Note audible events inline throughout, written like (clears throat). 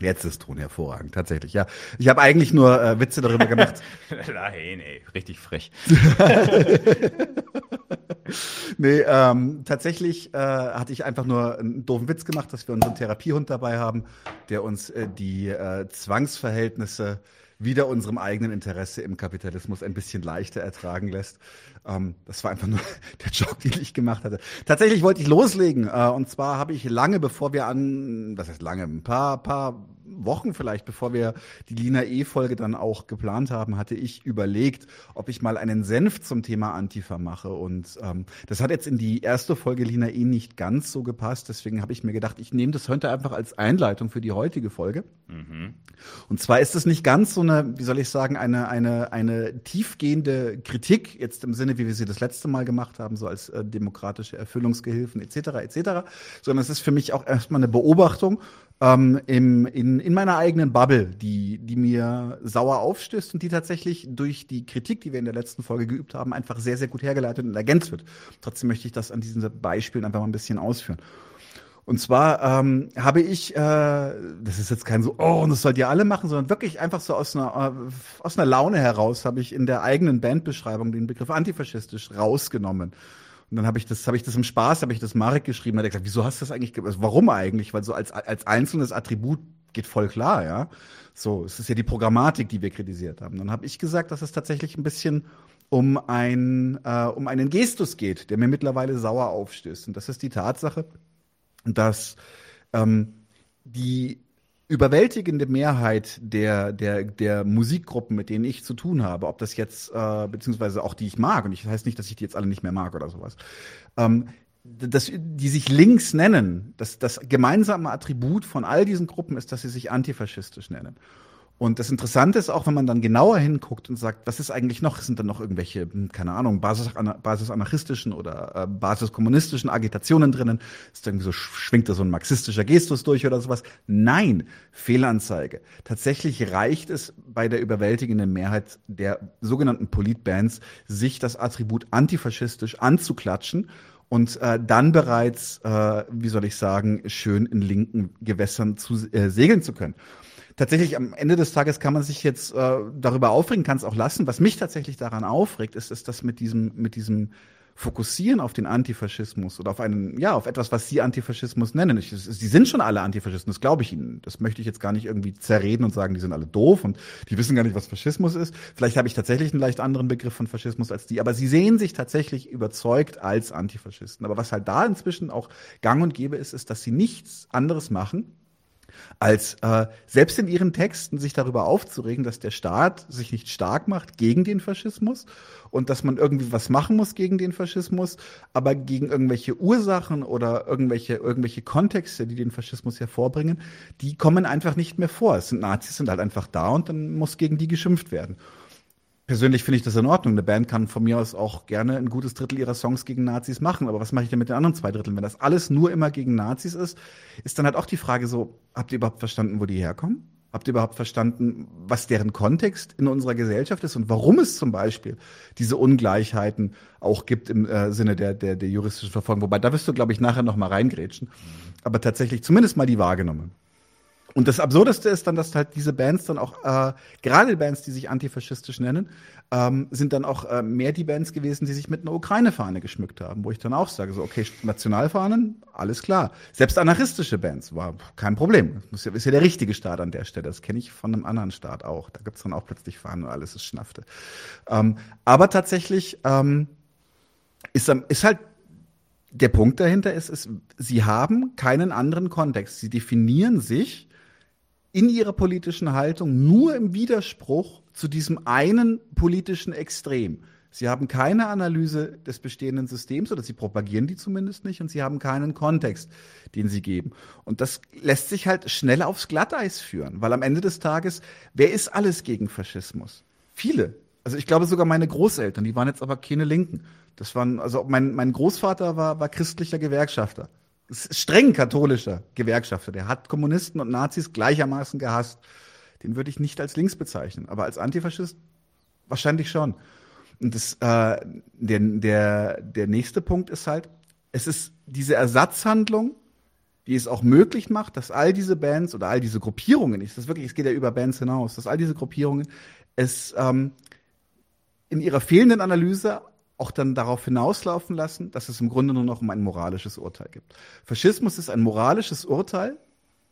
Jetzt ist Ton hervorragend, tatsächlich, ja. Ich habe eigentlich nur äh, Witze darüber gemacht. (laughs) Nein, ey, richtig frech. (laughs) nee, ähm, tatsächlich äh, hatte ich einfach nur einen doofen Witz gemacht, dass wir unseren Therapiehund dabei haben, der uns äh, die äh, Zwangsverhältnisse wieder unserem eigenen Interesse im Kapitalismus ein bisschen leichter ertragen lässt. Ähm, das war einfach nur (laughs) der Joke, den ich gemacht hatte. Tatsächlich wollte ich loslegen. Äh, und zwar habe ich lange, bevor wir an, was heißt lange, ein paar, paar Wochen vielleicht, bevor wir die Lina E-Folge dann auch geplant haben, hatte ich überlegt, ob ich mal einen Senf zum Thema Antifa mache. Und ähm, das hat jetzt in die erste Folge Lina E nicht ganz so gepasst. Deswegen habe ich mir gedacht, ich nehme das heute einfach als Einleitung für die heutige Folge. Mhm. Und zwar ist es nicht ganz so eine, wie soll ich sagen, eine, eine, eine tiefgehende Kritik, jetzt im Sinne, wie wir sie das letzte Mal gemacht haben, so als äh, demokratische Erfüllungsgehilfen etc. etc., sondern es ist für mich auch erstmal eine Beobachtung ähm, im, in, in meiner eigenen Bubble, die, die mir sauer aufstößt und die tatsächlich durch die Kritik, die wir in der letzten Folge geübt haben, einfach sehr, sehr gut hergeleitet und ergänzt wird. Trotzdem möchte ich das an diesen Beispielen einfach mal ein bisschen ausführen. Und zwar ähm, habe ich, äh, das ist jetzt kein so, oh, und das sollt ihr alle machen, sondern wirklich einfach so aus einer, äh, aus einer Laune heraus habe ich in der eigenen Bandbeschreibung den Begriff antifaschistisch rausgenommen. Und dann habe ich das, habe ich das im Spaß, habe ich das Marek geschrieben, hat er gesagt, wieso hast du das eigentlich, also warum eigentlich? Weil so als, als einzelnes Attribut geht voll klar, ja. So, es ist ja die Programmatik, die wir kritisiert haben. Dann habe ich gesagt, dass es tatsächlich ein bisschen um ein, äh, um einen Gestus geht, der mir mittlerweile sauer aufstößt. Und das ist die Tatsache, dass ähm, die überwältigende Mehrheit der, der, der Musikgruppen, mit denen ich zu tun habe, ob das jetzt, äh, beziehungsweise auch die ich mag, und ich das heißt nicht, dass ich die jetzt alle nicht mehr mag oder sowas, ähm, das, die sich links nennen, das, das gemeinsame Attribut von all diesen Gruppen ist, dass sie sich antifaschistisch nennen. Und das Interessante ist auch, wenn man dann genauer hinguckt und sagt, was ist eigentlich noch? Sind da noch irgendwelche, hm, keine Ahnung, basis, basisanarchistischen oder äh, basiskommunistischen Agitationen drinnen? Ist irgendwie so, schwingt da so ein marxistischer Gestus durch oder sowas? Nein, Fehlanzeige. Tatsächlich reicht es bei der überwältigenden Mehrheit der sogenannten Politbands, sich das Attribut antifaschistisch anzuklatschen und äh, dann bereits, äh, wie soll ich sagen, schön in linken Gewässern zu äh, segeln zu können tatsächlich am Ende des Tages kann man sich jetzt äh, darüber aufregen, kann es auch lassen. Was mich tatsächlich daran aufregt, ist, ist das mit diesem, mit diesem Fokussieren auf den Antifaschismus oder auf einen, ja, auf etwas, was Sie Antifaschismus nennen. Ich, sie sind schon alle Antifaschisten, das glaube ich Ihnen. Das möchte ich jetzt gar nicht irgendwie zerreden und sagen, die sind alle doof und die wissen gar nicht, was Faschismus ist. Vielleicht habe ich tatsächlich einen leicht anderen Begriff von Faschismus als die, aber sie sehen sich tatsächlich überzeugt als Antifaschisten. Aber was halt da inzwischen auch gang und gäbe ist, ist, dass sie nichts anderes machen, als äh, selbst in ihren Texten sich darüber aufzuregen, dass der Staat sich nicht stark macht gegen den Faschismus und dass man irgendwie was machen muss gegen den Faschismus, aber gegen irgendwelche Ursachen oder irgendwelche irgendwelche Kontexte, die den Faschismus hervorbringen, die kommen einfach nicht mehr vor. Es sind Nazis sind halt einfach da und dann muss gegen die geschimpft werden persönlich finde ich das in Ordnung. Eine Band kann von mir aus auch gerne ein gutes Drittel ihrer Songs gegen Nazis machen. Aber was mache ich denn mit den anderen zwei Dritteln? Wenn das alles nur immer gegen Nazis ist, ist dann halt auch die Frage so, habt ihr überhaupt verstanden, wo die herkommen? Habt ihr überhaupt verstanden, was deren Kontext in unserer Gesellschaft ist und warum es zum Beispiel diese Ungleichheiten auch gibt im äh, Sinne der, der, der juristischen Verfolgung? Wobei, da wirst du, glaube ich, nachher noch mal reingrätschen. Aber tatsächlich zumindest mal die wahrgenommen. Und das Absurdeste ist dann, dass halt diese Bands dann auch, äh, gerade Bands, die sich antifaschistisch nennen, ähm, sind dann auch äh, mehr die Bands gewesen, die sich mit einer Ukraine-Fahne geschmückt haben, wo ich dann auch sage, so, okay, Nationalfahnen, alles klar. Selbst anarchistische Bands war kein Problem. Das ist ja, der richtige Staat an der Stelle. Das kenne ich von einem anderen Staat auch. Da gibt's dann auch plötzlich Fahnen und alles ist Schnaffte. Ähm, aber tatsächlich ähm, ist, ist halt der Punkt dahinter ist, ist, sie haben keinen anderen Kontext. Sie definieren sich in ihrer politischen Haltung nur im Widerspruch zu diesem einen politischen Extrem. Sie haben keine Analyse des bestehenden Systems oder sie propagieren die zumindest nicht und sie haben keinen Kontext, den sie geben. Und das lässt sich halt schnell aufs Glatteis führen, weil am Ende des Tages, wer ist alles gegen Faschismus? Viele. Also ich glaube sogar meine Großeltern, die waren jetzt aber keine Linken. Das waren, also mein, mein Großvater war, war christlicher Gewerkschafter streng katholischer Gewerkschafter, der hat Kommunisten und Nazis gleichermaßen gehasst. Den würde ich nicht als links bezeichnen, aber als Antifaschist wahrscheinlich schon. Und das, äh, der, der, der nächste Punkt ist halt, es ist diese Ersatzhandlung die es auch möglich macht, dass all diese Bands oder all diese Gruppierungen, ist das wirklich, es geht ja über Bands hinaus, dass all diese Gruppierungen es ähm, in ihrer fehlenden Analyse auch dann darauf hinauslaufen lassen, dass es im Grunde nur noch um ein moralisches Urteil gibt. Faschismus ist ein moralisches Urteil,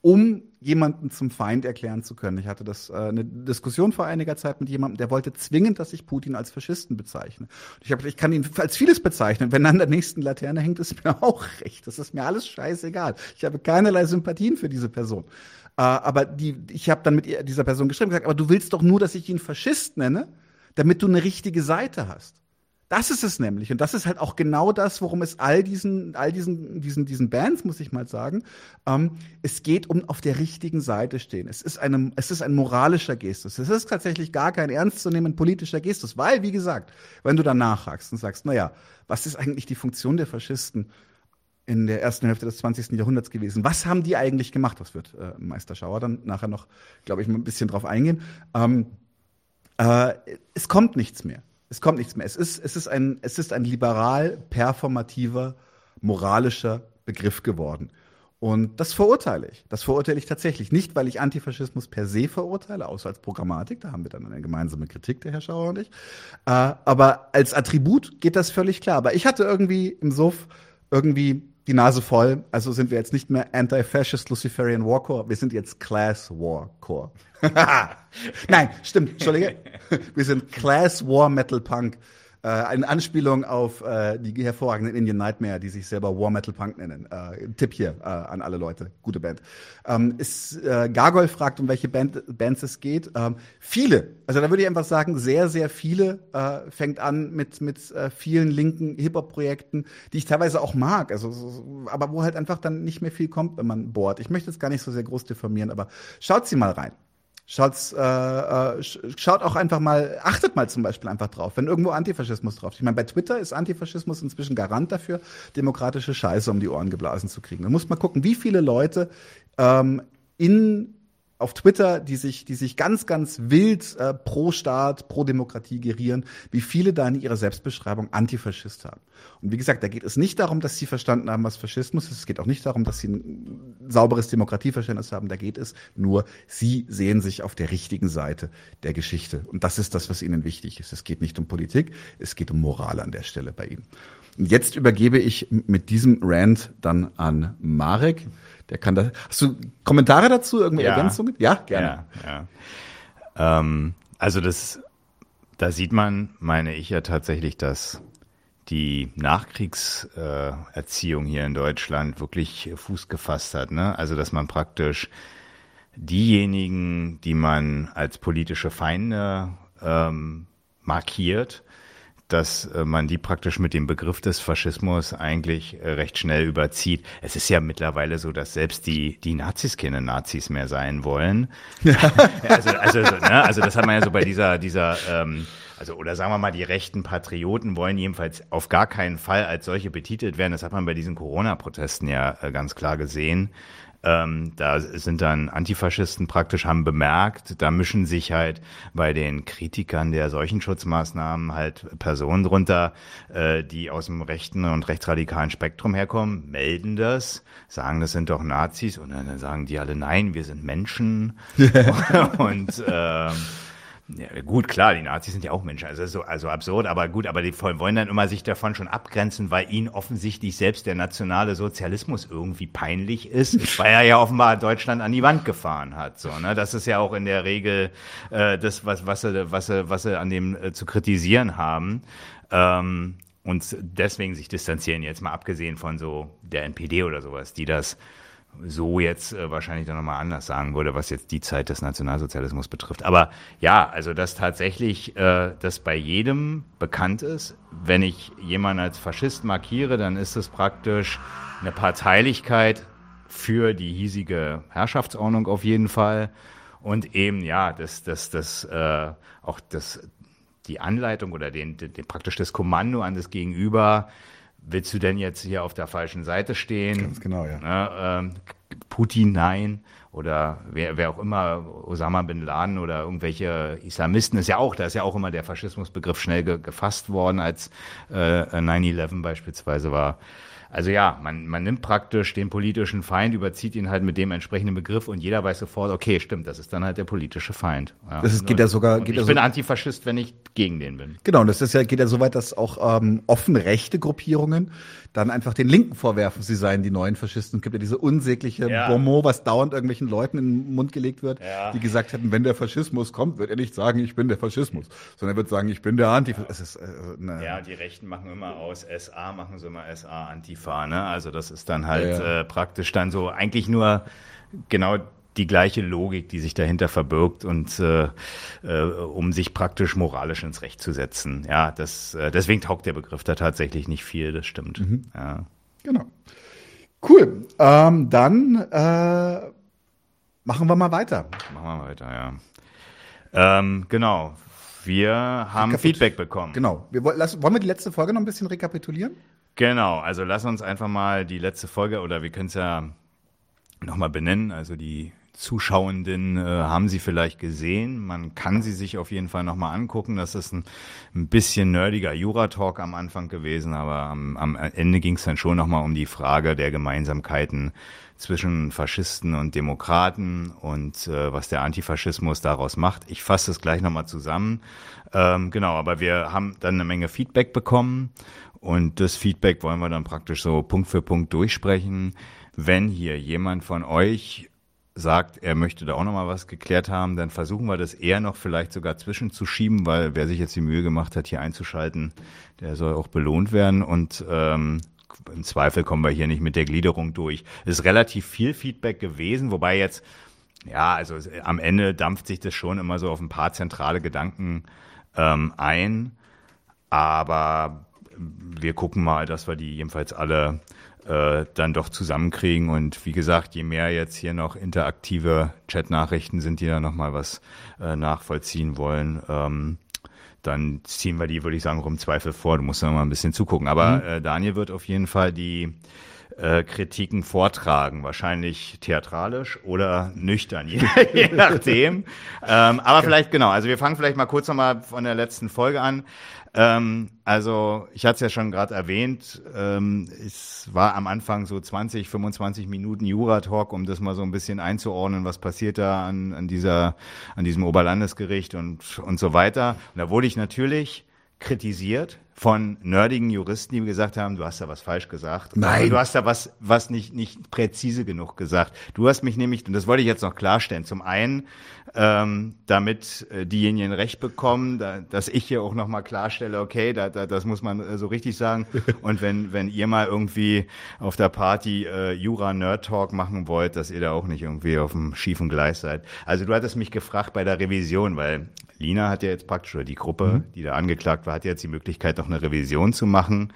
um jemanden zum Feind erklären zu können. Ich hatte das äh, eine Diskussion vor einiger Zeit mit jemandem, der wollte zwingend, dass ich Putin als Faschisten bezeichne. Ich habe ich kann ihn als vieles bezeichnen. Wenn er an der nächsten Laterne hängt, ist mir (laughs) auch recht. Das ist mir alles scheißegal. Ich habe keinerlei Sympathien für diese Person. Äh, aber die, ich habe dann mit dieser Person geschrieben gesagt, aber du willst doch nur, dass ich ihn Faschist nenne, damit du eine richtige Seite hast. Das ist es nämlich. Und das ist halt auch genau das, worum es all diesen, all diesen, diesen, diesen Bands, muss ich mal sagen, ähm, es geht um auf der richtigen Seite stehen. Es ist, eine, es ist ein moralischer Gestus. Es ist tatsächlich gar kein ernstzunehmend politischer Gestus, weil, wie gesagt, wenn du dann nachhakst und sagst, naja, was ist eigentlich die Funktion der Faschisten in der ersten Hälfte des 20. Jahrhunderts gewesen? Was haben die eigentlich gemacht? Das wird äh, Meister Schauer dann nachher noch, glaube ich, mal ein bisschen drauf eingehen. Ähm, äh, es kommt nichts mehr. Es kommt nichts mehr. Es ist, es ist ein, es ist ein liberal performativer, moralischer Begriff geworden. Und das verurteile ich. Das verurteile ich tatsächlich. Nicht, weil ich Antifaschismus per se verurteile, außer als Programmatik. Da haben wir dann eine gemeinsame Kritik, der Herr Schauer und ich. Äh, aber als Attribut geht das völlig klar. Aber ich hatte irgendwie im Suff irgendwie die Nase voll. Also sind wir jetzt nicht mehr Anti-Fascist Luciferian War Corps. Wir sind jetzt Class War Corps. (laughs) Nein, stimmt, Entschuldige. Wir sind Class War Metal Punk. Äh, eine Anspielung auf äh, die hervorragenden Indian Nightmare, die sich selber War Metal Punk nennen. Äh, Tipp hier äh, an alle Leute. Gute Band. Ähm, ist, äh, Gargoyle fragt, um welche Band, Bands es geht. Ähm, viele. Also da würde ich einfach sagen, sehr, sehr viele. Äh, fängt an mit, mit äh, vielen linken Hip-Hop-Projekten, die ich teilweise auch mag. Also, so, aber wo halt einfach dann nicht mehr viel kommt, wenn man bohrt. Ich möchte es gar nicht so sehr groß diffamieren, aber schaut sie mal rein. Schaut's, äh, äh, schaut auch einfach mal, achtet mal zum Beispiel einfach drauf, wenn irgendwo Antifaschismus drauf. Ich meine, bei Twitter ist Antifaschismus inzwischen Garant dafür, demokratische Scheiße um die Ohren geblasen zu kriegen. Da muss man gucken, wie viele Leute ähm, in auf Twitter, die sich, die sich ganz, ganz wild äh, pro Staat, pro Demokratie gerieren, wie viele da in ihrer Selbstbeschreibung Antifaschist haben. Und wie gesagt, da geht es nicht darum, dass sie verstanden haben, was Faschismus ist. Es geht auch nicht darum, dass sie ein sauberes Demokratieverständnis haben. Da geht es nur, sie sehen sich auf der richtigen Seite der Geschichte. Und das ist das, was ihnen wichtig ist. Es geht nicht um Politik, es geht um Moral an der Stelle bei ihnen. Und jetzt übergebe ich mit diesem Rant dann an Marek. Der kann da. Hast du Kommentare dazu, irgendwelche ja. Ergänzungen? Ja, gerne. Ja, ja. Ähm, also das, da sieht man, meine ich ja tatsächlich, dass die Nachkriegserziehung hier in Deutschland wirklich Fuß gefasst hat. Ne? Also dass man praktisch diejenigen, die man als politische Feinde ähm, markiert, dass äh, man die praktisch mit dem Begriff des Faschismus eigentlich äh, recht schnell überzieht. Es ist ja mittlerweile so, dass selbst die, die Nazis keine Nazis mehr sein wollen. (laughs) Also, also, ne, also das hat man ja so bei dieser, dieser ähm, also oder sagen wir mal, die rechten Patrioten wollen jedenfalls auf gar keinen Fall als solche betitelt werden. Das hat man bei diesen Corona-Protesten ja äh, ganz klar gesehen. Ähm, da sind dann Antifaschisten praktisch, haben bemerkt, da mischen sich halt bei den Kritikern der Seuchenschutzmaßnahmen halt Personen drunter, äh, die aus dem rechten und rechtsradikalen Spektrum herkommen, melden das, sagen, das sind doch Nazis und dann sagen die alle, nein, wir sind Menschen. (laughs) und ähm, ja, gut, klar, die Nazis sind ja auch Menschen, also so also absurd, aber gut, aber die wollen dann immer sich davon schon abgrenzen, weil ihnen offensichtlich selbst der nationale Sozialismus irgendwie peinlich ist, (laughs) weil er ja offenbar Deutschland an die Wand gefahren hat. So, ne? Das ist ja auch in der Regel äh, das, was, was, sie, was, sie, was sie an dem äh, zu kritisieren haben. Ähm, und deswegen sich distanzieren, jetzt mal abgesehen von so der NPD oder sowas, die das so jetzt äh, wahrscheinlich dann nochmal anders sagen würde, was jetzt die Zeit des Nationalsozialismus betrifft. Aber ja, also dass tatsächlich äh, das bei jedem bekannt ist. Wenn ich jemanden als Faschist markiere, dann ist es praktisch eine Parteilichkeit für die hiesige Herrschaftsordnung auf jeden Fall. Und eben, ja, das, das, das, äh, auch das, die Anleitung oder den, den, praktisch das Kommando an das Gegenüber, willst du denn jetzt hier auf der falschen Seite stehen? Ganz genau, ja. Ne, ähm, Putin nein oder wer, wer auch immer, Osama bin Laden oder irgendwelche Islamisten, ist ja auch, da ist ja auch immer der Faschismusbegriff schnell ge gefasst worden, als äh, 9-11 beispielsweise war. Also ja, man, man nimmt praktisch den politischen Feind, überzieht ihn halt mit dem entsprechenden Begriff und jeder weiß sofort, okay, stimmt, das ist dann halt der politische Feind. Ja. Das ist, geht ja sogar. Geht ich ja bin so, Antifaschist, wenn ich gegen den bin. Genau, das ist ja, geht ja so weit, dass auch ähm, offen rechte Gruppierungen dann einfach den Linken vorwerfen, sie seien die neuen Faschisten. Es gibt ja diese unsägliche ja. Bonmot, was dauernd irgendwelchen Leuten in den Mund gelegt wird, ja. die gesagt hätten, wenn der Faschismus kommt, wird er nicht sagen, ich bin der Faschismus, sondern er wird sagen, ich bin der Antifaschist. Äh, ja, die Rechten machen immer aus SA, machen sie immer SA Antifa, ne? Also das ist dann halt ja, äh, praktisch dann so eigentlich nur genau die gleiche Logik, die sich dahinter verbirgt und äh, äh, um sich praktisch moralisch ins Recht zu setzen. Ja, das, äh, deswegen taugt der Begriff da tatsächlich nicht viel, das stimmt. Mhm. Ja. Genau. Cool. Ähm, dann äh, machen wir mal weiter. Machen wir mal weiter, ja. Ähm, genau. Wir haben Feedback bekommen. Genau. Wir, lass, wollen wir die letzte Folge noch ein bisschen rekapitulieren? Genau. Also lass uns einfach mal die letzte Folge oder wir können es ja nochmal benennen. Also die Zuschauenden äh, haben sie vielleicht gesehen. Man kann sie sich auf jeden Fall nochmal angucken. Das ist ein, ein bisschen nerdiger Jura-Talk am Anfang gewesen, aber am, am Ende ging es dann schon nochmal um die Frage der Gemeinsamkeiten zwischen Faschisten und Demokraten und äh, was der Antifaschismus daraus macht. Ich fasse es gleich nochmal zusammen. Ähm, genau, aber wir haben dann eine Menge Feedback bekommen und das Feedback wollen wir dann praktisch so Punkt für Punkt durchsprechen. Wenn hier jemand von euch sagt, er möchte da auch nochmal was geklärt haben, dann versuchen wir das eher noch vielleicht sogar zwischenzuschieben, weil wer sich jetzt die Mühe gemacht hat, hier einzuschalten, der soll auch belohnt werden und ähm, im Zweifel kommen wir hier nicht mit der Gliederung durch. Es ist relativ viel Feedback gewesen, wobei jetzt, ja, also am Ende dampft sich das schon immer so auf ein paar zentrale Gedanken ähm, ein, aber wir gucken mal, dass wir die jedenfalls alle äh, dann doch zusammenkriegen. Und wie gesagt, je mehr jetzt hier noch interaktive Chat-Nachrichten sind, die da nochmal was äh, nachvollziehen wollen, ähm, dann ziehen wir die, würde ich sagen, im Zweifel vor. Du musst noch mal ein bisschen zugucken. Aber mhm. äh, Daniel wird auf jeden Fall die äh, Kritiken vortragen, wahrscheinlich theatralisch oder nüchtern, je, (laughs) je nachdem. ähm, aber vielleicht genau, also wir fangen vielleicht mal kurz nochmal von der letzten Folge an. Ähm, also ich hatte es ja schon gerade erwähnt, ähm, es war am Anfang so 20, 25 Minuten Jura-Talk, um das mal so ein bisschen einzuordnen, was passiert da an, an, dieser, an diesem Oberlandesgericht und, und so weiter. Und da wurde ich natürlich kritisiert von nerdigen Juristen, die mir gesagt haben, du hast da was falsch gesagt. Nein. Du hast da was, was nicht, nicht präzise genug gesagt. Du hast mich nämlich, und das wollte ich jetzt noch klarstellen, zum einen, ähm, damit äh, diejenigen Recht bekommen, da, dass ich hier auch nochmal klarstelle, okay, da, da, das muss man äh, so richtig sagen. (laughs) Und wenn, wenn ihr mal irgendwie auf der Party äh, Jura-Nerd-Talk machen wollt, dass ihr da auch nicht irgendwie auf dem schiefen Gleis seid. Also du hattest mich gefragt bei der Revision, weil Lina hat ja jetzt praktisch, oder die Gruppe, mhm. die da angeklagt war, hat jetzt die Möglichkeit, noch eine Revision zu machen.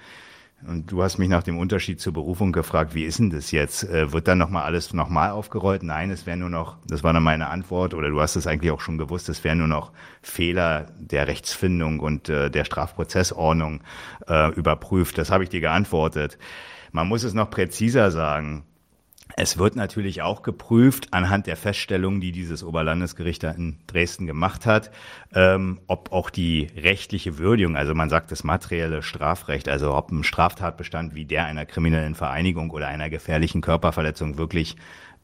Und du hast mich nach dem Unterschied zur Berufung gefragt, wie ist denn das jetzt? Äh, wird dann nochmal alles nochmal aufgerollt? Nein, es wäre nur noch, das war dann meine Antwort, oder du hast es eigentlich auch schon gewusst, es wären nur noch Fehler der Rechtsfindung und äh, der Strafprozessordnung äh, überprüft. Das habe ich dir geantwortet. Man muss es noch präziser sagen. Es wird natürlich auch geprüft anhand der Feststellungen, die dieses Oberlandesgericht in Dresden gemacht hat, ähm, ob auch die rechtliche Würdigung, also man sagt das materielle Strafrecht, also ob ein Straftatbestand wie der einer kriminellen Vereinigung oder einer gefährlichen Körperverletzung wirklich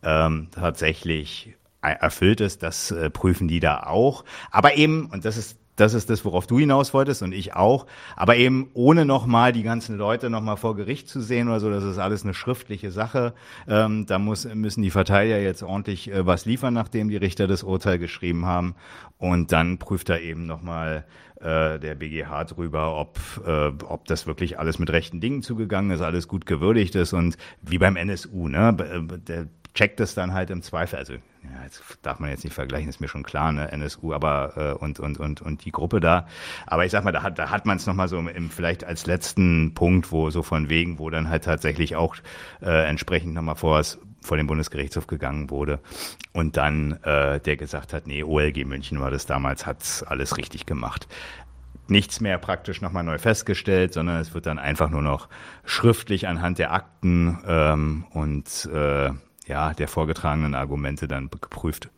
ähm, tatsächlich erfüllt ist, das äh, prüfen die da auch. Aber eben, und das ist das ist das, worauf du hinaus wolltest und ich auch. Aber eben ohne nochmal die ganzen Leute nochmal vor Gericht zu sehen oder so, das ist alles eine schriftliche Sache. Ähm, da muss, müssen die Verteidiger jetzt ordentlich äh, was liefern, nachdem die Richter das Urteil geschrieben haben. Und dann prüft er eben nochmal äh, der BGH drüber, ob, äh, ob das wirklich alles mit rechten Dingen zugegangen ist, alles gut gewürdigt ist und wie beim NSU, ne? Äh, der checkt es dann halt im Zweifel. Also, ja, jetzt darf man jetzt nicht vergleichen, ist mir schon klar, ne, NSU, aber äh, und, und, und, und die Gruppe da. Aber ich sag mal, da hat, da hat man es nochmal so im, vielleicht als letzten Punkt, wo so von wegen, wo dann halt tatsächlich auch äh, entsprechend nochmal vor, vor den Bundesgerichtshof gegangen wurde. Und dann äh, der gesagt hat, nee, OLG München war das damals, hat alles richtig gemacht nichts mehr praktisch nochmal neu festgestellt, sondern es wird dann einfach nur noch schriftlich anhand der Akten ähm, und äh, ja, der vorgetragenen Argumente dann geprüft,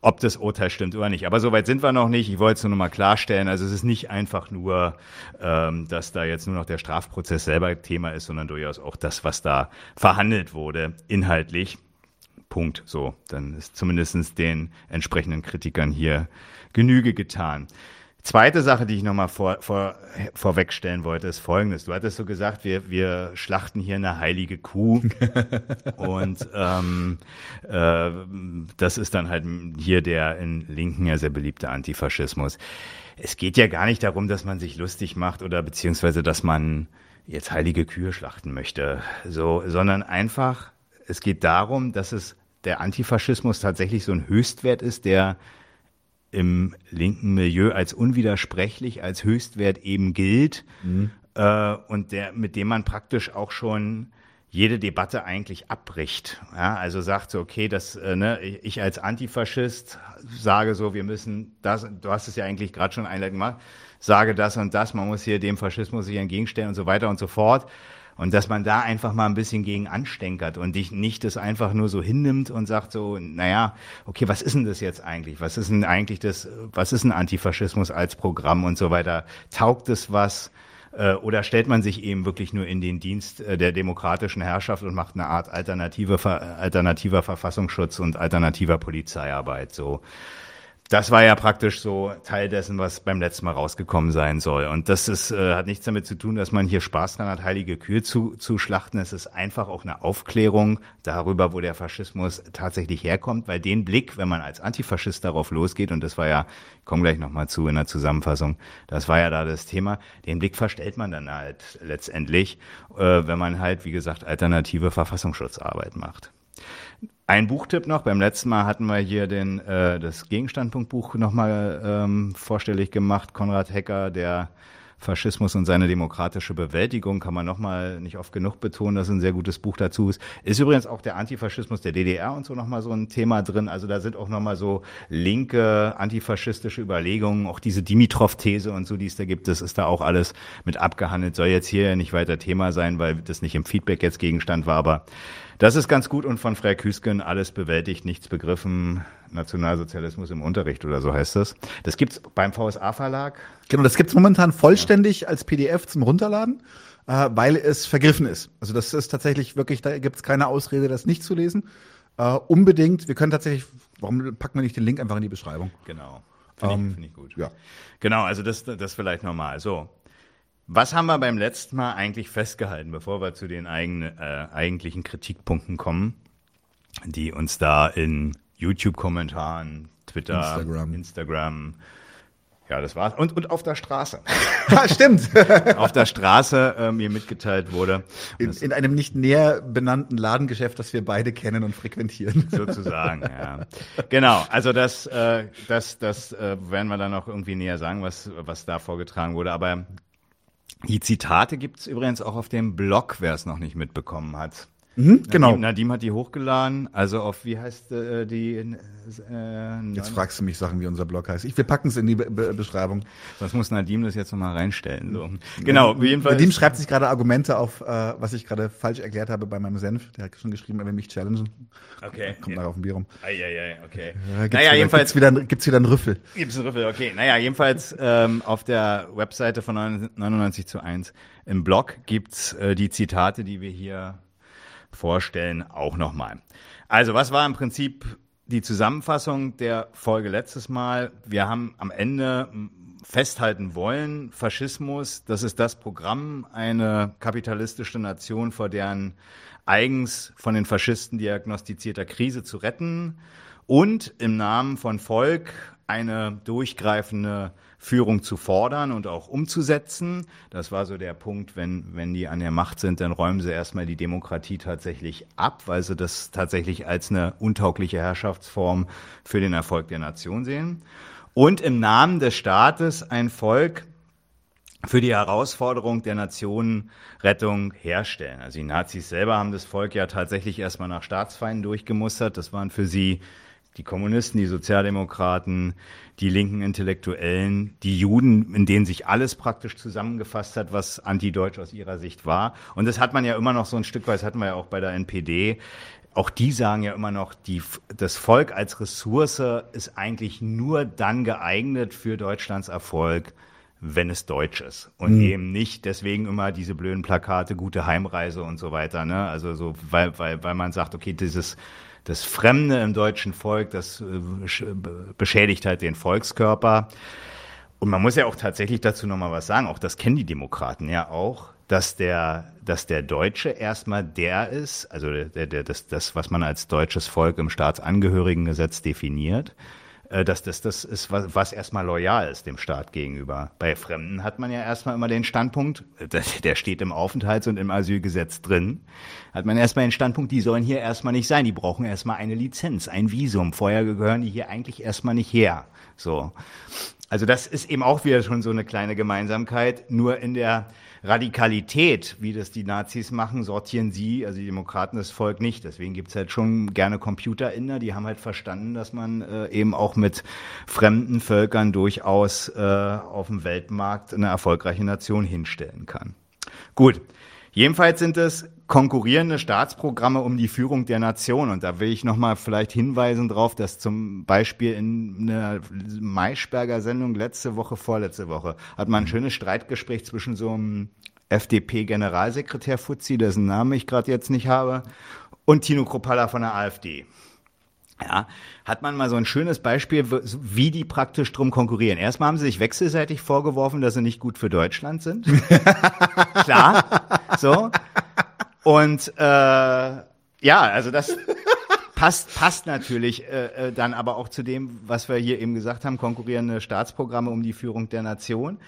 ob das Urteil stimmt oder nicht. Aber soweit sind wir noch nicht. Ich wollte es nur noch mal klarstellen. Also es ist nicht einfach nur, ähm, dass da jetzt nur noch der Strafprozess selber Thema ist, sondern durchaus auch das, was da verhandelt wurde, inhaltlich. Punkt. So, dann ist zumindest den entsprechenden Kritikern hier Genüge getan. Zweite Sache, die ich nochmal vor, vor, vorwegstellen wollte, ist folgendes. Du hattest so gesagt, wir, wir schlachten hier eine heilige Kuh. (laughs) und ähm, äh, das ist dann halt hier der in Linken ja sehr beliebte Antifaschismus. Es geht ja gar nicht darum, dass man sich lustig macht oder beziehungsweise, dass man jetzt heilige Kühe schlachten möchte, so, sondern einfach, es geht darum, dass es der Antifaschismus tatsächlich so ein Höchstwert ist, der im linken Milieu als unwidersprechlich, als Höchstwert eben gilt mhm. äh, und der, mit dem man praktisch auch schon jede Debatte eigentlich abbricht. Ja, also sagt so, okay, das, äh, ne, ich als Antifaschist sage so, wir müssen das, du hast es ja eigentlich gerade schon einleitend gemacht, sage das und das, man muss hier dem Faschismus sich entgegenstellen und so weiter und so fort. Und dass man da einfach mal ein bisschen gegen anstenkert und dich nicht das einfach nur so hinnimmt und sagt so, naja, okay, was ist denn das jetzt eigentlich? Was ist denn eigentlich das, was ist ein Antifaschismus als Programm und so weiter? Taugt es was? Äh, oder stellt man sich eben wirklich nur in den Dienst äh, der demokratischen Herrschaft und macht eine Art alternative, alternativer Verfassungsschutz und alternativer Polizeiarbeit? So, das war ja praktisch so Teil dessen, was beim letzten Mal rausgekommen sein soll. Und das ist, äh, hat nichts damit zu tun, dass man hier Spaß dran hat, heilige Kühe zu, zu schlachten. Es ist einfach auch eine Aufklärung darüber, wo der Faschismus tatsächlich herkommt, weil den Blick, wenn man als Antifaschist darauf losgeht, und das war ja, ich komme gleich nochmal zu in der Zusammenfassung, das war ja da das Thema, den Blick verstellt man dann halt letztendlich, äh, wenn man halt, wie gesagt, alternative Verfassungsschutzarbeit macht. Ein Buchtipp noch. Beim letzten Mal hatten wir hier den, äh, das Gegenstandpunktbuch nochmal ähm, vorstellig gemacht. Konrad Hecker, der Faschismus und seine demokratische Bewältigung, kann man nochmal nicht oft genug betonen, dass ein sehr gutes Buch dazu ist. Ist übrigens auch der Antifaschismus der DDR und so nochmal so ein Thema drin. Also da sind auch nochmal so linke antifaschistische Überlegungen, auch diese Dimitrov-These und so, die es da gibt, das ist da auch alles mit abgehandelt. Soll jetzt hier nicht weiter Thema sein, weil das nicht im Feedback jetzt Gegenstand war, aber das ist ganz gut und von Frey Küsken alles bewältigt, nichts begriffen, Nationalsozialismus im Unterricht oder so heißt das. Das gibt's beim VSA Verlag. Genau, das gibt's momentan vollständig ja. als PDF zum Runterladen, äh, weil es vergriffen ist. Also das ist tatsächlich wirklich, da gibt's keine Ausrede, das nicht zu lesen. Uh, unbedingt, wir können tatsächlich, warum packen wir nicht den Link einfach in die Beschreibung? Genau. Finde ich, find ich gut. Ja. Genau, also das, das vielleicht nochmal. So, was haben wir beim letzten Mal eigentlich festgehalten, bevor wir zu den eigenen, äh, eigentlichen Kritikpunkten kommen, die uns da in YouTube-Kommentaren, Twitter, Instagram, Instagram ja, das war's. Und, und auf der Straße. (laughs) ja, stimmt. (laughs) auf der Straße äh, mir mitgeteilt wurde. In, in, einem nicht näher benannten Ladengeschäft, das wir beide kennen und frequentieren. (laughs) Sozusagen, ja. Genau, also das, äh, das, das äh, werden wir dann noch irgendwie näher sagen, was, was da vorgetragen wurde. Aber die Zitate gibt's übrigens auch auf dem Blog, wer es noch nicht mitbekommen hat. Mhm, genau. Nadim, Nadim hat die hochgeladen. Also auf, wie heißt äh, die? Äh, jetzt fragst du mich Sachen, wie unser Blog heißt. Ich, wir packen es in die Be Be Beschreibung. Was muss Nadim das jetzt nochmal reinstellen? So. Genau, jedenfalls. Nadim schreibt sich gerade Argumente auf, äh, was ich gerade falsch erklärt habe bei meinem Senf. Der hat schon geschrieben, er will mich challengen. Okay. Kommt ja. nachher auf ein Bier rum. Eieiei, okay. Ja, gibt's naja, wieder, jedenfalls. Gibt's wieder, gibt's wieder einen Rüffel. Gibt's einen Rüffel, okay. Naja, jedenfalls ähm, auf der Webseite von 99 zu 1 im Blog gibt's äh, die Zitate, die wir hier vorstellen, auch nochmal. Also, was war im Prinzip die Zusammenfassung der Folge letztes Mal? Wir haben am Ende festhalten wollen, Faschismus, das ist das Programm, eine kapitalistische Nation vor deren eigens von den Faschisten diagnostizierter Krise zu retten und im Namen von Volk eine durchgreifende Führung zu fordern und auch umzusetzen. Das war so der Punkt, wenn, wenn die an der Macht sind, dann räumen sie erstmal die Demokratie tatsächlich ab, weil sie das tatsächlich als eine untaugliche Herrschaftsform für den Erfolg der Nation sehen. Und im Namen des Staates ein Volk für die Herausforderung der Nationenrettung herstellen. Also die Nazis selber haben das Volk ja tatsächlich erstmal nach Staatsfeinden durchgemustert. Das waren für sie die Kommunisten, die Sozialdemokraten, die linken Intellektuellen, die Juden, in denen sich alles praktisch zusammengefasst hat, was antideutsch aus ihrer Sicht war. Und das hat man ja immer noch so ein Stück weit, das hatten wir ja auch bei der NPD. auch die sagen ja immer noch, die, das Volk als Ressource ist eigentlich nur dann geeignet für Deutschlands Erfolg, wenn es deutsch ist und mhm. eben nicht deswegen immer diese blöden Plakate gute Heimreise und so weiter ne also so weil weil weil man sagt okay dieses das Fremde im deutschen Volk das äh, beschädigt halt den Volkskörper. Und man muss ja auch tatsächlich dazu noch mal was sagen auch das kennen die Demokraten ja auch dass der, dass der Deutsche erstmal der ist, also der, der, das, das, was man als deutsches Volk im Staatsangehörigengesetz definiert, dass das das ist, was, was erstmal loyal ist dem Staat gegenüber. Bei Fremden hat man ja erstmal immer den Standpunkt, der steht im Aufenthalts- und im Asylgesetz drin, hat man erstmal den Standpunkt, die sollen hier erstmal nicht sein, die brauchen erstmal eine Lizenz, ein Visum. Vorher gehören die hier eigentlich erstmal nicht her. So. Also das ist eben auch wieder schon so eine kleine Gemeinsamkeit, nur in der Radikalität, wie das die Nazis machen, sortieren sie, also die Demokraten, das Volk nicht. Deswegen gibt's halt schon gerne Computerinner, die haben halt verstanden, dass man äh, eben auch mit fremden Völkern durchaus äh, auf dem Weltmarkt eine erfolgreiche Nation hinstellen kann. Gut. Jedenfalls sind es konkurrierende Staatsprogramme um die Führung der Nation. Und da will ich nochmal vielleicht hinweisen darauf, dass zum Beispiel in einer Maischberger Sendung letzte Woche, vorletzte Woche, hat man ein schönes Streitgespräch zwischen so einem FDP-Generalsekretär Fuzzi, dessen Namen ich gerade jetzt nicht habe, und Tino Kropalla von der AfD. Ja, hat man mal so ein schönes Beispiel, wie die praktisch drum konkurrieren. Erstmal haben sie sich wechselseitig vorgeworfen, dass sie nicht gut für Deutschland sind. (laughs) Klar, so. Und äh, ja, also das passt, passt natürlich äh, äh, dann aber auch zu dem, was wir hier eben gesagt haben, konkurrierende Staatsprogramme um die Führung der Nation.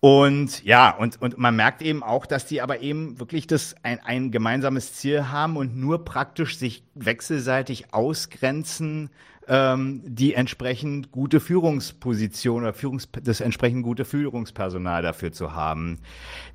Und ja, und, und man merkt eben auch, dass die aber eben wirklich das ein, ein gemeinsames Ziel haben und nur praktisch sich wechselseitig ausgrenzen, ähm, die entsprechend gute Führungsposition oder Führungs das entsprechend gute Führungspersonal dafür zu haben.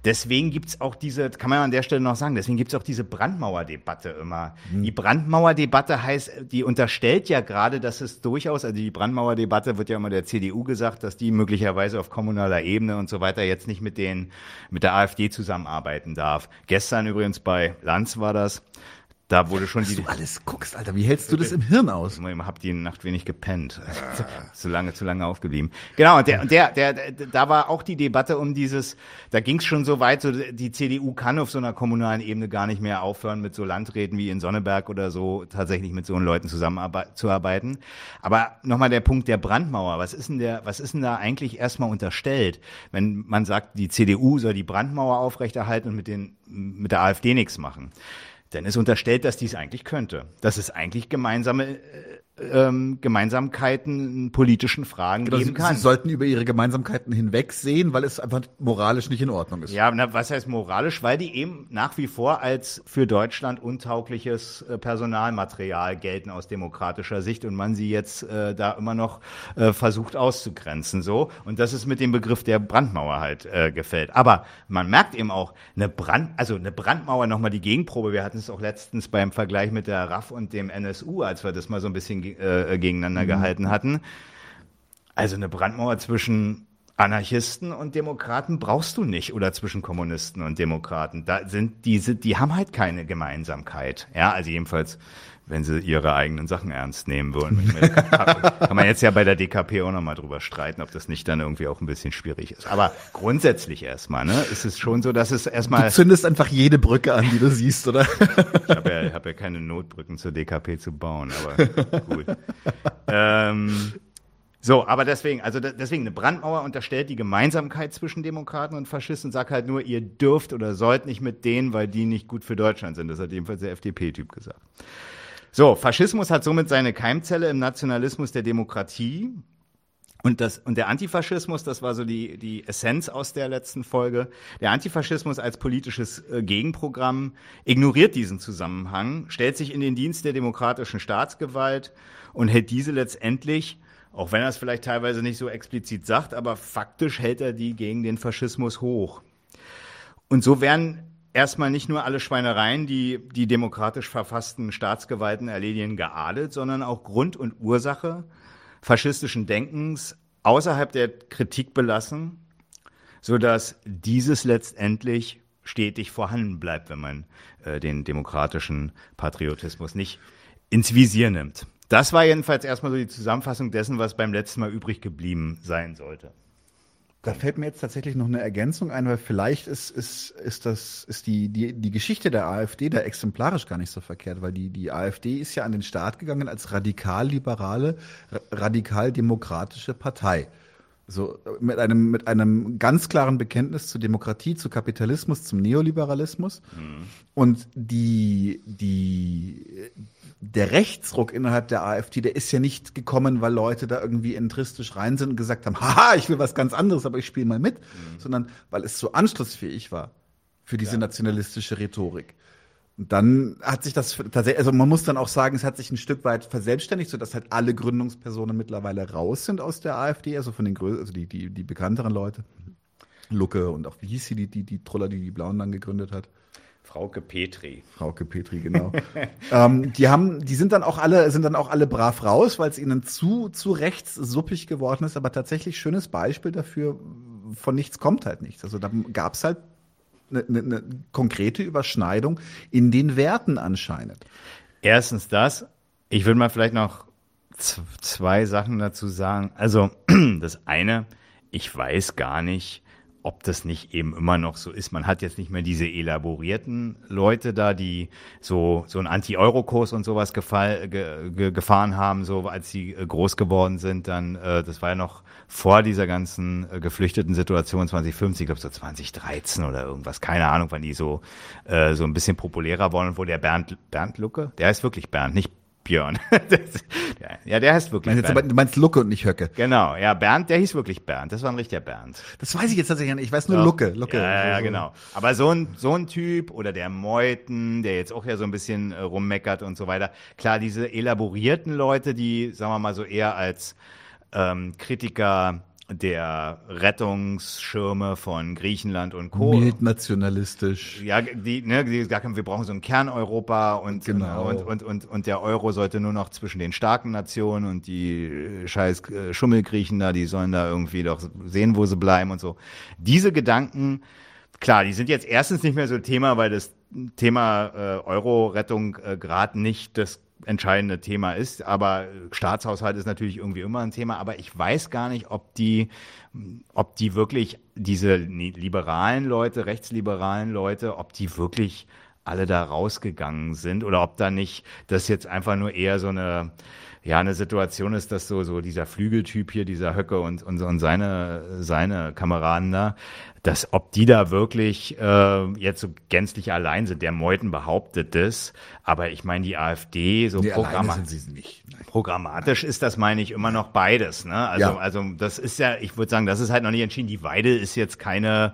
Deswegen gibt's auch diese, kann man an der Stelle noch sagen, deswegen gibt's auch diese Brandmauerdebatte immer. Mhm. Die Brandmauerdebatte heißt, die unterstellt ja gerade, dass es durchaus, also die Brandmauerdebatte wird ja immer der CDU gesagt, dass die möglicherweise auf kommunaler Ebene und so weiter jetzt nicht mit den, mit der AfD zusammenarbeiten darf. Gestern übrigens bei Lanz war das, da wurde schon Was die. du alles guckst, Alter. Wie hältst du das im Hirn aus? Ich hab die Nacht wenig gepennt. (laughs) Zu lange, zu lange aufgeblieben. Genau, und der, der, der, der, da war auch die Debatte um dieses, da ging es schon so weit, so die CDU kann auf so einer kommunalen Ebene gar nicht mehr aufhören, mit so Landräten wie in Sonneberg oder so tatsächlich mit so Leuten zusammenzuarbeiten. Aber nochmal der Punkt der Brandmauer. Was ist denn der, was ist denn da eigentlich erstmal unterstellt? Wenn man sagt, die CDU soll die Brandmauer aufrechterhalten und mit den, mit der AfD nichts machen. Denn es unterstellt, dass dies eigentlich könnte. Dass es eigentlich gemeinsame äh, ähm, Gemeinsamkeiten in politischen Fragen genau, geben kann. Sie sollten über ihre Gemeinsamkeiten hinwegsehen, weil es einfach moralisch nicht in Ordnung ist. Ja, na, was heißt moralisch? Weil die eben nach wie vor als für Deutschland untaugliches äh, Personalmaterial gelten aus demokratischer Sicht und man sie jetzt äh, da immer noch äh, versucht auszugrenzen. So und das ist mit dem Begriff der Brandmauer halt äh, gefällt. Aber man merkt eben auch eine Brand, also eine Brandmauer nochmal die Gegenprobe. Wir hatten es auch letztens beim Vergleich mit der RAF und dem NSU, als wir das mal so ein bisschen äh, gegeneinander mhm. gehalten hatten. Also eine Brandmauer zwischen Anarchisten und Demokraten brauchst du nicht oder zwischen Kommunisten und Demokraten. Da sind diese, die haben halt keine Gemeinsamkeit. Ja, also jedenfalls wenn sie ihre eigenen Sachen ernst nehmen wollen. Kann man jetzt ja bei der DKP auch nochmal drüber streiten, ob das nicht dann irgendwie auch ein bisschen schwierig ist. Aber grundsätzlich erstmal, ne, ist es schon so, dass es erstmal. Du zündest einfach jede Brücke an, die du siehst, oder? Ich habe ja, hab ja keine Notbrücken zur DKP zu bauen, aber gut. ähm, so, aber deswegen, also deswegen eine Brandmauer unterstellt die Gemeinsamkeit zwischen Demokraten und Faschisten, sagt halt nur, ihr dürft oder sollt nicht mit denen, weil die nicht gut für Deutschland sind. Das hat jedenfalls der FDP-Typ gesagt. So, Faschismus hat somit seine Keimzelle im Nationalismus der Demokratie. Und, das, und der Antifaschismus, das war so die, die Essenz aus der letzten Folge, der Antifaschismus als politisches äh, Gegenprogramm ignoriert diesen Zusammenhang, stellt sich in den Dienst der demokratischen Staatsgewalt und hält diese letztendlich, auch wenn er es vielleicht teilweise nicht so explizit sagt, aber faktisch hält er die gegen den Faschismus hoch. Und so werden erstmal nicht nur alle Schweinereien, die die demokratisch verfassten Staatsgewalten erledigen, geadelt, sondern auch Grund und Ursache faschistischen Denkens außerhalb der Kritik belassen, so dass dieses letztendlich stetig vorhanden bleibt, wenn man äh, den demokratischen Patriotismus nicht ins Visier nimmt. Das war jedenfalls erstmal so die Zusammenfassung dessen, was beim letzten Mal übrig geblieben sein sollte. Da fällt mir jetzt tatsächlich noch eine Ergänzung ein, weil vielleicht ist, ist, ist, das, ist die, die, die Geschichte der AfD da exemplarisch gar nicht so verkehrt, weil die, die AfD ist ja an den Start gegangen als radikal-liberale, radikal-demokratische Partei. So mit einem, mit einem ganz klaren Bekenntnis zur Demokratie, zu Kapitalismus, zum Neoliberalismus. Mhm. Und die, die, der Rechtsruck innerhalb der AfD, der ist ja nicht gekommen, weil Leute da irgendwie entristisch rein sind und gesagt haben, haha, ich will was ganz anderes, aber ich spiele mal mit, mhm. sondern weil es so anschlussfähig war für diese ja. nationalistische Rhetorik. Und dann hat sich das tatsächlich, also man muss dann auch sagen, es hat sich ein Stück weit verselbstständigt, sodass halt alle Gründungspersonen mittlerweile raus sind aus der AfD, also von den größeren, also die, die, die bekannteren Leute. Lucke und auch, wie hieß sie, die, die, die Troller, die die Blauen dann gegründet hat? Frauke Petri. Frauke Petri, genau. (laughs) ähm, die haben, die sind dann auch alle, sind dann auch alle brav raus, weil es ihnen zu, zu rechts suppig geworden ist, aber tatsächlich schönes Beispiel dafür, von nichts kommt halt nichts. Also da gab es halt eine, eine, eine konkrete Überschneidung in den Werten anscheinend. Erstens das. Ich würde mal vielleicht noch zwei Sachen dazu sagen. Also (clears throat) das eine, ich weiß gar nicht, ob das nicht eben immer noch so ist. Man hat jetzt nicht mehr diese elaborierten Leute da, die so, so einen Anti-Euro-Kurs und sowas gefall, ge, ge, gefahren haben, so als sie äh, groß geworden sind. Dann, äh, das war ja noch vor dieser ganzen äh, geflüchteten Situation 2050, ich glaube so 2013 oder irgendwas, keine Ahnung, wann die so, äh, so ein bisschen populärer waren, wo der Bernd, Bernd Lucke, der ist wirklich Bernd, nicht Björn. (laughs) Das, ja, der heißt wirklich meinst Bernd. Du meinst Lucke und nicht Höcke. Genau, ja, Bernd, der hieß wirklich Bernd. Das war ein richtiger Bernd. Das weiß ich jetzt tatsächlich nicht. Ich weiß nur Doch. Lucke. Lucke. Ja, ja, genau. Aber so ein, so ein Typ oder der Meuten, der jetzt auch ja so ein bisschen äh, rummeckert und so weiter. Klar, diese elaborierten Leute, die, sagen wir mal so eher als ähm, Kritiker der Rettungsschirme von Griechenland und Co. Mild nationalistisch. Ja, die, ne, die wir brauchen so ein Kerneuropa und, genau. und, und, und, und der Euro sollte nur noch zwischen den starken Nationen und die äh, scheiß äh, Schummelgriechen da, die sollen da irgendwie doch sehen, wo sie bleiben und so. Diese Gedanken, klar, die sind jetzt erstens nicht mehr so Thema, weil das Thema äh, Euro-Rettung äh, gerade nicht das entscheidende Thema ist. Aber Staatshaushalt ist natürlich irgendwie immer ein Thema. Aber ich weiß gar nicht, ob die, ob die wirklich diese liberalen Leute, rechtsliberalen Leute, ob die wirklich alle da rausgegangen sind oder ob da nicht das jetzt einfach nur eher so eine ja eine Situation ist, dass so so dieser Flügeltyp hier, dieser Höcke und und, und seine seine Kameraden da, dass ob die da wirklich äh, jetzt so gänzlich allein sind. Der Meuthen behauptet das, aber ich meine die AfD so nee, Programma programmatisch ist das meine ich immer noch beides. Ne? Also ja. also das ist ja, ich würde sagen, das ist halt noch nicht entschieden. Die Weide ist jetzt keine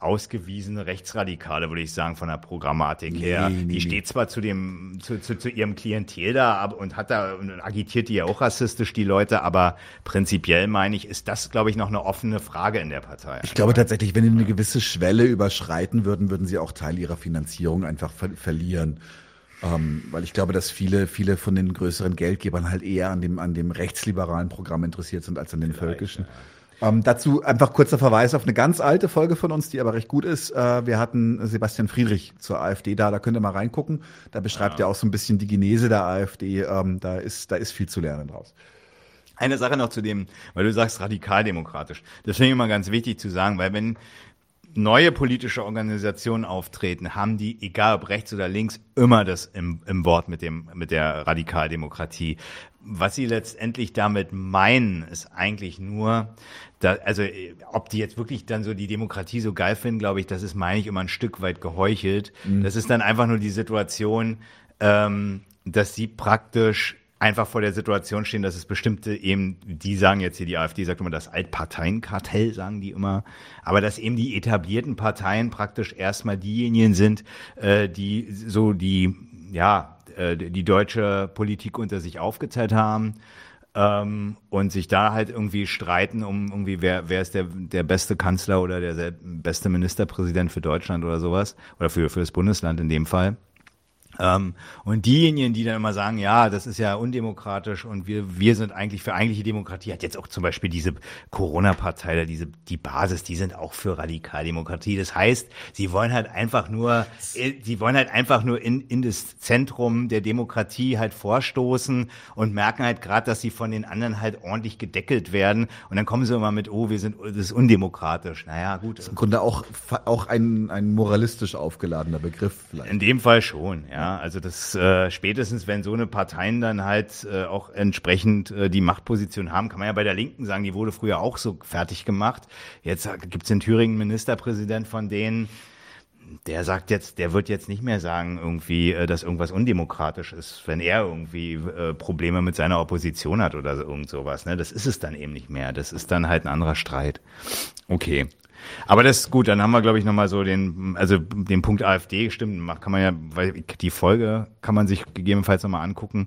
ausgewiesene Rechtsradikale, würde ich sagen, von der Programmatik nee, her. Nee, die nee. steht zwar zu dem, zu, zu, zu ihrem Klientel da ab und hat da und agitiert die ja auch rassistisch, die Leute, aber prinzipiell meine ich, ist das, glaube ich, noch eine offene Frage in der Partei. Ich glaube tatsächlich, wenn die eine gewisse Schwelle überschreiten würden, würden sie auch Teil ihrer Finanzierung einfach ver verlieren. Ähm, weil ich glaube, dass viele, viele von den größeren Geldgebern halt eher an dem, an dem rechtsliberalen Programm interessiert sind als an den Vielleicht, völkischen. Ja. Ähm, dazu einfach kurzer Verweis auf eine ganz alte Folge von uns, die aber recht gut ist. Äh, wir hatten Sebastian Friedrich zur AfD da, da könnt ihr mal reingucken. Da beschreibt ja. er auch so ein bisschen die Genese der AfD. Ähm, da, ist, da ist viel zu lernen draus. Eine Sache noch zu dem, weil du sagst radikaldemokratisch. Das finde ich immer ganz wichtig zu sagen, weil wenn neue politische Organisationen auftreten, haben die, egal ob rechts oder links, immer das im, im Wort mit dem, mit der Radikaldemokratie. Was sie letztendlich damit meinen, ist eigentlich nur, da, also ob die jetzt wirklich dann so die Demokratie so geil finden, glaube ich, das ist, meine ich, immer ein Stück weit geheuchelt. Mhm. Das ist dann einfach nur die Situation, ähm, dass sie praktisch einfach vor der Situation stehen, dass es bestimmte eben, die sagen jetzt hier, die AfD sagt immer das Altparteienkartell, sagen die immer, aber dass eben die etablierten Parteien praktisch erstmal diejenigen sind, äh, die so die, ja, äh, die deutsche Politik unter sich aufgezählt haben ähm, und sich da halt irgendwie streiten um irgendwie, wer, wer ist der, der beste Kanzler oder der beste Ministerpräsident für Deutschland oder sowas oder für, für das Bundesland in dem Fall. Ähm, und diejenigen, die dann immer sagen, ja, das ist ja undemokratisch und wir, wir sind eigentlich für eigentliche Demokratie, hat jetzt auch zum Beispiel diese Corona-Partei, diese, die Basis, die sind auch für Radikaldemokratie. Das heißt, sie wollen halt einfach nur, sie wollen halt einfach nur in, in das Zentrum der Demokratie halt vorstoßen und merken halt gerade, dass sie von den anderen halt ordentlich gedeckelt werden. Und dann kommen sie immer mit, oh, wir sind, das ist undemokratisch. Naja, gut. Das ist im Grunde auch, auch ein, ein moralistisch aufgeladener Begriff vielleicht. In dem Fall schon, ja. Also das äh, spätestens, wenn so eine Parteien dann halt äh, auch entsprechend äh, die Machtposition haben, kann man ja bei der Linken sagen, die wurde früher auch so fertig gemacht. Jetzt gibt's in Thüringen Ministerpräsident von denen, der sagt jetzt, der wird jetzt nicht mehr sagen, irgendwie, äh, dass irgendwas undemokratisch ist, wenn er irgendwie äh, Probleme mit seiner Opposition hat oder so, irgend sowas. Ne? Das ist es dann eben nicht mehr. Das ist dann halt ein anderer Streit. Okay. Aber das ist gut, dann haben wir, glaube ich, nochmal so den, also den Punkt AfD, stimmt, kann man ja, weil die Folge kann man sich gegebenenfalls nochmal angucken.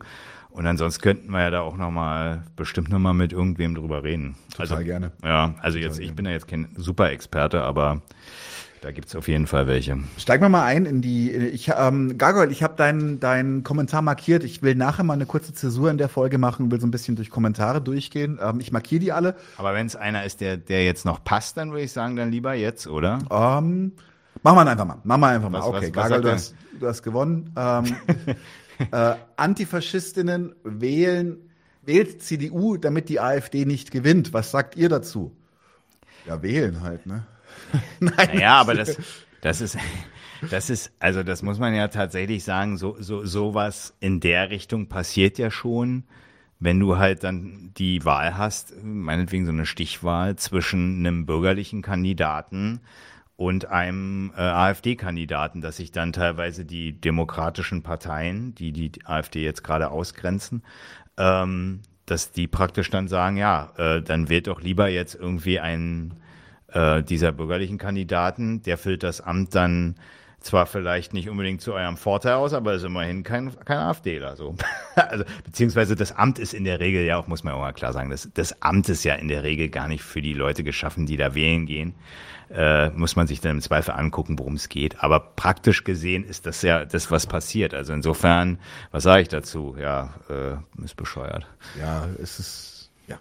Und ansonsten könnten wir ja da auch nochmal, bestimmt nochmal mit irgendwem drüber reden. Total also, gerne. Ja, also Total jetzt, ich bin ja jetzt kein Super-Experte, aber da gibt's auf jeden Fall welche. Steigen wir mal ein in die. Ich, ähm, Gargoyle, ich habe deinen deinen Kommentar markiert. Ich will nachher mal eine kurze Zäsur in der Folge machen, will so ein bisschen durch Kommentare durchgehen. Ähm, ich markiere die alle. Aber wenn es einer ist, der, der jetzt noch passt, dann würde ich sagen, dann lieber jetzt, oder? Ähm, machen wir einfach mal. Machen wir einfach mal. Was, okay, was, Gargoyle, du hast, du hast gewonnen. Ähm, (laughs) äh, Antifaschistinnen wählen, wählt CDU, damit die AfD nicht gewinnt. Was sagt ihr dazu? Ja, wählen halt, ne? (laughs) Nein. Ja, aber das, das ist, das ist, also das muss man ja tatsächlich sagen, so, so, sowas in der Richtung passiert ja schon, wenn du halt dann die Wahl hast, meinetwegen so eine Stichwahl zwischen einem bürgerlichen Kandidaten und einem äh, AfD-Kandidaten, dass sich dann teilweise die demokratischen Parteien, die die AfD jetzt gerade ausgrenzen, ähm, dass die praktisch dann sagen, ja, äh, dann wählt doch lieber jetzt irgendwie einen äh, dieser bürgerlichen Kandidaten, der füllt das Amt dann zwar vielleicht nicht unbedingt zu eurem Vorteil aus, aber ist immerhin kein, kein AfDler. So. (laughs) also, beziehungsweise das Amt ist in der Regel ja auch, muss man auch mal klar sagen, das, das Amt ist ja in der Regel gar nicht für die Leute geschaffen, die da wählen gehen. Äh, muss man sich dann im Zweifel angucken, worum es geht. Aber praktisch gesehen ist das ja das, was passiert. Also insofern, was sage ich dazu? Ja, äh, ist bescheuert. Ja, es ist, ja.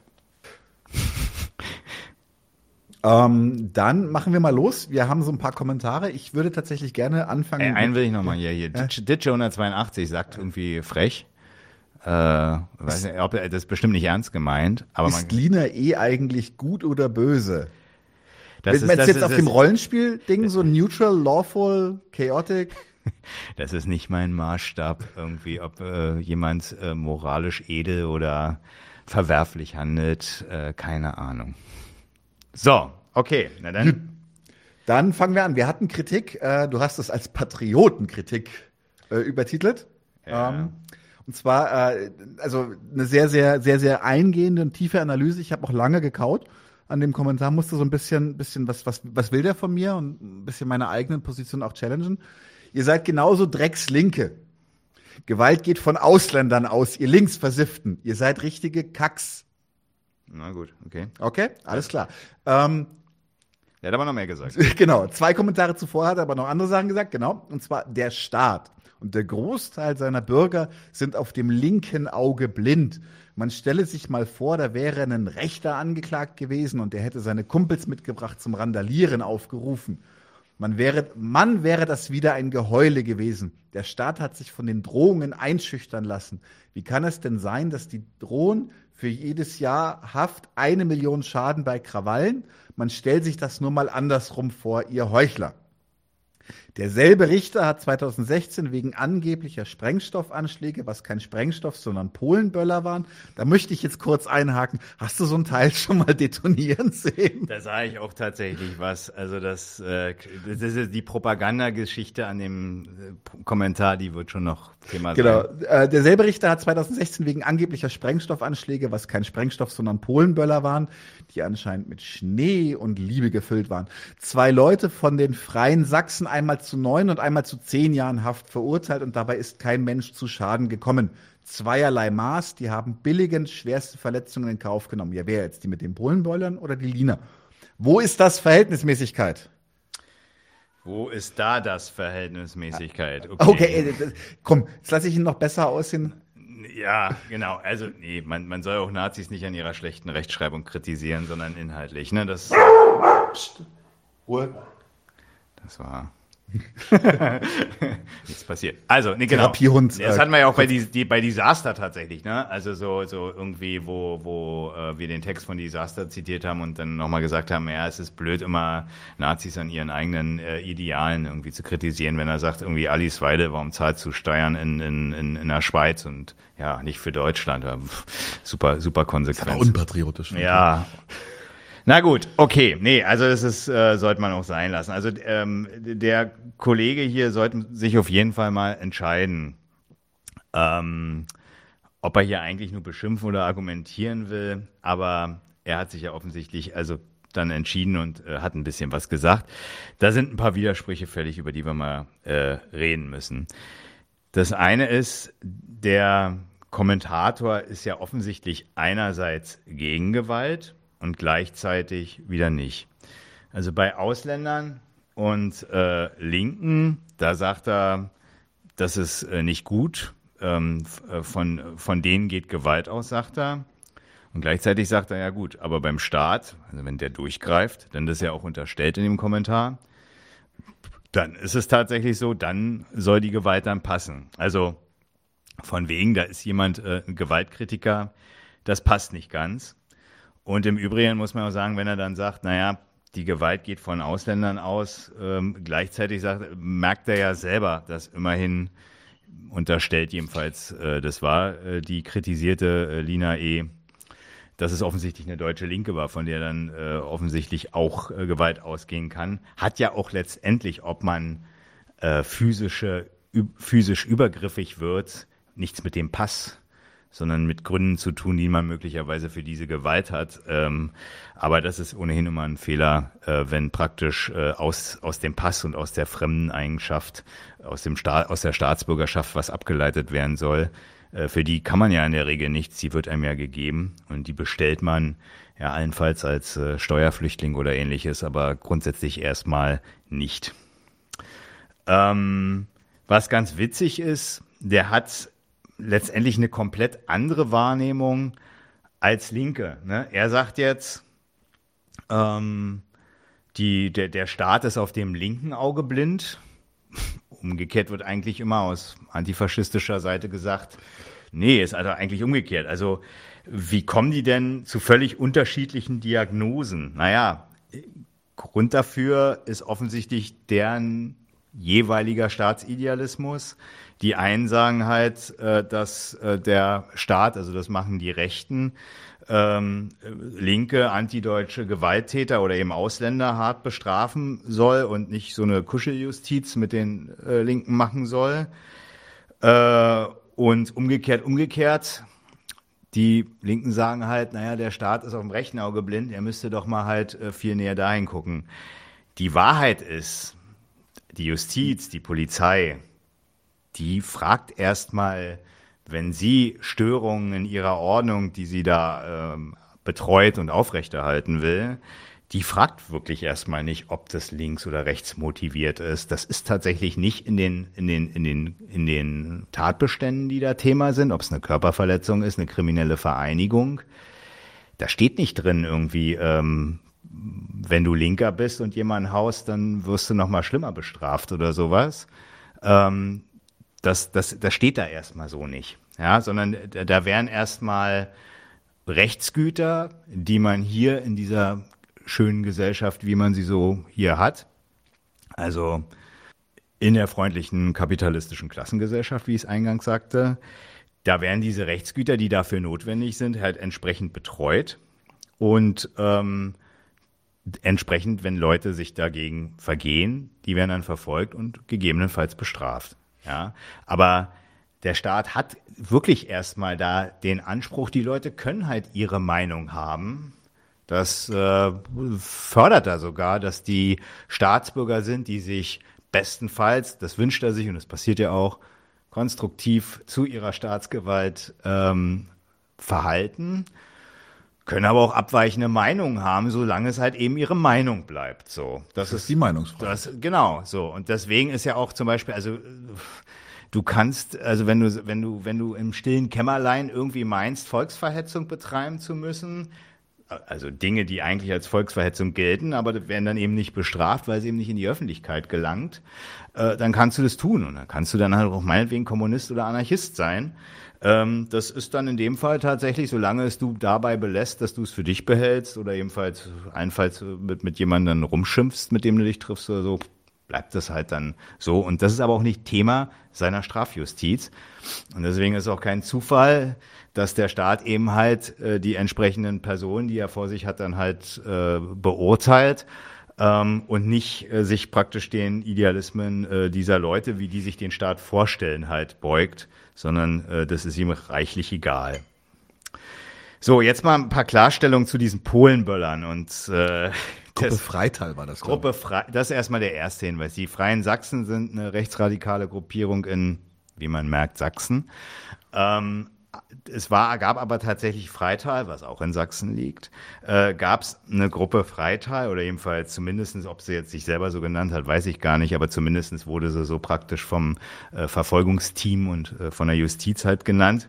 Ähm, dann machen wir mal los. Wir haben so ein paar Kommentare. Ich würde tatsächlich gerne anfangen. Ey, einen will ich nochmal hier. hier. Ja? Ditch 182 sagt irgendwie frech. Äh, weiß nicht, ob, das ist bestimmt nicht ernst gemeint. Aber ist man, Lina eh eigentlich gut oder böse? Das ist, das jetzt ist, auf dem Rollenspiel-Ding so neutral, lawful, chaotic? Das ist nicht mein Maßstab irgendwie, ob äh, jemand äh, moralisch edel oder verwerflich handelt. Äh, keine Ahnung. So, okay, na dann. Dann fangen wir an. Wir hatten Kritik, äh, du hast es als Patriotenkritik äh, übertitelt. Ja. Ähm, und zwar, äh, also eine sehr, sehr, sehr, sehr eingehende und tiefe Analyse. Ich habe auch lange gekaut an dem Kommentar, musste so ein bisschen, bisschen was, was, was will der von mir und ein bisschen meine eigenen Positionen auch challengen. Ihr seid genauso Dreckslinke. Gewalt geht von Ausländern aus, ihr Linksversifften. Ihr seid richtige Kacks. Na gut, okay. Okay, alles klar. Ähm, er hat aber noch mehr gesagt. (laughs) genau, zwei Kommentare zuvor hat er aber noch andere Sachen gesagt, genau. Und zwar der Staat und der Großteil seiner Bürger sind auf dem linken Auge blind. Man stelle sich mal vor, da wäre ein Rechter angeklagt gewesen und der hätte seine Kumpels mitgebracht zum Randalieren aufgerufen. Man wäre, Mann wäre das wieder ein Geheule gewesen. Der Staat hat sich von den Drohungen einschüchtern lassen. Wie kann es denn sein, dass die drohen, für jedes Jahr Haft eine Million Schaden bei Krawallen. Man stellt sich das nur mal andersrum vor, ihr Heuchler. Derselbe Richter hat 2016 wegen angeblicher Sprengstoffanschläge, was kein Sprengstoff, sondern Polenböller waren, da möchte ich jetzt kurz einhaken. Hast du so ein Teil schon mal detonieren sehen? Da sah ich auch tatsächlich was. Also das, äh, das ist die Propagandageschichte an dem äh, Kommentar, die wird schon noch Thema genau. sein. Genau. Äh, derselbe Richter hat 2016 wegen angeblicher Sprengstoffanschläge, was kein Sprengstoff, sondern Polenböller waren, die anscheinend mit Schnee und Liebe gefüllt waren, zwei Leute von den Freien Sachsen einmal zu neun und einmal zu zehn Jahren Haft verurteilt und dabei ist kein Mensch zu Schaden gekommen. Zweierlei Maß, die haben billigend schwerste Verletzungen in Kauf genommen. Ja, wer jetzt? Die mit den Polenboilern oder die Lina? Wo ist das Verhältnismäßigkeit? Wo ist da das Verhältnismäßigkeit? Okay, okay komm, jetzt lasse ich ihn noch besser aussehen. Ja, genau. Also, nee, man, man soll auch Nazis nicht an ihrer schlechten Rechtschreibung kritisieren, sondern inhaltlich. Ne? Das, Psst. Ruhe. Das war. (laughs) Nichts passiert. Also, nee, genau. Therapiehund. Das hatten wir ja auch bei, die, bei Disaster tatsächlich, ne? Also so, so irgendwie, wo, wo äh, wir den Text von Disaster zitiert haben und dann nochmal gesagt haben, ja, es ist blöd, immer Nazis an ihren eigenen äh, Idealen irgendwie zu kritisieren, wenn er sagt, irgendwie Alice Weide, warum zahlt du Steuern in, in, in, in der Schweiz und ja, nicht für Deutschland. Super, super konsequent. Unpatriotisch. Ja. Na gut, okay, nee, also das ist, äh, sollte man auch sein lassen. Also ähm, der Kollege hier sollte sich auf jeden Fall mal entscheiden, ähm, ob er hier eigentlich nur beschimpfen oder argumentieren will. Aber er hat sich ja offensichtlich also dann entschieden und äh, hat ein bisschen was gesagt. Da sind ein paar Widersprüche fällig, über die wir mal äh, reden müssen. Das eine ist, der Kommentator ist ja offensichtlich einerseits gegen Gewalt und gleichzeitig wieder nicht. Also bei Ausländern und äh, Linken, da sagt er, das ist äh, nicht gut. Ähm, äh, von, von denen geht Gewalt aus, sagt er. Und gleichzeitig sagt er, ja gut, aber beim Staat, also wenn der durchgreift, dann das ja auch unterstellt in dem Kommentar, dann ist es tatsächlich so, dann soll die Gewalt dann passen. Also von wegen, da ist jemand äh, ein Gewaltkritiker, das passt nicht ganz. Und im Übrigen muss man auch sagen, wenn er dann sagt, naja, die Gewalt geht von Ausländern aus, ähm, gleichzeitig sagt, merkt er ja selber, dass immerhin unterstellt jedenfalls, äh, das war äh, die kritisierte äh, Lina E., dass es offensichtlich eine deutsche Linke war, von der dann äh, offensichtlich auch äh, Gewalt ausgehen kann. Hat ja auch letztendlich, ob man äh, physische, physisch übergriffig wird, nichts mit dem Pass sondern mit Gründen zu tun, die man möglicherweise für diese Gewalt hat. Ähm, aber das ist ohnehin immer ein Fehler, äh, wenn praktisch äh, aus, aus dem Pass und aus der fremden Eigenschaft, aus, dem Sta aus der Staatsbürgerschaft was abgeleitet werden soll. Äh, für die kann man ja in der Regel nichts, die wird einem ja gegeben und die bestellt man ja allenfalls als äh, Steuerflüchtling oder ähnliches, aber grundsätzlich erstmal nicht. Ähm, was ganz witzig ist, der hat letztendlich eine komplett andere Wahrnehmung als Linke. Ne? Er sagt jetzt, ähm, die, der, der Staat ist auf dem linken Auge blind. Umgekehrt wird eigentlich immer aus antifaschistischer Seite gesagt, nee, ist also eigentlich umgekehrt. Also wie kommen die denn zu völlig unterschiedlichen Diagnosen? Naja, Grund dafür ist offensichtlich deren jeweiliger Staatsidealismus. Die einen sagen halt, äh, dass äh, der Staat, also das machen die Rechten, ähm, linke antideutsche Gewalttäter oder eben Ausländer hart bestrafen soll und nicht so eine Kuscheljustiz mit den äh, Linken machen soll. Äh, und umgekehrt, umgekehrt, die Linken sagen halt, naja, der Staat ist auf dem rechten Auge blind, er müsste doch mal halt äh, viel näher dahin gucken. Die Wahrheit ist, die Justiz, die Polizei, die fragt erstmal, wenn sie Störungen in ihrer Ordnung, die sie da ähm, betreut und aufrechterhalten will, die fragt wirklich erstmal nicht, ob das links oder rechts motiviert ist. Das ist tatsächlich nicht in den, in den, in den, in den Tatbeständen, die da Thema sind, ob es eine Körperverletzung ist, eine kriminelle Vereinigung. Da steht nicht drin irgendwie, ähm, wenn du Linker bist und jemanden haust, dann wirst du noch mal schlimmer bestraft oder sowas. Ähm, das, das, das steht da erstmal so nicht. Ja, sondern da wären erstmal Rechtsgüter, die man hier in dieser schönen Gesellschaft, wie man sie so hier hat, also in der freundlichen kapitalistischen Klassengesellschaft, wie ich es eingangs sagte, da wären diese Rechtsgüter, die dafür notwendig sind, halt entsprechend betreut und ähm, entsprechend, wenn Leute sich dagegen vergehen, die werden dann verfolgt und gegebenenfalls bestraft. Ja, aber der Staat hat wirklich erstmal da den Anspruch, die Leute können halt ihre Meinung haben. Das äh, fördert er sogar, dass die Staatsbürger sind, die sich bestenfalls, das wünscht er sich und das passiert ja auch, konstruktiv zu ihrer Staatsgewalt ähm, verhalten können aber auch abweichende Meinungen haben, solange es halt eben ihre Meinung bleibt. So, das, das ist die Meinungsfreiheit. Das, genau, so und deswegen ist ja auch zum Beispiel, also du kannst, also wenn du, wenn du, wenn du im stillen Kämmerlein irgendwie meinst, Volksverhetzung betreiben zu müssen, also Dinge, die eigentlich als Volksverhetzung gelten, aber werden dann eben nicht bestraft, weil es eben nicht in die Öffentlichkeit gelangt, äh, dann kannst du das tun und dann kannst du dann halt auch meinetwegen Kommunist oder Anarchist sein. Ähm, das ist dann in dem Fall tatsächlich, solange es du dabei belässt, dass du es für dich behältst oder ebenfalls einfalls mit, mit jemandem rumschimpfst, mit dem du dich triffst oder so, bleibt das halt dann so. Und das ist aber auch nicht Thema seiner Strafjustiz. Und deswegen ist auch kein Zufall, dass der Staat eben halt äh, die entsprechenden Personen, die er vor sich hat, dann halt äh, beurteilt ähm, und nicht äh, sich praktisch den Idealismen äh, dieser Leute, wie die sich den Staat vorstellen, halt beugt, sondern äh, das ist ihm reichlich egal. So, jetzt mal ein paar Klarstellungen zu diesen Polenböllern und äh, (laughs) Gruppe das, Freital war das. Gruppe Fre das ist erstmal der erste Hinweis. Die Freien Sachsen sind eine rechtsradikale Gruppierung in, wie man merkt, Sachsen. Ähm, es war, gab aber tatsächlich Freital, was auch in Sachsen liegt, äh, gab es eine Gruppe Freital oder jedenfalls zumindestens, ob sie jetzt sich selber so genannt hat, weiß ich gar nicht, aber zumindestens wurde sie so praktisch vom äh, Verfolgungsteam und äh, von der Justiz halt genannt.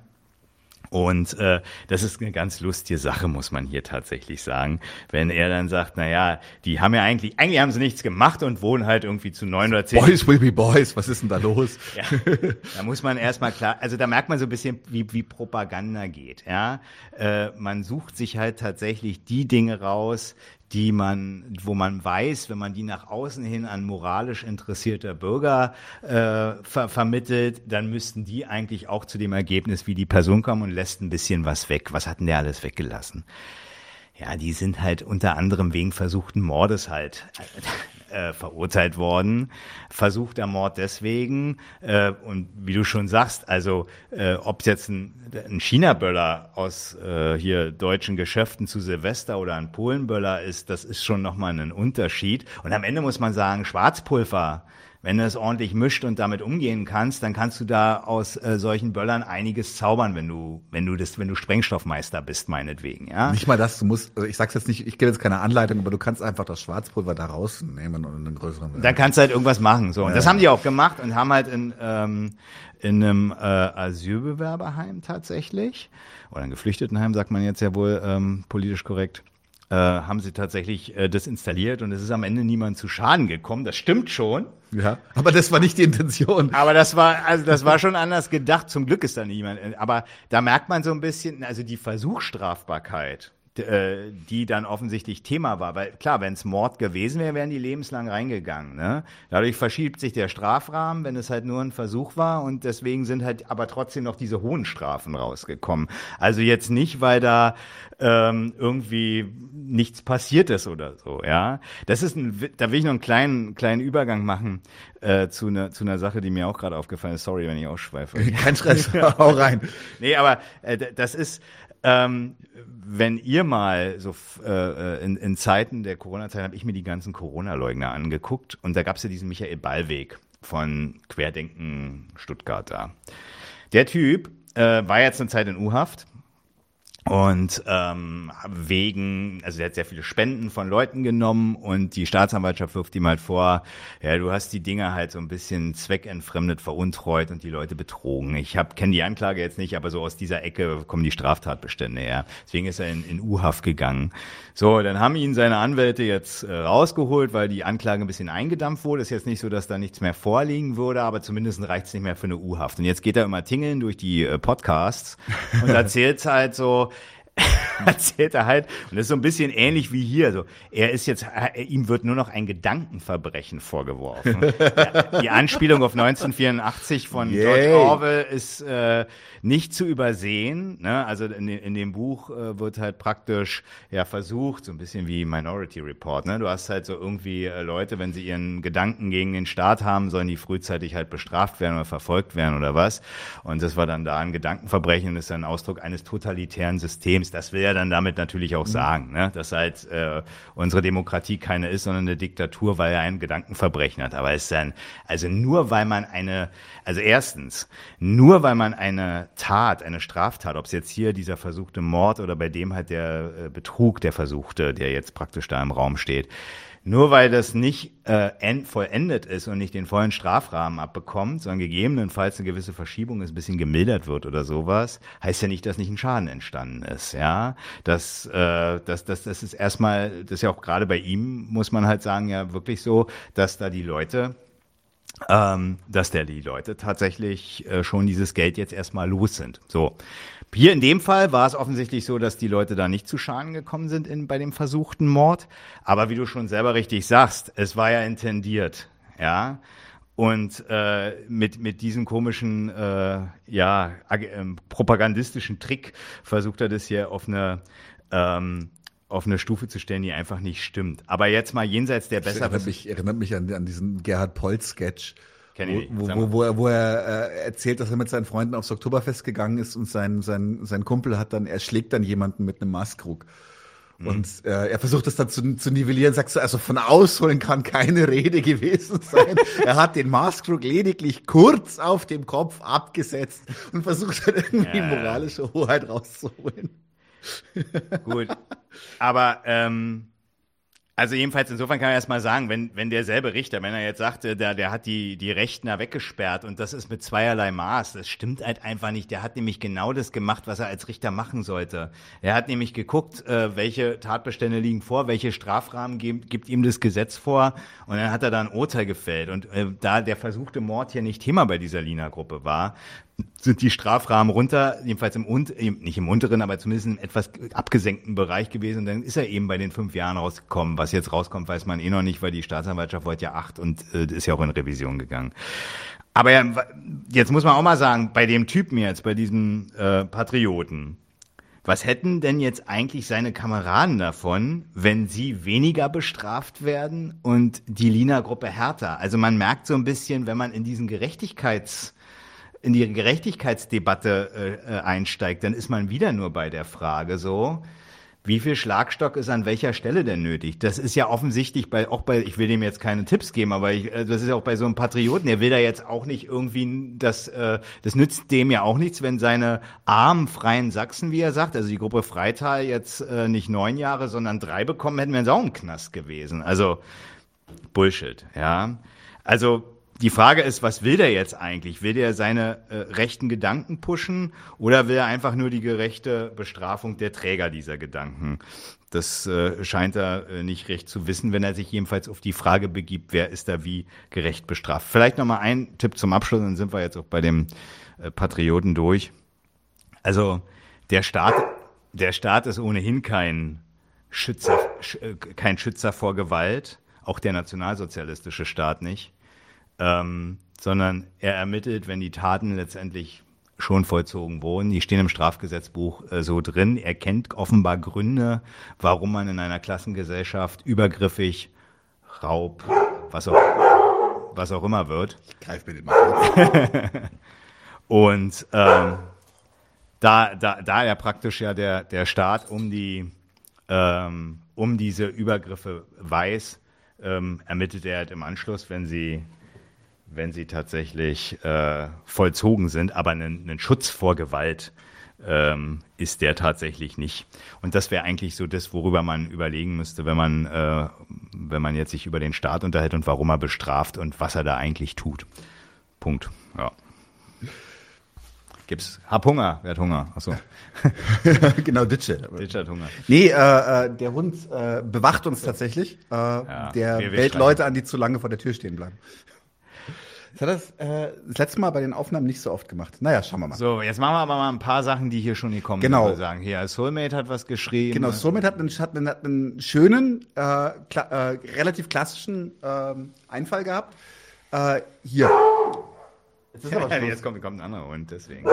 Und äh, das ist eine ganz lustige Sache, muss man hier tatsächlich sagen. Wenn er dann sagt, na ja, die haben ja eigentlich, eigentlich haben sie nichts gemacht und wohnen halt irgendwie zu neun oder zehn. Boys will be boys, was ist denn da los? Ja, da muss man erstmal klar, also da merkt man so ein bisschen, wie, wie Propaganda geht. Ja, äh, Man sucht sich halt tatsächlich die Dinge raus, die man, wo man weiß, wenn man die nach außen hin an moralisch interessierte Bürger äh, ver vermittelt, dann müssten die eigentlich auch zu dem Ergebnis, wie die Person kommen und lässt ein bisschen was weg. Was hat denn der alles weggelassen? Ja, die sind halt unter anderem wegen versuchten Mordes halt äh, verurteilt worden. Versuchter Mord deswegen. Äh, und wie du schon sagst, also äh, ob es jetzt ein, ein China-Böller aus äh, hier deutschen Geschäften zu Silvester oder ein Polen-Böller ist, das ist schon nochmal ein Unterschied. Und am Ende muss man sagen, Schwarzpulver wenn du es ordentlich mischt und damit umgehen kannst, dann kannst du da aus äh, solchen Böllern einiges zaubern, wenn du, wenn du das, wenn du Sprengstoffmeister bist, meinetwegen, ja. Nicht mal das, du musst, also ich sag's jetzt nicht, ich gebe jetzt keine Anleitung, aber du kannst einfach das Schwarzpulver da rausnehmen und einen größeren. Dann kannst du halt irgendwas machen, so. Und ja. das haben die auch gemacht und haben halt in, ähm, in einem äh, Asylbewerberheim tatsächlich, oder ein Geflüchtetenheim, sagt man jetzt ja wohl ähm, politisch korrekt, äh, haben sie tatsächlich äh, das installiert und es ist am Ende niemand zu Schaden gekommen. Das stimmt schon. Ja, aber das war nicht die Intention. Aber das war, also das war schon anders gedacht. Zum Glück ist da niemand. Aber da merkt man so ein bisschen, also die Versuchsstrafbarkeit äh, die dann offensichtlich Thema war. Weil klar, wenn es Mord gewesen wäre, wären die lebenslang reingegangen. Ne? Dadurch verschiebt sich der Strafrahmen, wenn es halt nur ein Versuch war und deswegen sind halt aber trotzdem noch diese hohen Strafen rausgekommen. Also jetzt nicht, weil da ähm, irgendwie nichts passiert ist oder so. Ja, das ist ein, da will ich noch einen kleinen kleinen Übergang machen äh, zu einer zu einer Sache, die mir auch gerade aufgefallen ist. Sorry, wenn ich ausschweife. Kein Stress, (laughs) hau rein. nee, aber äh, das ist ähm, wenn ihr mal so äh, in, in Zeiten der Corona-Zeit habe ich mir die ganzen Corona-Leugner angeguckt und da gab es ja diesen Michael Ballweg von Querdenken Stuttgart da. Der Typ äh, war jetzt eine Zeit in U-Haft und ähm, wegen, also er hat sehr viele Spenden von Leuten genommen und die Staatsanwaltschaft wirft ihm halt vor, ja, du hast die Dinger halt so ein bisschen zweckentfremdet, veruntreut und die Leute betrogen. Ich hab kenne die Anklage jetzt nicht, aber so aus dieser Ecke kommen die Straftatbestände her. Deswegen ist er in, in U-Haft gegangen. So, dann haben ihn seine Anwälte jetzt äh, rausgeholt, weil die Anklage ein bisschen eingedampft wurde. Ist jetzt nicht so, dass da nichts mehr vorliegen würde, aber zumindest reicht es nicht mehr für eine U-Haft. Und jetzt geht er immer tingeln durch die äh, Podcasts und (laughs) erzählt halt so, (laughs) erzählt er halt, und das ist so ein bisschen ähnlich wie hier. Also, er ist jetzt, äh, ihm wird nur noch ein Gedankenverbrechen vorgeworfen. (laughs) die Anspielung auf 1984 von Yay. George Orwell ist äh, nicht zu übersehen. Ne? Also in, in dem Buch äh, wird halt praktisch ja versucht, so ein bisschen wie Minority Report. Ne? Du hast halt so irgendwie äh, Leute, wenn sie ihren Gedanken gegen den Staat haben, sollen die frühzeitig halt bestraft werden oder verfolgt werden oder was. Und das war dann da ein Gedankenverbrechen, das ist ein Ausdruck eines totalitären Systems Systems. Das will er dann damit natürlich auch mhm. sagen, ne? dass halt äh, unsere Demokratie keine ist, sondern eine Diktatur, weil er ein Gedankenverbrechen hat. Aber es ist dann, also nur weil man eine, also erstens, nur weil man eine Tat, eine Straftat, ob es jetzt hier dieser versuchte Mord oder bei dem halt der äh, Betrug, der versuchte, der jetzt praktisch da im Raum steht, nur weil das nicht äh, end, vollendet ist und nicht den vollen Strafrahmen abbekommt, sondern gegebenenfalls eine gewisse Verschiebung ist, ein bisschen gemildert wird oder sowas, heißt ja nicht, dass nicht ein Schaden entstanden ist. Ja, das, äh, das, das, das ist erstmal, das ist ja auch gerade bei ihm, muss man halt sagen, ja wirklich so, dass da die Leute ähm, dass der die Leute tatsächlich äh, schon dieses Geld jetzt erstmal los sind. So. Hier in dem Fall war es offensichtlich so, dass die Leute da nicht zu Schaden gekommen sind in, bei dem versuchten Mord. Aber wie du schon selber richtig sagst, es war ja intendiert, ja. Und äh, mit, mit diesem komischen, äh, ja, äh, propagandistischen Trick versucht er das hier auf eine ähm, auf eine Stufe zu stellen, die einfach nicht stimmt. Aber jetzt mal jenseits der besser. Erinnert mich, erinnert mich an, an diesen Gerhard Polt-Sketch. Wo, wo, wo, er, wo er äh, erzählt, dass er mit seinen Freunden aufs Oktoberfest gegangen ist und sein, sein, sein Kumpel hat dann, er schlägt dann jemanden mit einem Maßkrug. Mhm. Und äh, er versucht das dann zu, zu nivellieren, sagst du, also von ausholen kann keine (laughs) Rede gewesen sein. er hat den Maßkrug lediglich kurz auf dem Kopf abgesetzt und versucht dann irgendwie ja. moralische Hoheit rauszuholen. Gut. Aber ähm, also jedenfalls insofern kann man erstmal sagen, wenn, wenn derselbe Richter, wenn er jetzt sagte, der, der hat die, die Rechten da weggesperrt und das ist mit zweierlei Maß, das stimmt halt einfach nicht. Der hat nämlich genau das gemacht, was er als Richter machen sollte. Er hat nämlich geguckt, äh, welche Tatbestände liegen vor, welche Strafrahmen gibt, gibt ihm das Gesetz vor und dann hat er da ein Urteil gefällt. Und äh, da der versuchte Mord hier nicht Thema bei dieser Lina-Gruppe war, sind die Strafrahmen runter, jedenfalls im und nicht im unteren, aber zumindest im etwas abgesenkten Bereich gewesen. dann ist er eben bei den fünf Jahren rausgekommen. Was jetzt rauskommt, weiß man eh noch nicht, weil die Staatsanwaltschaft wollte ja acht und äh, ist ja auch in Revision gegangen. Aber ja, jetzt muss man auch mal sagen, bei dem Typen jetzt, bei diesem äh, Patrioten, was hätten denn jetzt eigentlich seine Kameraden davon, wenn sie weniger bestraft werden und die Lina-Gruppe härter? Also man merkt so ein bisschen, wenn man in diesen Gerechtigkeits in die Gerechtigkeitsdebatte äh, äh, einsteigt, dann ist man wieder nur bei der Frage so, wie viel Schlagstock ist an welcher Stelle denn nötig? Das ist ja offensichtlich bei, auch bei, ich will dem jetzt keine Tipps geben, aber ich, äh, das ist ja auch bei so einem Patrioten, der will da jetzt auch nicht irgendwie, das, äh, das nützt dem ja auch nichts, wenn seine armen freien Sachsen, wie er sagt, also die Gruppe Freital jetzt äh, nicht neun Jahre, sondern drei bekommen, hätten wir es auch im Knast gewesen. Also Bullshit, ja. Also die Frage ist, was will der jetzt eigentlich? Will der seine äh, rechten Gedanken pushen oder will er einfach nur die gerechte Bestrafung der Träger dieser Gedanken? Das äh, scheint er äh, nicht recht zu wissen, wenn er sich jedenfalls auf die Frage begibt, wer ist da wie gerecht bestraft. Vielleicht nochmal ein Tipp zum Abschluss, dann sind wir jetzt auch bei dem äh, Patrioten durch. Also der Staat, der Staat ist ohnehin kein Schützer, äh, kein Schützer vor Gewalt, auch der nationalsozialistische Staat nicht ähm, sondern er ermittelt, wenn die Taten letztendlich schon vollzogen wurden. Die stehen im Strafgesetzbuch äh, so drin. Er kennt offenbar Gründe, warum man in einer Klassengesellschaft übergriffig, Raub, was auch, was auch immer wird. Ich greife mir den mal (laughs) Und ähm, da, da, da er praktisch ja der, der Staat um, die, ähm, um diese Übergriffe weiß, ähm, ermittelt er halt im Anschluss, wenn sie wenn sie tatsächlich äh, vollzogen sind, aber einen, einen Schutz vor Gewalt ähm, ist der tatsächlich nicht. Und das wäre eigentlich so das, worüber man überlegen müsste, wenn man, äh, wenn man jetzt sich über den Staat unterhält und warum er bestraft und was er da eigentlich tut. Punkt. Ja. Gibt's. Hab Hunger, wer hat Hunger? Achso. (laughs) genau, Ditsche. Ditsche hat Hunger. Nee, äh, äh, der Hund äh, bewacht uns tatsächlich. Äh, ja, der wählt Leute an, die zu lange vor der Tür stehen bleiben. Das hat das äh, das letzte Mal bei den Aufnahmen nicht so oft gemacht. Naja, schauen wir mal. So, jetzt machen wir aber mal ein paar Sachen, die hier schon gekommen genau. sind. Sagen. Hier, Soulmate hat was geschrieben. Genau, Soulmate hat einen, hat einen, hat einen schönen, äh, kla äh, relativ klassischen äh, Einfall gehabt. Äh, hier. Jetzt, ist aber (laughs) jetzt kommt, kommt ein anderer Hund, deswegen.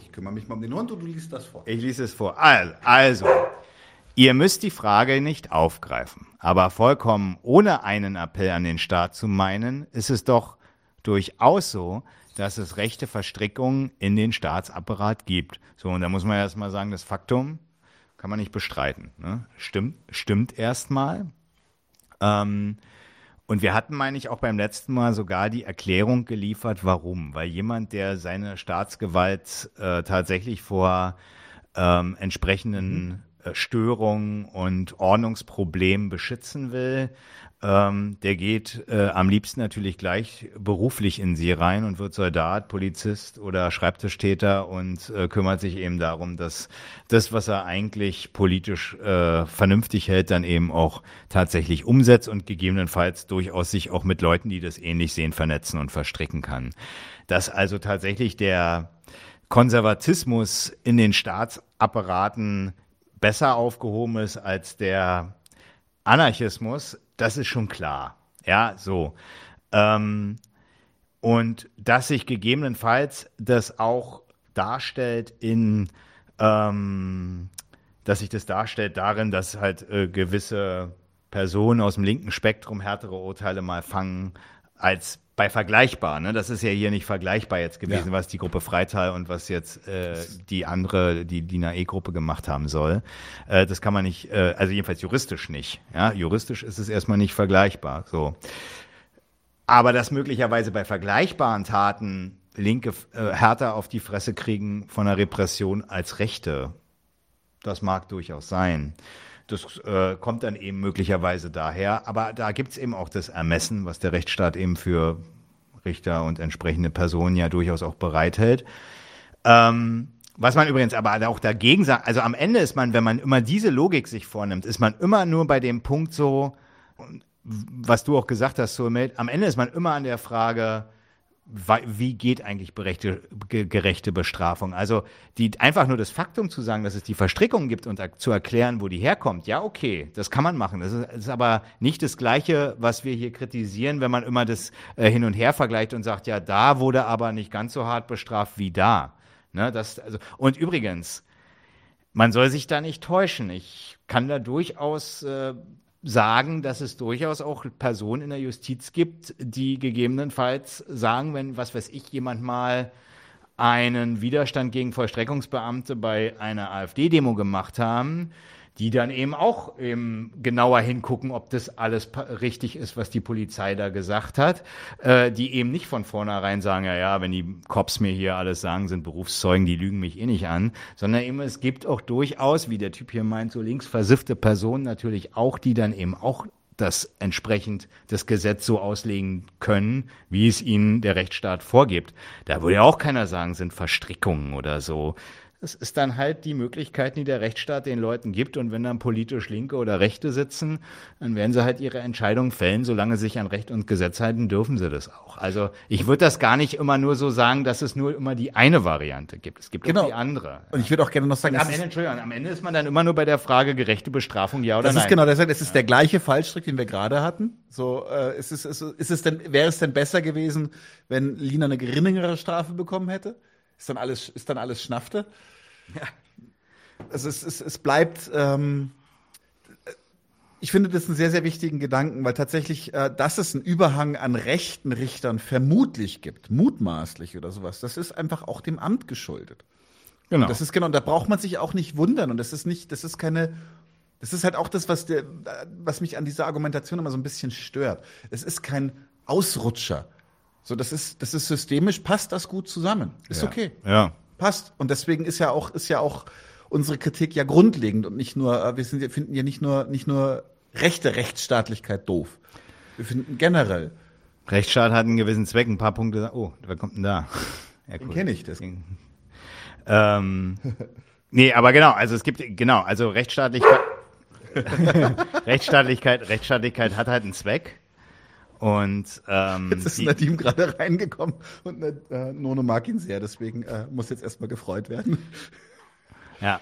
Ich kümmere mich mal um den Hund und du liest das vor. Ich lese es vor. Also, also Ihr müsst die Frage nicht aufgreifen, aber vollkommen ohne einen Appell an den Staat zu meinen, ist es doch durchaus so, dass es rechte Verstrickungen in den Staatsapparat gibt. So, und da muss man erstmal sagen, das Faktum, kann man nicht bestreiten. Ne? Stimmt, stimmt erstmal. Ähm, und wir hatten, meine ich, auch beim letzten Mal sogar die Erklärung geliefert, warum. Weil jemand, der seine Staatsgewalt äh, tatsächlich vor ähm, entsprechenden mhm. Störungen und Ordnungsproblemen beschützen will, ähm, der geht äh, am liebsten natürlich gleich beruflich in sie rein und wird Soldat, Polizist oder Schreibtischtäter und äh, kümmert sich eben darum, dass das, was er eigentlich politisch äh, vernünftig hält, dann eben auch tatsächlich umsetzt und gegebenenfalls durchaus sich auch mit Leuten, die das ähnlich sehen, vernetzen und verstricken kann. Dass also tatsächlich der Konservatismus in den Staatsapparaten besser aufgehoben ist als der Anarchismus, das ist schon klar. Ja, so. Ähm, und dass sich gegebenenfalls das auch darstellt in, ähm, dass sich das darstellt darin, dass halt äh, gewisse Personen aus dem linken Spektrum härtere Urteile mal fangen als bei vergleichbar. Ne? Das ist ja hier nicht vergleichbar jetzt gewesen, ja. was die Gruppe Freital und was jetzt äh, die andere, die die NAE-Gruppe gemacht haben soll. Äh, das kann man nicht, äh, also jedenfalls juristisch nicht. Ja? Juristisch ist es erstmal nicht vergleichbar. So. Aber dass möglicherweise bei vergleichbaren Taten Linke äh, härter auf die Fresse kriegen von der Repression als Rechte, das mag durchaus sein. Das äh, kommt dann eben möglicherweise daher. Aber da gibt es eben auch das Ermessen, was der Rechtsstaat eben für Richter und entsprechende Personen ja durchaus auch bereithält. Ähm, was man übrigens aber auch dagegen sagt, also am Ende ist man, wenn man immer diese Logik sich vornimmt, ist man immer nur bei dem Punkt so, was du auch gesagt hast, Soulmate, am Ende ist man immer an der Frage, wie geht eigentlich gerechte Bestrafung? Also die, einfach nur das Faktum zu sagen, dass es die Verstrickung gibt und zu erklären, wo die herkommt, ja, okay, das kann man machen. Das ist, ist aber nicht das Gleiche, was wir hier kritisieren, wenn man immer das äh, hin und her vergleicht und sagt, ja, da wurde aber nicht ganz so hart bestraft wie da. Ne, das, also, und übrigens, man soll sich da nicht täuschen. Ich kann da durchaus äh, sagen, dass es durchaus auch Personen in der Justiz gibt, die gegebenenfalls sagen, wenn, was weiß ich, jemand mal einen Widerstand gegen Vollstreckungsbeamte bei einer AfD-Demo gemacht haben, die dann eben auch eben genauer hingucken, ob das alles richtig ist, was die Polizei da gesagt hat, äh, die eben nicht von vornherein sagen, ja, ja, wenn die Cops mir hier alles sagen, sind Berufszeugen, die lügen mich eh nicht an, sondern eben es gibt auch durchaus, wie der Typ hier meint, so links versiffte Personen natürlich auch, die dann eben auch das entsprechend das Gesetz so auslegen können, wie es ihnen der Rechtsstaat vorgibt. Da würde ja auch keiner sagen, sind Verstrickungen oder so. Es ist dann halt die Möglichkeiten, die der Rechtsstaat den Leuten gibt. Und wenn dann politisch Linke oder Rechte sitzen, dann werden sie halt ihre Entscheidungen fällen. Solange sie sich an Recht und Gesetz halten, dürfen sie das auch. Also ich würde das gar nicht immer nur so sagen, dass es nur immer die eine Variante gibt. Es gibt genau. auch die andere. Und ich würde auch gerne noch sagen, am Ende, Entschuldigung, am Ende ist man dann immer nur bei der Frage gerechte Bestrafung, ja oder das nein. Das ist genau, das ist, es ist der gleiche Fallstrick, den wir gerade hatten. So, äh, ist es, ist, ist es denn, wäre es denn besser gewesen, wenn Lina eine geringere Strafe bekommen hätte? Ist dann alles, ist dann alles Schnaffte? Ja. Also es, es, es bleibt, ähm, ich finde das einen sehr, sehr wichtigen Gedanken, weil tatsächlich, äh, dass es einen Überhang an rechten Richtern vermutlich gibt, mutmaßlich oder sowas, das ist einfach auch dem Amt geschuldet. Genau. Und das ist genau, und da braucht man sich auch nicht wundern. Und das ist nicht, das ist keine, das ist halt auch das, was, der, was mich an dieser Argumentation immer so ein bisschen stört. Es ist kein Ausrutscher. So, das ist, das ist systemisch, passt das gut zusammen. Ist ja. okay. Ja. Passt. Und deswegen ist ja auch, ist ja auch unsere Kritik ja grundlegend und nicht nur, äh, wir sind, finden ja nicht nur, nicht nur rechte Rechtsstaatlichkeit doof. Wir finden generell. Rechtsstaat hat einen gewissen Zweck, ein paar Punkte. Oh, wer kommt denn da? Ja, Den kenne ich, das. Ähm, nee, aber genau, also es gibt, genau, also Rechtsstaatlichkeit, (laughs) Rechtsstaatlichkeit, Rechtsstaatlichkeit hat halt einen Zweck. Und ähm, jetzt ist Nadim gerade reingekommen und äh, Nono mag ihn sehr, deswegen äh, muss jetzt erstmal gefreut werden. Ja.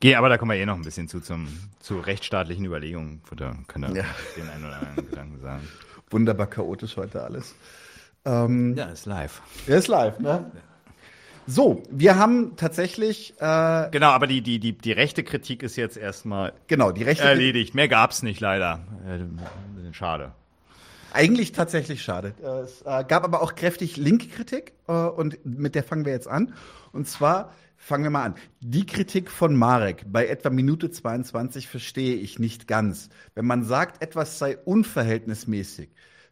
Geh, aber da kommen wir eh noch ein bisschen zu, zum, zu rechtsstaatlichen Überlegungen. Da können wir ja. den einen oder anderen Gedanken sagen. Wunderbar chaotisch heute alles. Ähm, ja, ist live. Ja, ist live, ne? Ja. So, wir haben tatsächlich. Äh, genau, aber die, die, die, die rechte Kritik ist jetzt erstmal genau, die rechte erledigt. Mehr gab's nicht leider. Äh, schade. Eigentlich tatsächlich schade. Es äh, gab aber auch kräftig linke Kritik äh, und mit der fangen wir jetzt an. Und zwar fangen wir mal an. Die Kritik von Marek bei etwa Minute 22 verstehe ich nicht ganz. Wenn man sagt, etwas sei unverhältnismäßig,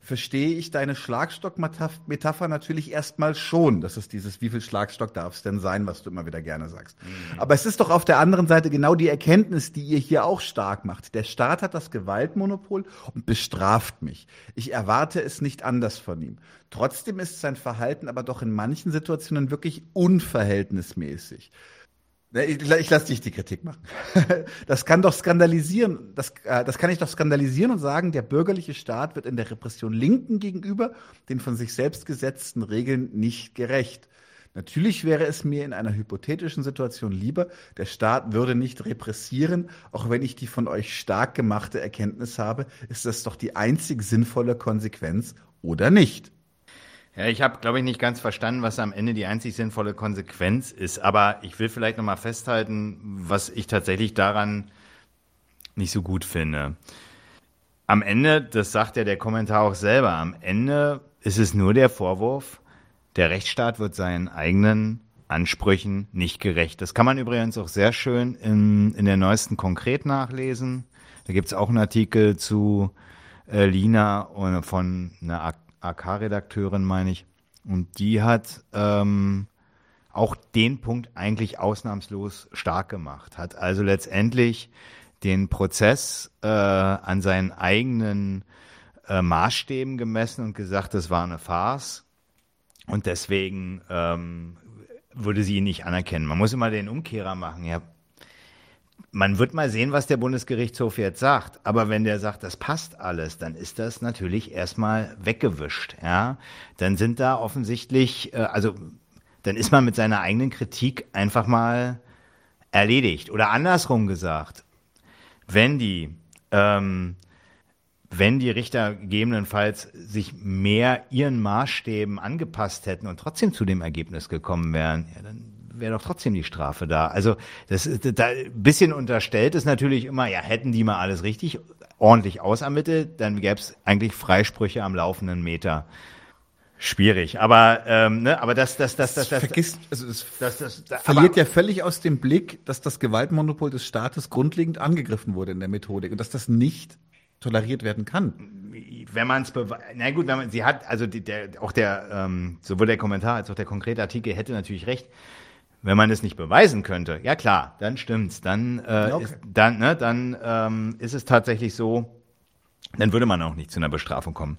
verstehe ich deine Schlagstock-Metapher natürlich erstmal schon. Das ist dieses, wie viel Schlagstock darf es denn sein, was du immer wieder gerne sagst. Mhm. Aber es ist doch auf der anderen Seite genau die Erkenntnis, die ihr hier auch stark macht. Der Staat hat das Gewaltmonopol und bestraft mich. Ich erwarte es nicht anders von ihm. Trotzdem ist sein Verhalten aber doch in manchen Situationen wirklich unverhältnismäßig. Ich, ich lasse dich die Kritik machen. (laughs) Das kann doch skandalisieren, das, äh, das kann ich doch skandalisieren und sagen, der bürgerliche Staat wird in der Repression Linken gegenüber den von sich selbst gesetzten Regeln nicht gerecht. Natürlich wäre es mir in einer hypothetischen Situation lieber, der Staat würde nicht repressieren, auch wenn ich die von euch stark gemachte Erkenntnis habe, ist das doch die einzig sinnvolle Konsequenz oder nicht. Ja, ich habe, glaube ich, nicht ganz verstanden, was am Ende die einzig sinnvolle Konsequenz ist. Aber ich will vielleicht nochmal festhalten, was ich tatsächlich daran nicht so gut finde. Am Ende, das sagt ja der Kommentar auch selber, am Ende ist es nur der Vorwurf, der Rechtsstaat wird seinen eigenen Ansprüchen nicht gerecht. Das kann man übrigens auch sehr schön in, in der neuesten Konkret nachlesen. Da gibt es auch einen Artikel zu äh, Lina von einer AK-Redakteurin, meine ich. Und die hat ähm, auch den Punkt eigentlich ausnahmslos stark gemacht. Hat also letztendlich den Prozess äh, an seinen eigenen äh, Maßstäben gemessen und gesagt, das war eine Farce. Und deswegen ähm, würde sie ihn nicht anerkennen. Man muss immer den Umkehrer machen. Ja, man wird mal sehen, was der Bundesgerichtshof jetzt sagt. Aber wenn der sagt, das passt alles, dann ist das natürlich erstmal weggewischt. Ja, dann sind da offensichtlich, äh, also dann ist man mit seiner eigenen Kritik einfach mal erledigt. Oder andersrum gesagt, wenn die ähm, wenn die Richter gegebenenfalls sich mehr ihren Maßstäben angepasst hätten und trotzdem zu dem Ergebnis gekommen wären, ja, dann wäre doch trotzdem die Strafe da. Also das da ein bisschen unterstellt ist natürlich immer, ja, hätten die mal alles richtig ordentlich ausermittelt, dann gäbe es eigentlich Freisprüche am laufenden Meter. Schwierig, aber ähm, ne, aber das das das das, das vergisst also es das, das, das, verliert ja völlig aus dem Blick, dass das Gewaltmonopol des Staates grundlegend angegriffen wurde in der Methodik und dass das nicht toleriert werden kann. Wenn man es na gut, wenn man sie hat also die, der auch der ähm, sowohl der Kommentar als auch der konkrete Artikel hätte natürlich recht. Wenn man es nicht beweisen könnte, ja klar, dann stimmt's. Dann, äh, okay. ist, dann, ne, dann ähm, ist es tatsächlich so, dann würde man auch nicht zu einer Bestrafung kommen.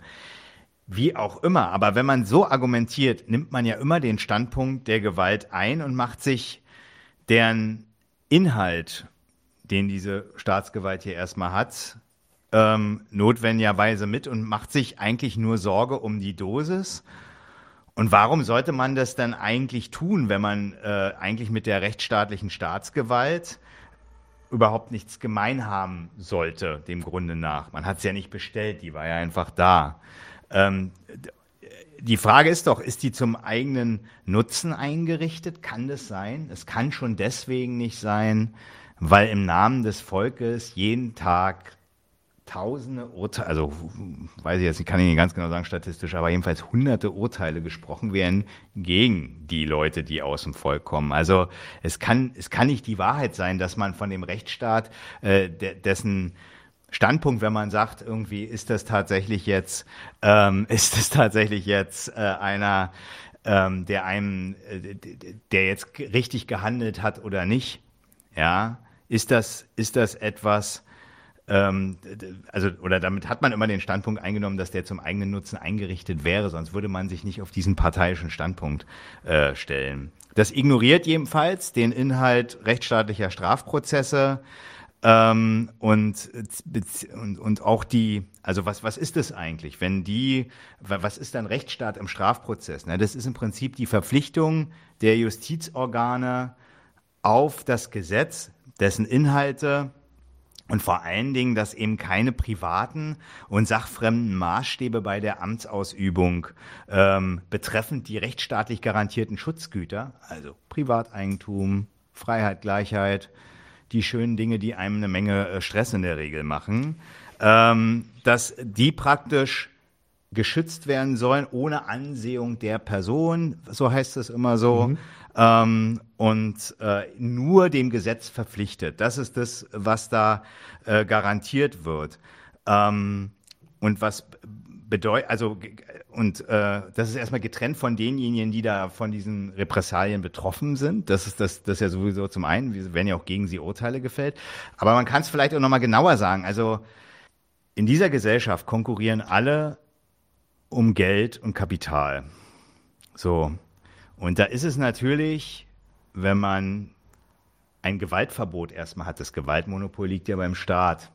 Wie auch immer, aber wenn man so argumentiert, nimmt man ja immer den Standpunkt der Gewalt ein und macht sich deren Inhalt, den diese Staatsgewalt hier erstmal hat, ähm, notwendigerweise mit und macht sich eigentlich nur Sorge um die Dosis und warum sollte man das dann eigentlich tun, wenn man äh, eigentlich mit der rechtsstaatlichen Staatsgewalt überhaupt nichts gemein haben sollte, dem Grunde nach? Man hat es ja nicht bestellt, die war ja einfach da. Ähm, die Frage ist doch, ist die zum eigenen Nutzen eingerichtet? Kann das sein? Es kann schon deswegen nicht sein, weil im Namen des Volkes jeden Tag tausende Urteile, also weiß ich jetzt, ich kann Ihnen ganz genau sagen statistisch, aber jedenfalls hunderte Urteile gesprochen werden gegen die Leute, die aus dem Volk kommen. Also es kann, es kann nicht die Wahrheit sein, dass man von dem Rechtsstaat, äh, de, dessen Standpunkt, wenn man sagt, irgendwie ist das tatsächlich jetzt, ähm, (laughs) ist das tatsächlich jetzt äh, einer, ähm, der einem, äh, der jetzt richtig gehandelt hat oder nicht, ja, ist das, ist das etwas, ähm, also, oder damit hat man immer den Standpunkt eingenommen, dass der zum eigenen Nutzen eingerichtet wäre, sonst würde man sich nicht auf diesen parteiischen Standpunkt äh, stellen. Das ignoriert jedenfalls den Inhalt rechtsstaatlicher Strafprozesse ähm, und, und, und auch die, also was, was ist das eigentlich, wenn die, was ist dann Rechtsstaat im Strafprozess? Na, das ist im Prinzip die Verpflichtung der Justizorgane auf das Gesetz, dessen Inhalte und vor allen Dingen, dass eben keine privaten und sachfremden Maßstäbe bei der Amtsausübung ähm, betreffend die rechtsstaatlich garantierten Schutzgüter, also Privateigentum, Freiheit, Gleichheit, die schönen Dinge, die einem eine Menge äh, Stress in der Regel machen, ähm, dass die praktisch geschützt werden sollen ohne Ansehung der Person, so heißt es immer so. Mhm. Ähm, und äh, nur dem Gesetz verpflichtet. Das ist das, was da äh, garantiert wird. Ähm, und was bedeutet, also und äh, das ist erstmal getrennt von denjenigen, die da von diesen Repressalien betroffen sind. Das ist das, das ist ja sowieso zum einen, wir werden ja auch gegen sie Urteile gefällt. Aber man kann es vielleicht auch nochmal genauer sagen. Also in dieser Gesellschaft konkurrieren alle um Geld und Kapital. So. Und da ist es natürlich, wenn man ein Gewaltverbot erstmal hat, das Gewaltmonopol liegt ja beim Staat,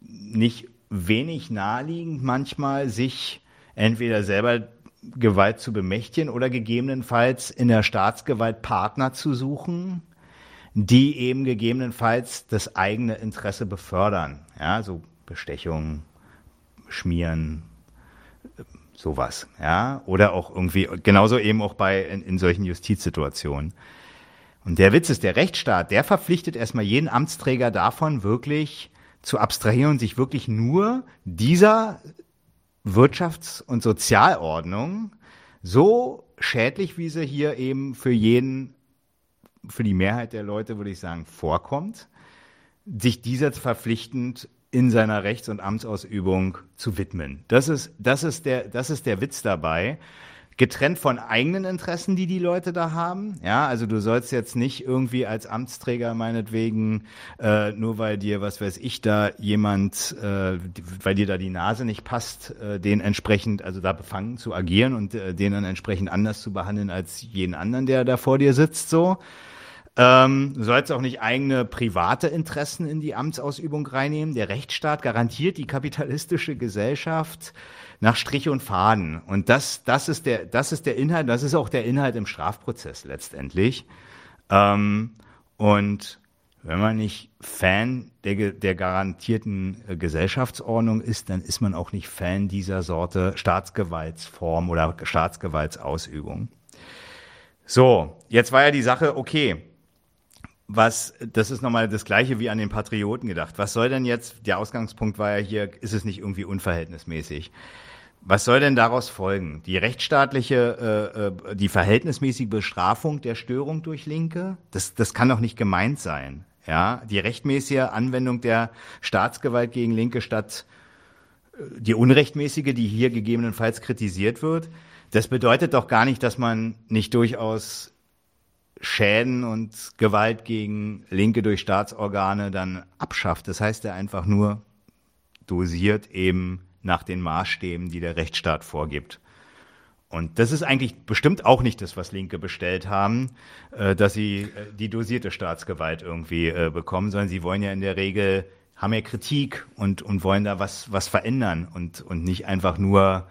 nicht wenig naheliegend manchmal, sich entweder selber Gewalt zu bemächtigen oder gegebenenfalls in der Staatsgewalt Partner zu suchen, die eben gegebenenfalls das eigene Interesse befördern. Ja, so Bestechung, Schmieren, sowas. Ja, oder auch irgendwie, genauso eben auch bei, in, in solchen Justizsituationen. Und der Witz ist, der Rechtsstaat, der verpflichtet erstmal jeden Amtsträger davon, wirklich zu abstrahieren und sich wirklich nur dieser Wirtschafts- und Sozialordnung so schädlich, wie sie hier eben für jeden, für die Mehrheit der Leute, würde ich sagen, vorkommt, sich dieser verpflichtend in seiner Rechts- und Amtsausübung zu widmen. Das ist, das ist der, das ist der Witz dabei getrennt von eigenen Interessen, die die Leute da haben. Ja, also du sollst jetzt nicht irgendwie als Amtsträger meinetwegen, äh, nur weil dir, was weiß ich, da jemand, äh, weil dir da die Nase nicht passt, äh, den entsprechend, also da befangen zu agieren und äh, den dann entsprechend anders zu behandeln als jeden anderen, der da vor dir sitzt, so. Ähm, sollst auch nicht eigene private Interessen in die Amtsausübung reinnehmen. Der Rechtsstaat garantiert die kapitalistische Gesellschaft nach Strich und Faden. Und das, das, ist der, das ist der Inhalt, das ist auch der Inhalt im Strafprozess letztendlich. Ähm, und wenn man nicht Fan der, der garantierten äh, Gesellschaftsordnung ist, dann ist man auch nicht Fan dieser Sorte Staatsgewaltsform oder Staatsgewaltsausübung. So, jetzt war ja die Sache, okay, was, das ist nochmal das Gleiche wie an den Patrioten gedacht. Was soll denn jetzt, der Ausgangspunkt war ja hier, ist es nicht irgendwie unverhältnismäßig? Was soll denn daraus folgen? Die rechtsstaatliche, äh, äh, die verhältnismäßige Bestrafung der Störung durch Linke? Das, das kann doch nicht gemeint sein. Ja, die rechtmäßige Anwendung der Staatsgewalt gegen Linke statt äh, die unrechtmäßige, die hier gegebenenfalls kritisiert wird. Das bedeutet doch gar nicht, dass man nicht durchaus Schäden und Gewalt gegen Linke durch Staatsorgane dann abschafft. Das heißt ja einfach nur dosiert eben nach den Maßstäben, die der Rechtsstaat vorgibt. Und das ist eigentlich bestimmt auch nicht das, was Linke bestellt haben, äh, dass sie äh, die dosierte Staatsgewalt irgendwie äh, bekommen, sondern sie wollen ja in der Regel, haben ja Kritik und, und wollen da was, was verändern und, und nicht einfach nur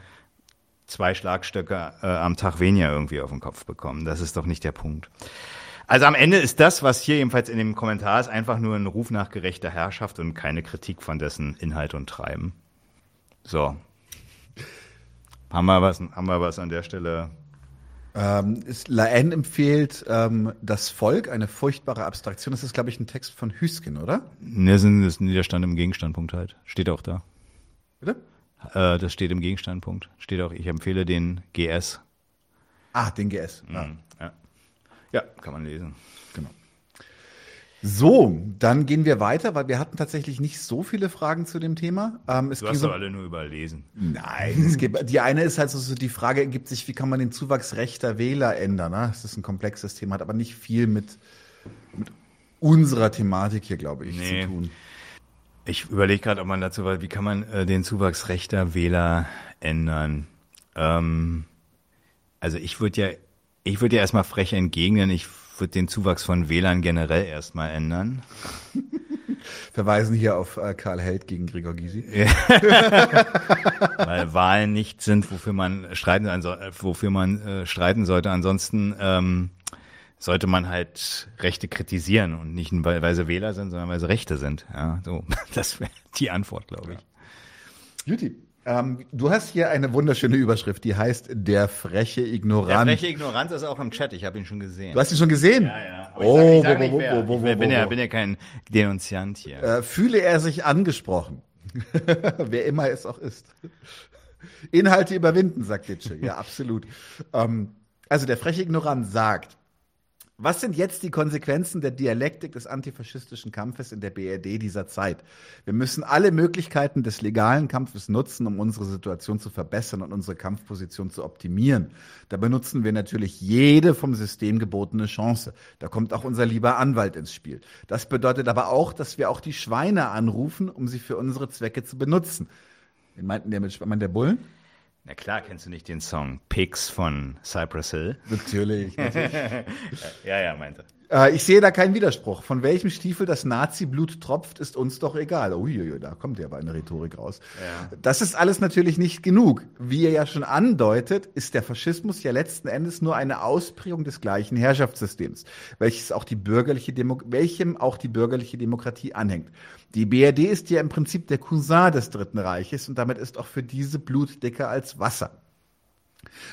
zwei Schlagstöcke äh, am Tag weniger irgendwie auf den Kopf bekommen. Das ist doch nicht der Punkt. Also am Ende ist das, was hier jedenfalls in dem Kommentar ist, einfach nur ein Ruf nach gerechter Herrschaft und keine Kritik von dessen Inhalt und Treiben. So. Haben wir was, haben wir was an der Stelle? Ähm, ist, Laen empfiehlt ähm, das Volk, eine furchtbare Abstraktion. Das ist, glaube ich, ein Text von Hüsken, oder? Ne, das ist ein Widerstand im Gegenstandpunkt halt. Steht auch da. Bitte? Äh, das steht im Gegenstandpunkt. Steht auch, ich empfehle den GS. Ah, den GS. Mhm. Ja. ja, kann man lesen. Genau. So, dann gehen wir weiter, weil wir hatten tatsächlich nicht so viele Fragen zu dem Thema. Ähm, es du hast so, doch alle nur überlesen. Nein, es gibt, die eine ist halt so, die Frage ergibt sich, wie kann man den Zuwachs rechter Wähler ändern? Ne? Das ist ein komplexes Thema, hat aber nicht viel mit, mit unserer Thematik hier, glaube ich, nee. zu tun. Ich überlege gerade, ob man dazu, wie kann man äh, den Zuwachs rechter Wähler ändern? Ähm, also ich würde ja, ich würde ja erstmal frech entgegnen. Ich würde den Zuwachs von Wählern generell erstmal ändern. (laughs) Verweisen hier auf äh, Karl Held gegen Gregor Gysi. (laughs) Weil Wahlen nicht sind, wofür man streiten, also, wofür man äh, streiten sollte. Ansonsten ähm, sollte man halt Rechte kritisieren und nicht weil sie Wähler sind, sondern weil sie Rechte sind. Ja, so, (laughs) das wäre die Antwort, glaube ich. Juti, ähm, du hast hier eine wunderschöne Überschrift, die heißt Der freche Ignorant. Der freche Ignorant ist auch im Chat, ich habe ihn schon gesehen. Du hast ihn schon gesehen? Ja, ja. Aber oh, ich, sag, ich, sag wo, wo, wo, ich bin, ja, bin ja kein Denunziant hier. Äh, fühle er sich angesprochen? (laughs) Wer immer es auch ist. Inhalte überwinden, sagt Ditsche. Ja, absolut. ähm, also der freche Ignorant sagt, Was sind jetzt die Konsequenzen der Dialektik des antifaschistischen Kampfes in der BRD dieser Zeit? Wir müssen alle Möglichkeiten des legalen Kampfes nutzen, um unsere Situation zu verbessern und unsere Kampfposition zu optimieren. Da benutzen wir natürlich jede vom System gebotene Chance. Da kommt auch unser lieber Anwalt ins Spiel. Das bedeutet aber auch, dass wir auch die Schweine anrufen, um sie für unsere Zwecke zu benutzen. Wen meinten der mit Schwein? Der Bullen? Na klar, kennst du nicht den Song Pigs von Cypress Hill? Natürlich. natürlich. (laughs) ja, ja, meinte. Äh, ich sehe da keinen Widerspruch. Von welchem Stiefel das Nazi-Blut tropft, ist uns doch egal. Uiuiui, da kommt ja aber eine Rhetorik raus. Ja. Das ist alles natürlich nicht genug. Wie ihr ja schon andeutet, ist der Faschismus ja letzten Endes nur eine Ausprägung des gleichen Herrschaftssystems, welches auch die bürgerliche Demo welchem auch die bürgerliche Demokratie anhängt. Die BRD ist ja im Prinzip der Cousin des Dritten Reiches und damit ist auch für diese Blut dicker als Wasser.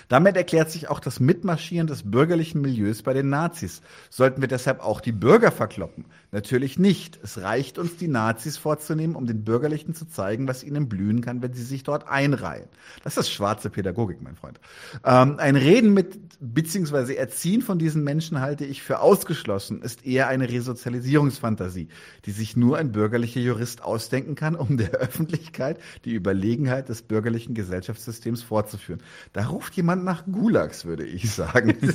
Damit erklärt sich auch das Mitmarschieren des bürgerlichen Milieus bei den Nazis. Sollten wir deshalb auch die Bürger verkloppen? Natürlich nicht. Es reicht uns, die Nazis vorzunehmen, um den Bürgerlichen zu zeigen, was ihnen blühen kann, wenn sie sich dort einreihen. Das ist schwarze Pädagogik, mein Freund. Ähm, ein Reden mit beziehungsweise Erziehen von diesen Menschen halte ich für ausgeschlossen, ist eher eine Resozialisierungsfantasie, die sich nur ein bürgerlicher Jurist ausdenken kann, um der Öffentlichkeit die Überlegenheit des bürgerlichen Gesellschaftssystems vorzuführen. Da ruft jemand nach Gulags, würde ich sagen. (laughs)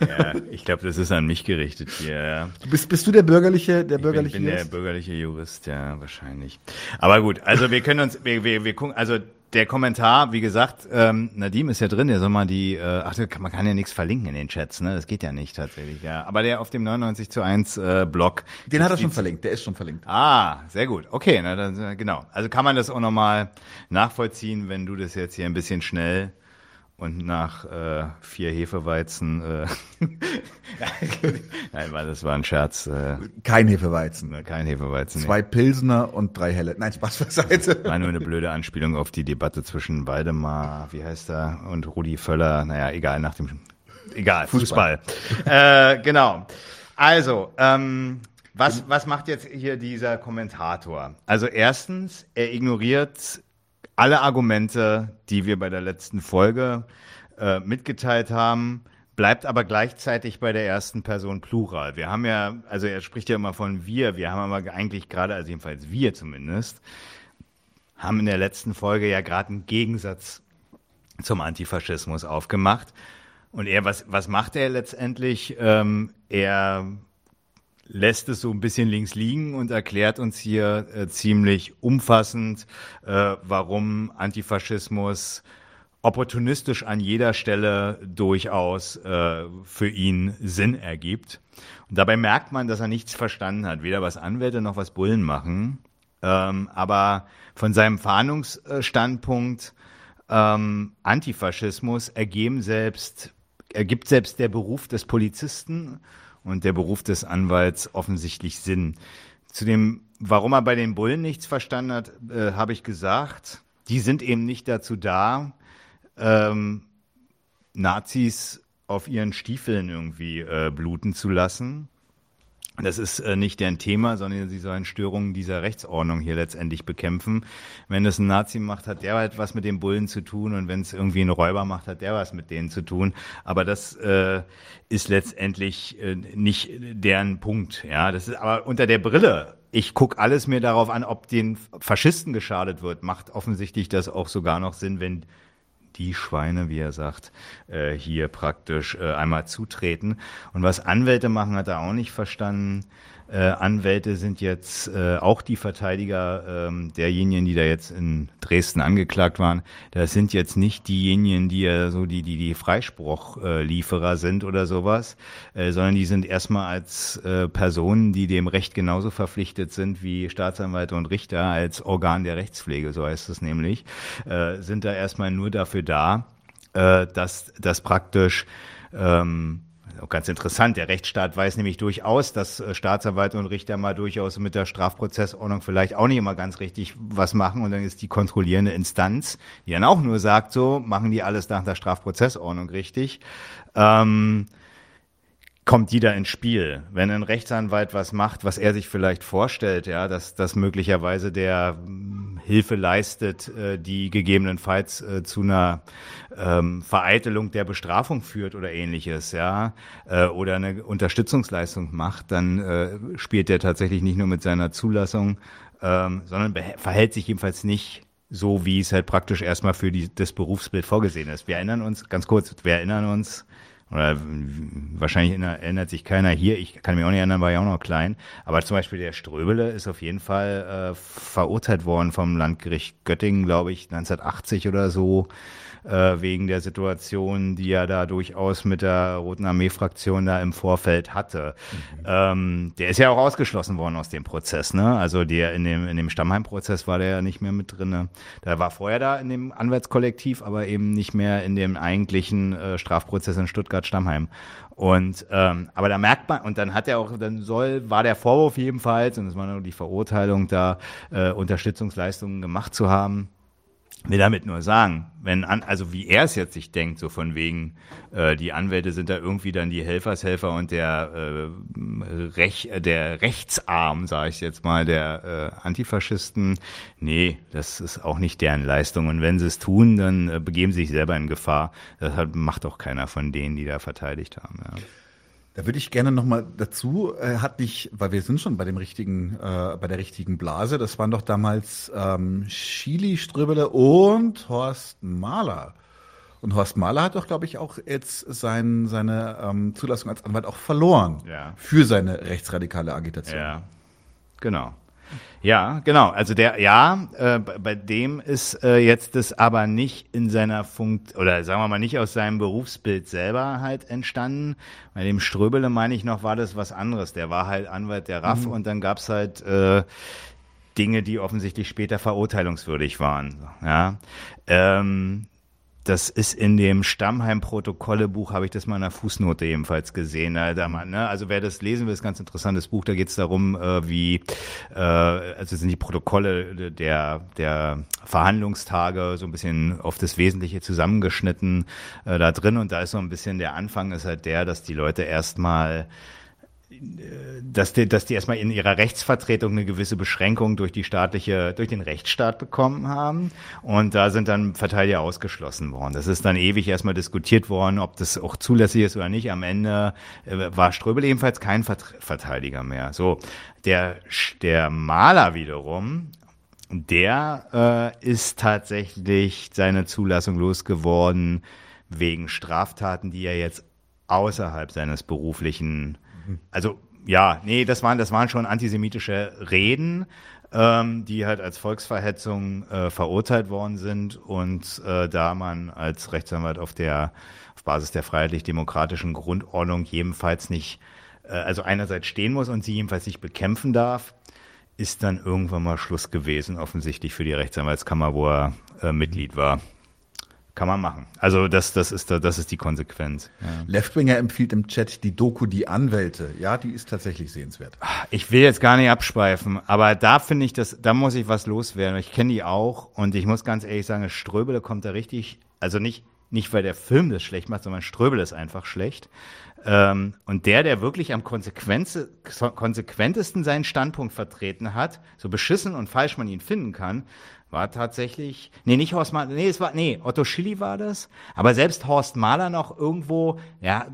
ja, ich glaube, das ist an mich gerichtet hier. Bist, bist du der bürgerliche, der bürgerliche ich bin, bin Jurist? der bürgerliche Jurist, ja, wahrscheinlich. Aber gut, also wir können uns, wir, wir, wir gucken, also der Kommentar, wie gesagt, ähm, Nadim ist ja drin, der soll mal die, äh, ach, man kann ja nichts verlinken in den Chats, ne? Das geht ja nicht tatsächlich, ja. Aber der auf dem 99 zu 1 äh, Blog. Den hat er schon verlinkt, der ist schon verlinkt. Ah, sehr gut. Okay, na, dann, äh, genau. Also kann man das auch nochmal nachvollziehen, wenn du das jetzt hier ein bisschen schnell und nach äh, vier Hefeweizen. Äh, (laughs) Nein, das war ein Scherz. Äh, kein Hefeweizen. Kein Hefeweizen. Zwei nee. Pilsner und drei Helle. Nein, Spaß beiseite. (laughs) War nur eine blöde Anspielung auf die Debatte zwischen Waldemar, wie heißt er, und Rudi Völler. Naja, egal, nach dem. Egal, Fußball. Fußball. äh, genau. Also, ähm, was, was macht jetzt hier dieser Kommentator? Also erstens, er ignoriert alle Argumente, die wir bei der letzten Folge äh, mitgeteilt haben, bleibt aber gleichzeitig bei der ersten Person Plural. Wir haben ja, also er spricht ja immer von wir, wir haben aber eigentlich gerade, also jedenfalls wir zumindest, haben in der letzten Folge ja gerade einen Gegensatz zum Antifaschismus aufgemacht. Und er, was, was macht er letztendlich? Ähm, er lässt es so ein bisschen links liegen und erklärt uns hier äh, ziemlich umfassend, äh, warum Antifaschismus opportunistisch an jeder Stelle durchaus äh, für ihn Sinn ergibt. Und dabei merkt man, dass er nichts verstanden hat, weder was Anwälte noch was Bullen machen. Ähm, aber von seinem Fahndungsstandpunkt ähm, Antifaschismus ergeben selbst, ergibt selbst der Beruf des Polizisten und der Beruf des Anwalts offensichtlich Sinn. Zu dem, warum er bei den Bullen nichts verstanden hat, äh, habe ich gesagt, die sind eben nicht dazu da, ähm, Nazis auf ihren Stiefeln irgendwie äh, bluten zu lassen, das ist äh, nicht deren Thema, sondern sie sollen Störungen dieser Rechtsordnung hier letztendlich bekämpfen. Wenn es ein Nazi macht, hat der halt was mit den Bullen zu tun und wenn es irgendwie ein Räuber macht, hat der was mit denen zu tun. Aber das äh, ist letztendlich äh, nicht deren Punkt. Ja, das ist aber unter der Brille. Ich guck alles mir darauf an, ob den Faschisten geschadet wird. Macht offensichtlich das auch sogar noch Sinn, wenn die Schweine, wie er sagt, äh, hier praktisch äh, einmal zutreten. Und was Anwälte machen, hat er auch nicht verstanden. Äh, Anwälte sind jetzt äh, auch die Verteidiger ähm, derjenigen, die da jetzt in Dresden angeklagt waren. Das sind jetzt nicht diejenigen, die ja so die die die Freispruchlieferer äh, sind oder sowas, äh, sondern die sind erstmal als äh, Personen, die dem Recht genauso verpflichtet sind wie Staatsanwälte und Richter als Organ der Rechtspflege, so heißt es nämlich, äh, sind da erstmal nur dafür da, äh, dass das praktisch ähm, ganz interessant. Der Rechtsstaat weiß nämlich durchaus, dass äh, Staatsanwälte und Richter mal durchaus mit der Strafprozessordnung vielleicht auch nicht immer ganz richtig was machen. Und dann ist die kontrollierende Instanz, die dann auch nur sagt, so machen die alles nach der Strafprozessordnung richtig. Ähm, kommt die da ins Spiel. Wenn ein Rechtsanwalt was macht, was er sich vielleicht vorstellt, ja, dass, dass möglicherweise der Hilfe leistet, äh, die gegebenenfalls äh, zu einer ähm, Vereitelung der Bestrafung führt oder ähnliches, ja, äh, oder eine Unterstützungsleistung macht, dann äh, spielt er tatsächlich nicht nur mit seiner Zulassung, ähm, sondern verhält sich jedenfalls nicht so, wie es halt praktisch erstmal für die, das Berufsbild vorgesehen ist. Wir erinnern uns, ganz kurz, wir erinnern uns, oder wahrscheinlich erinnert sich keiner hier, ich kann mich auch nicht erinnern, war ja auch noch klein, aber zum Beispiel der Ströbele ist auf jeden Fall äh, verurteilt worden vom Landgericht Göttingen, glaube ich, 1980 oder so, äh, wegen der Situation, die er da durchaus mit der Roten Armee-Fraktion da im Vorfeld hatte. Mhm. Ähm, der ist ja auch ausgeschlossen worden aus dem Prozess, ne? Also der in dem, in dem Stammheim-Prozess war der ja nicht mehr mit drinne. Der war vorher da in dem Anwaltskollektiv, aber eben nicht mehr in dem eigentlichen äh, Strafprozess in Stuttgart-Stammheim. Und ähm, aber da merkt man, und dann hat er auch, dann soll, war der Vorwurf jedenfalls, und es war nur die Verurteilung, da äh, Unterstützungsleistungen gemacht zu haben will damit nur sagen, wenn an, also wie er es jetzt sich denkt, so von wegen, äh, die Anwälte sind da irgendwie dann die Helfershelfer und der, äh, Rech, der Rechtsarm, sage ich jetzt mal, der äh, Antifaschisten, nee, das ist auch nicht deren Leistung. Und wenn sie es tun, dann äh, begeben sie sich selber in Gefahr. Das hat, macht auch keiner von denen, die da verteidigt haben. Ja. Da würde ich gerne noch mal dazu, äh, hat nicht, weil wir sind schon bei dem richtigen, äh, bei der richtigen Blase. Das waren doch damals ähm, Chili Ströbele und Horst Mahler. Und Horst Mahler hat doch, glaube ich, auch jetzt sein, seine ähm, Zulassung als Anwalt auch verloren ja. für seine rechtsradikale Agitation. Ja, genau. Ja, genau. Also der, ja, äh, bei dem ist äh, jetzt das aber nicht in seiner Funkt oder sagen wir mal nicht aus seinem Berufsbild selber halt entstanden. Bei dem Ströbele meine ich noch, war das was anderes. Der war halt Anwalt der RAF mhm. und dann gab's halt äh, Dinge, die offensichtlich später verurteilungswürdig waren. Ja. Ähm, das ist in dem Stammheim-Protokolle-Buch, habe ich das mal in einer Fußnote ebenfalls gesehen. Da man, ne? Also wer das lesen will, ist ein ganz interessantes Buch. Da geht es darum, äh, wie, äh, also sind die Protokolle der, der Verhandlungstage so ein bisschen auf das Wesentliche zusammengeschnitten äh, da drin. Und da ist so ein bisschen der Anfang ist halt der, dass die Leute erstmal dass die, dass die erstmal in ihrer Rechtsvertretung eine gewisse Beschränkung durch die staatliche, durch den Rechtsstaat bekommen haben. Und da sind dann Verteidiger ausgeschlossen worden. Das ist dann ewig erstmal diskutiert worden, ob das auch zulässig ist oder nicht. Am Ende äh, war Ströbel ebenfalls kein Verteidiger mehr. So, der, der Maler wiederum, der äh, ist tatsächlich seine Zulassung losgeworden wegen Straftaten, die er jetzt außerhalb seines beruflichen also ja, nee, das waren, das waren schon antisemitische Reden, ähm, die halt als Volksverhetzung äh, verurteilt worden sind. Und äh, da man als Rechtsanwalt auf der auf Basis der freiheitlich-demokratischen Grundordnung jedenfalls nicht, äh, also einerseits stehen muss und sie jedenfalls nicht bekämpfen darf, ist dann irgendwann mal Schluss gewesen, offensichtlich für die Rechtsanwaltskammer, wo er äh, Mitglied war. Kann man machen. Also das, das, ist, das ist die Konsequenz. Ja. Leftwinger empfiehlt im Chat die Doku Die Anwälte. Ja, die ist tatsächlich sehenswert. Ich will jetzt gar nicht abschweifen, aber da finde ich, das, da muss ich was loswerden. Ich kenne die auch und ich muss ganz ehrlich sagen, Ströbele kommt da richtig, also nicht, nicht weil der Film das schlecht macht, sondern Ströbele ist einfach schlecht. Ähm, und der, der wirklich am konsequentesten seinen Standpunkt vertreten hat, so beschissen und falsch man ihn finden kann, war tatsächlich, nee, nicht Horst Mahler, nee, es war, nee, Otto Schilly war das, aber selbst Horst Mahler noch irgendwo, ja,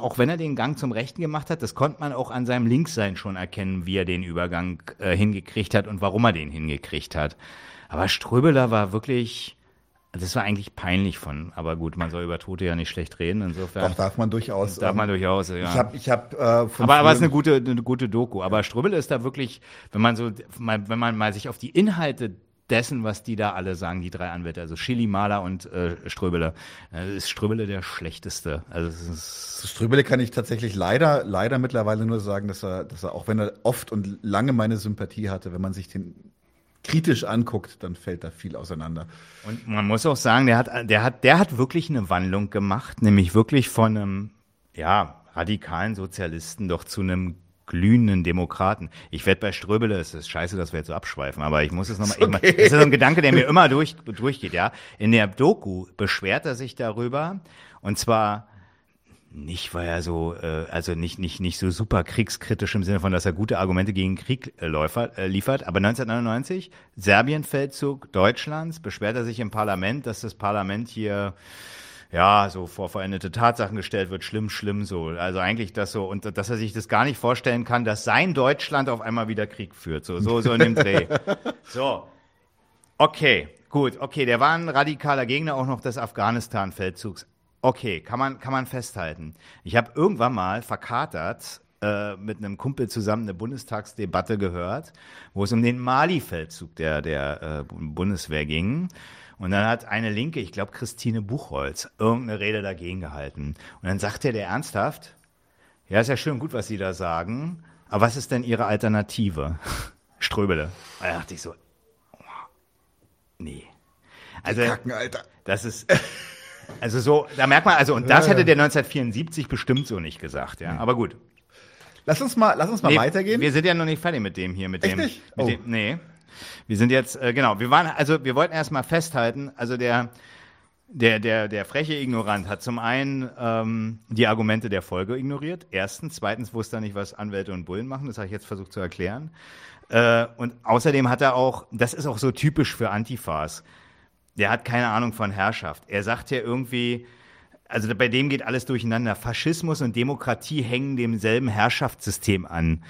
auch wenn er den Gang zum Rechten gemacht hat, das konnte man auch an seinem Linkssein schon erkennen, wie er den Übergang äh, hingekriegt hat und warum er den hingekriegt hat. Aber Ströbeler war wirklich, das war eigentlich peinlich von, aber gut, man soll über Tote ja nicht schlecht reden, insofern. Doch, darf man durchaus. Darf man ähm, durchaus, ja. Ich habe, ich hab, äh, von Aber, aber es ist eine gute, eine gute Doku. Aber Ströbele ist da wirklich, wenn man so, wenn man mal sich auf die Inhalte dessen, was die da alle sagen, die drei Anwälte, also Schilly, Mahler und äh, Ströbele. Äh, ist Ströbele der schlechteste. Also Ströbele kann ich tatsächlich leider, leider mittlerweile nur sagen, dass er, dass er, auch wenn er oft und lange meine Sympathie hatte, wenn man sich den kritisch anguckt, dann fällt da viel auseinander. Und man muss auch sagen, der hat, der hat, der hat wirklich eine Wandlung gemacht, nämlich wirklich von einem, ja, radikalen Sozialisten doch zu einem glühenden Demokraten. Ich werde bei Ströbele, es ist scheiße, dass wir jetzt so abschweifen, aber ich muss es nochmal, okay. das ist so ein Gedanke, der mir immer durch, durchgeht, ja. In der Doku beschwert er sich darüber, und zwar Nicht, weil er so, äh, also nicht, nicht, nicht so super kriegskritisch im Sinne von, dass er gute Argumente gegen Krieg äh, läufert, äh, liefert. Aber 1999, Serbienfeldzug Deutschlands, beschwert er sich im Parlament, dass das Parlament hier ja, so vor veränderte Tatsachen gestellt wird, schlimm, schlimm so. Also eigentlich das so, und dass er sich das gar nicht vorstellen kann, dass sein Deutschland auf einmal wieder Krieg führt. So, so, so in dem Dreh. (laughs) So. Okay, gut, okay, der war ein radikaler Gegner auch noch des Afghanistan-Feldzugs. Okay, kann man, kann man festhalten. Ich habe irgendwann mal verkatert äh, mit einem Kumpel zusammen eine Bundestagsdebatte gehört, wo es um den Mali-Feldzug der, der äh, Bundeswehr ging. Und dann hat eine Linke, ich glaube Christine Buchholz, irgendeine Rede dagegen gehalten. Und dann sagte der ernsthaft, ja, ist ja schön gut, was Sie da sagen, aber was ist denn Ihre Alternative? (laughs) Ströbele. Da dachte ich so, oh, nee. Also, Kacken, Alter. das ist, also so, da merkt man, also, und das hätte der 1974 bestimmt so nicht gesagt, ja. Aber gut. Lass uns mal, lass uns mal nee, weitergehen. Wir sind ja noch nicht fertig mit dem hier, mit Echt dem. Nicht? Mit oh. dem nee. Wir sind jetzt, äh, genau, wir waren, also wir wollten erstmal festhalten, also der, der, der, der freche Ignorant hat zum einen ähm, die Argumente der Folge ignoriert. Erstens. Zweitens wusste er nicht, was Anwälte und Bullen machen. Das habe ich jetzt versucht zu erklären. Äh, und außerdem hat er auch, das ist auch so typisch für Antifas, der hat keine Ahnung von Herrschaft. Er sagt ja irgendwie, also bei dem geht alles durcheinander. Faschismus und Demokratie hängen demselben Herrschaftssystem an.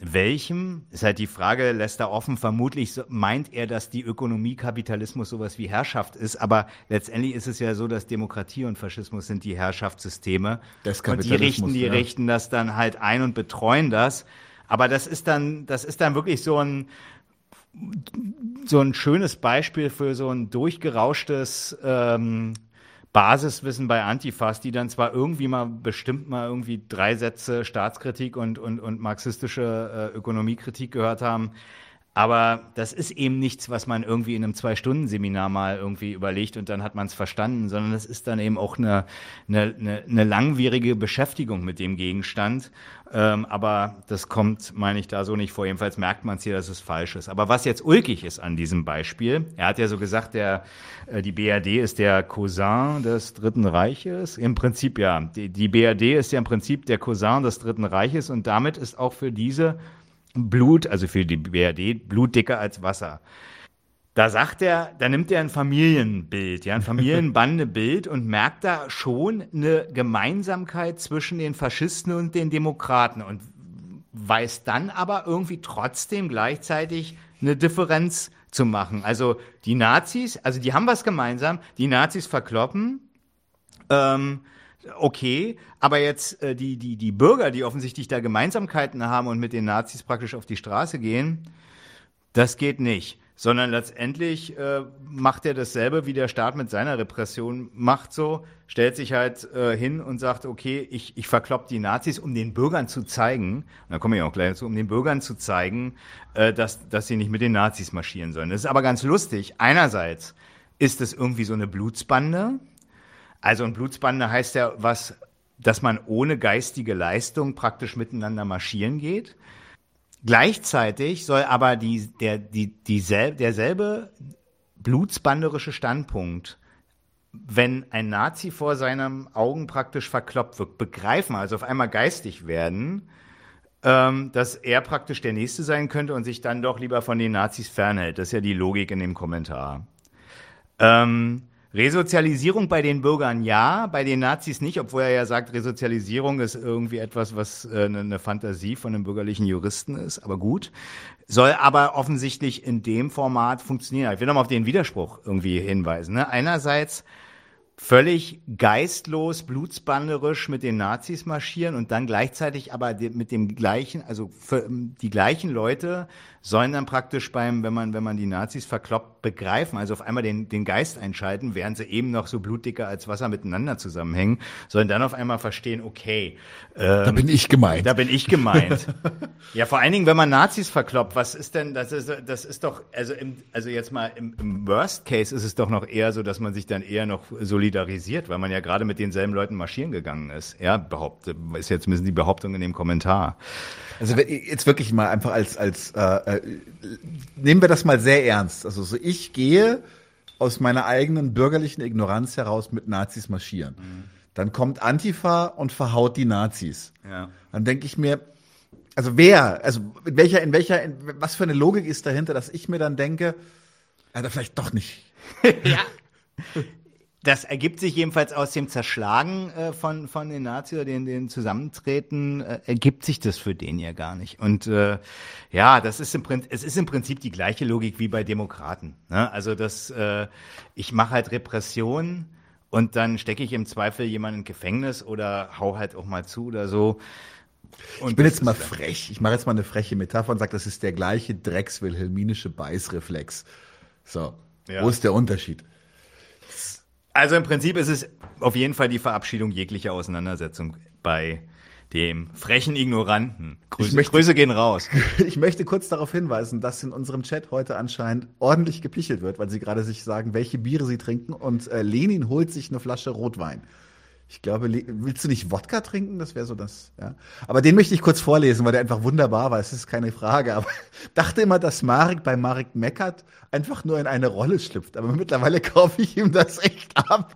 Welchem? Ist halt die Frage, lässt er offen. Vermutlich meint er, dass die Ökonomie Kapitalismus sowas wie Herrschaft ist. Aber letztendlich ist es ja so, dass Demokratie und Faschismus sind die Herrschaftssysteme. Das und die richten, die ja. richten das dann halt ein und betreuen das. Aber das ist dann, das ist dann wirklich so ein, so ein schönes Beispiel für so ein durchgerauschtes ähm, Basiswissen bei Antifas, die dann zwar irgendwie mal bestimmt mal irgendwie drei Sätze Staatskritik und, und, und marxistische äh, Ökonomiekritik gehört haben, aber das ist eben nichts, was man irgendwie in einem Zwei-Stunden-Seminar mal irgendwie überlegt und dann hat man es verstanden, sondern es ist dann eben auch eine, eine, eine, eine langwierige Beschäftigung mit dem Gegenstand. Ähm, aber das kommt, meine ich, da so nicht vor. Jedenfalls merkt man es hier, dass es falsch ist. Aber was jetzt ulkig ist an diesem Beispiel, er hat ja so gesagt, der, äh, die BRD ist der Cousin des Dritten Reiches. Im Prinzip ja. Die, die BRD ist ja im Prinzip der Cousin des Dritten Reiches und damit ist auch für diese Blut, also für die BRD, Blut dicker als Wasser. Da sagt er, da nimmt er ein Familienbild, ja, ein (laughs) Familienbandebild und merkt da schon eine Gemeinsamkeit zwischen den Faschisten und den Demokraten und weiß dann aber irgendwie trotzdem gleichzeitig eine Differenz zu machen. Also die Nazis, also die haben was gemeinsam, die Nazis verkloppen, ähm, okay, aber jetzt äh, die, die, die Bürger, die offensichtlich da Gemeinsamkeiten haben und mit den Nazis praktisch auf die Straße gehen, das geht nicht. Sondern letztendlich äh, macht er dasselbe, wie der Staat mit seiner Repression macht so, stellt sich halt äh, hin und sagt, okay, ich, ich verklopp die Nazis, um den Bürgern zu zeigen, da komme ich auch gleich dazu, um den Bürgern zu zeigen, äh, dass, dass sie nicht mit den Nazis marschieren sollen. Das ist aber ganz lustig. Einerseits ist es irgendwie so eine Blutsbande, also ein Blutsbande heißt ja was, dass man ohne geistige Leistung praktisch miteinander marschieren geht. Gleichzeitig soll aber die, der, die, dieselbe, derselbe blutsbanderische Standpunkt, wenn ein Nazi vor seinen Augen praktisch verkloppt wird, begreifen, also auf einmal geistig werden, ähm, dass er praktisch der Nächste sein könnte und sich dann doch lieber von den Nazis fernhält. Das ist ja die Logik in dem Kommentar. Ähm, Resozialisierung bei den Bürgern ja, bei den Nazis nicht, obwohl er ja sagt, Resozialisierung ist irgendwie etwas, was äh, eine Fantasie von einem bürgerlichen Juristen ist, aber gut. Soll aber offensichtlich in dem Format funktionieren. Ich will nochmal auf den Widerspruch irgendwie hinweisen. Ne? Einerseits völlig geistlos, blutsbanderisch mit den Nazis marschieren und dann gleichzeitig aber mit dem gleichen, also die gleichen Leute sollen dann praktisch beim, wenn man, wenn man die Nazis verkloppt, begreifen, also auf einmal den, den Geist einschalten, während sie eben noch so blutdicker als Wasser miteinander zusammenhängen, sollen dann auf einmal verstehen, okay. Ähm, da bin ich gemeint. Da bin ich gemeint. (laughs) ja, vor allen Dingen, wenn man Nazis verkloppt, was ist denn, das ist, das ist doch, also im, also jetzt mal im, im Worst Case ist es doch noch eher so, dass man sich dann eher noch solidarisiert, weil man ja gerade mit denselben Leuten marschieren gegangen ist. Ja, behauptet, ist jetzt ein bisschen die Behauptung in dem Kommentar. Also jetzt wirklich mal einfach als als äh, äh, nehmen wir das mal sehr ernst. Also so ich gehe aus meiner eigenen bürgerlichen Ignoranz heraus mit Nazis marschieren. Mhm. Dann kommt Antifa und verhaut die Nazis. Ja. Dann denke ich mir, also wer, also in welcher, in welcher, in, was für eine Logik ist dahinter, dass ich mir dann denke, ja, vielleicht doch nicht. ja. (laughs) Das ergibt sich jedenfalls aus dem Zerschlagen äh, von, von den Nazis oder den, den Zusammentreten, äh, ergibt sich das für den ja gar nicht. Und äh, ja, das ist im Prinzip, es ist im Prinzip die gleiche Logik wie bei Demokraten. Ne? Also das, äh, ich mache halt Repression und dann stecke ich im Zweifel jemanden in Gefängnis oder hau halt auch mal zu oder so. Und ich bin jetzt mal frech. Ich mache jetzt mal eine freche Metapher und sage, das ist der gleiche Drecks-wilhelminische Beißreflex. So, ja. wo ist der Unterschied? Also im Prinzip ist es auf jeden Fall die Verabschiedung jeglicher Auseinandersetzung bei dem frechen Ignoranten. Grüße, möchte, Grüße gehen raus. (laughs) Ich möchte kurz darauf hinweisen, dass in unserem Chat heute anscheinend ordentlich gepichelt wird, weil sie gerade sich sagen, welche Biere sie trinken und äh, Lenin holt sich eine Flasche Rotwein. Ich glaube, willst du nicht Wodka trinken? Das wäre so das, ja. Aber den möchte ich kurz vorlesen, weil der einfach wunderbar war. Es ist keine Frage. Aber (laughs) dachte immer, dass Marek bei Marek Meckert einfach nur in eine Rolle schlüpft. Aber mittlerweile kaufe ich ihm das echt ab.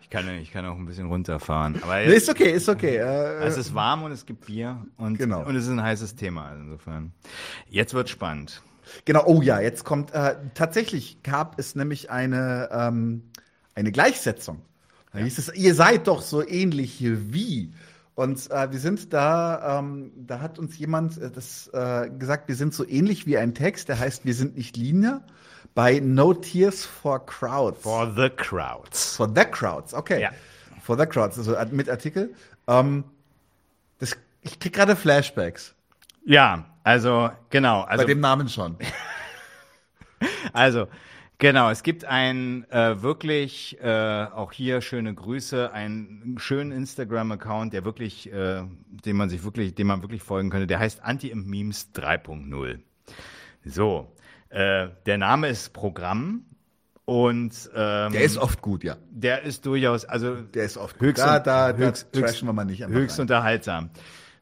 ich kann, ich kann auch ein bisschen runterfahren. Aber jetzt, nee, ist okay, ist okay. Äh, es ist warm und es gibt Bier und, genau. und es ist ein heißes Thema. Also insofern. Jetzt wird spannend. Genau, oh ja, jetzt kommt, äh, tatsächlich gab es nämlich eine, ähm, eine Gleichsetzung. Da hieß es, ihr seid doch so ähnlich wie. Und äh, wir sind da, ähm, da hat uns jemand äh, das äh, gesagt, wir sind so ähnlich wie ein Text, der heißt, wir sind nicht Linie, bei No Tears for Crowds. For the Crowds. For the Crowds, okay. Ja. For the Crowds, also mit Artikel. Ähm, das, ich krieg gerade Flashbacks. Ja, also genau. Also, Bei dem Namen schon. (laughs) also Genau, es gibt einen äh, wirklich, äh, auch hier schöne Grüße, einen schönen Instagram-Account, der wirklich, äh, dem man sich wirklich, dem man wirklich folgen könnte. Der heißt Anti-Memes 3.0. So, äh, der Name ist Programm und ähm, der ist oft gut, ja. Der ist durchaus, also der ist oft höchst, gut. Da, da, höchst, da höchst, wir mal nicht höchst unterhaltsam.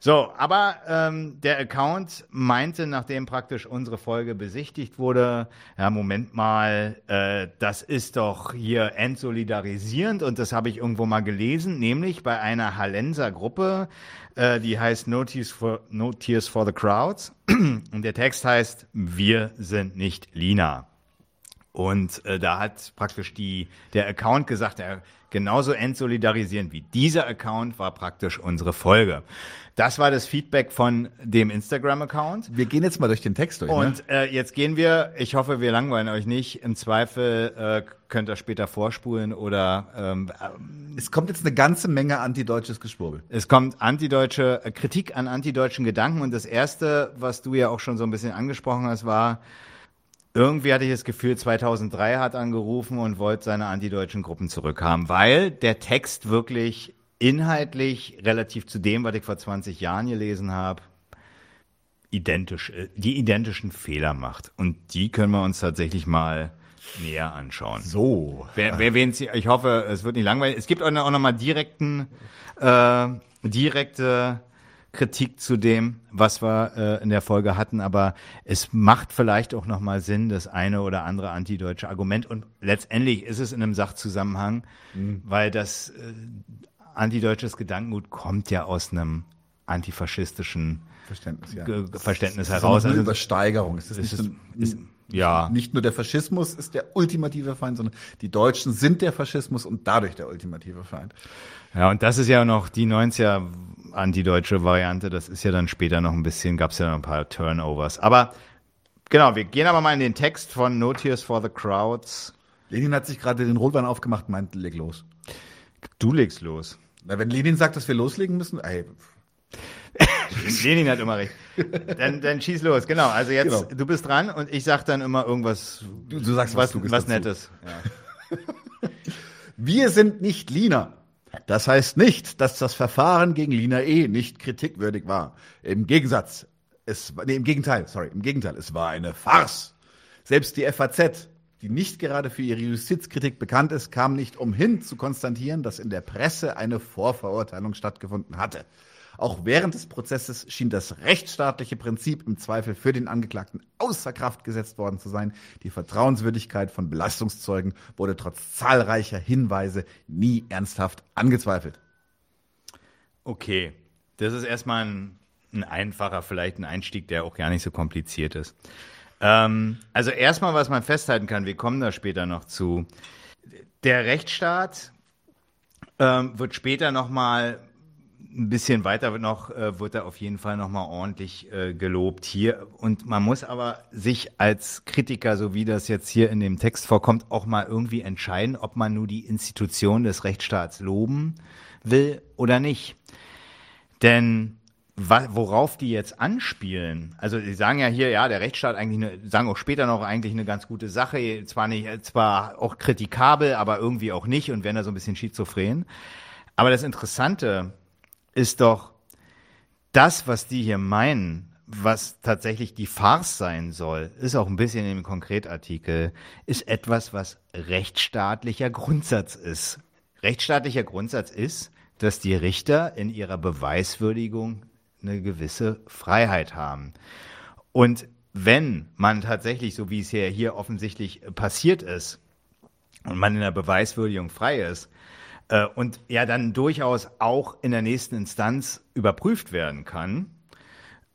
So, aber ähm, der Account meinte, nachdem praktisch unsere Folge besichtigt wurde, ja, Moment mal, äh, das ist doch hier entsolidarisierend und das habe ich irgendwo mal gelesen, nämlich bei einer Hallenser Gruppe, äh, die heißt no Tears, for, no Tears for the Crowds (clears throat) und der Text heißt, wir sind nicht Lina. Und äh, da hat praktisch die, der Account gesagt, er genauso entsolidarisierend wie dieser Account war praktisch unsere Folge. Das war das Feedback von dem Instagram-Account. Wir gehen jetzt mal durch den Text durch. Ne? Und ne? äh, jetzt gehen wir, ich hoffe, wir langweilen euch nicht. Im Zweifel äh, könnt ihr später vorspulen oder ähm, Es kommt jetzt eine ganze Menge antideutsches Geschwurbel. Es kommt antideutsche äh, Kritik an antideutschen Gedanken und das erste, was du ja auch schon so ein bisschen angesprochen hast, war, irgendwie hatte ich das Gefühl, 2003 hat angerufen und wollte seine antideutschen Gruppen zurückhaben, weil der Text wirklich inhaltlich relativ zu dem, was ich vor 20 Jahren gelesen habe, identisch, äh, die identischen Fehler macht. Und die können wir uns tatsächlich mal näher anschauen. So. Wer, wer wen ich hoffe, es wird nicht langweilig. Es gibt auch noch, auch noch mal direkten, äh, direkte Kritik zu dem, was wir äh, in der Folge hatten, aber es macht vielleicht auch nochmal Sinn, das eine oder andere antideutsche Argument und letztendlich ist es in einem Sachzusammenhang, mhm. weil das äh, antideutsches Gedankengut kommt ja aus einem antifaschistischen Verständnis, ja. Verständnis es heraus. Ist eine Übersteigerung. Es ist, ist, nicht, ist, ja. nicht nur der Faschismus ist der ultimative Feind, sondern die Deutschen sind der Faschismus und dadurch der ultimative Feind. Ja, und das ist ja noch die 90er antideutsche Variante. Das ist ja dann später noch ein bisschen, gab es ja noch ein paar Turnovers. Aber genau, wir gehen aber mal in den Text von No Tears for the Crowds. Lenin hat sich gerade den Rotwein aufgemacht, meint, leg los. Du legst los. Na, wenn Lenin sagt, dass wir loslegen müssen, ey. (laughs) Lenin hat immer recht. Dann, dann schieß los. Genau. Also jetzt, genau. du bist dran und ich sag dann immer irgendwas. Du, du sagst was, was, was Nettes. Ja. (laughs) wir sind nicht Lina. Das heißt nicht, dass das Verfahren gegen Lina E. nicht kritikwürdig war. Im Gegensatz, es, nee, im Gegenteil, sorry, im Gegenteil, es war eine Farce. Selbst die FAZ, die nicht gerade für ihre Justizkritik bekannt ist, kam nicht umhin zu konstatieren, dass in der Presse eine Vorverurteilung stattgefunden hatte. Auch während des Prozesses schien das rechtsstaatliche Prinzip im Zweifel für den Angeklagten außer Kraft gesetzt worden zu sein. Die Vertrauenswürdigkeit von Belastungszeugen wurde trotz zahlreicher Hinweise nie ernsthaft angezweifelt. Okay, das ist erstmal ein, ein einfacher, vielleicht ein Einstieg, der auch gar nicht so kompliziert ist. Ähm, also erstmal, was man festhalten kann, wir kommen da später noch zu. Der Rechtsstaat ähm, wird später nochmal ein bisschen weiter noch, äh, wird er auf jeden Fall nochmal ordentlich äh, gelobt hier. Und man muss aber sich als Kritiker, so wie das jetzt hier in dem Text vorkommt, auch mal irgendwie entscheiden, ob man nur die Institution des Rechtsstaats loben will oder nicht. Denn worauf die jetzt anspielen, also sie sagen ja hier, ja, der Rechtsstaat eigentlich, eine, sagen auch später noch eigentlich eine ganz gute Sache, zwar nicht, zwar auch kritikabel, aber irgendwie auch nicht und werden da so ein bisschen schizophren. Aber das Interessante ist doch das, was die hier meinen, was tatsächlich die Farce sein soll, ist auch ein bisschen im Konkretartikel, ist etwas, was rechtsstaatlicher Grundsatz ist. Rechtsstaatlicher Grundsatz ist, dass die Richter in ihrer Beweiswürdigung eine gewisse Freiheit haben. Und wenn man tatsächlich, so wie es hier, hier offensichtlich passiert ist, und man in der Beweiswürdigung frei ist, äh, und ja dann durchaus auch in der nächsten Instanz überprüft werden kann,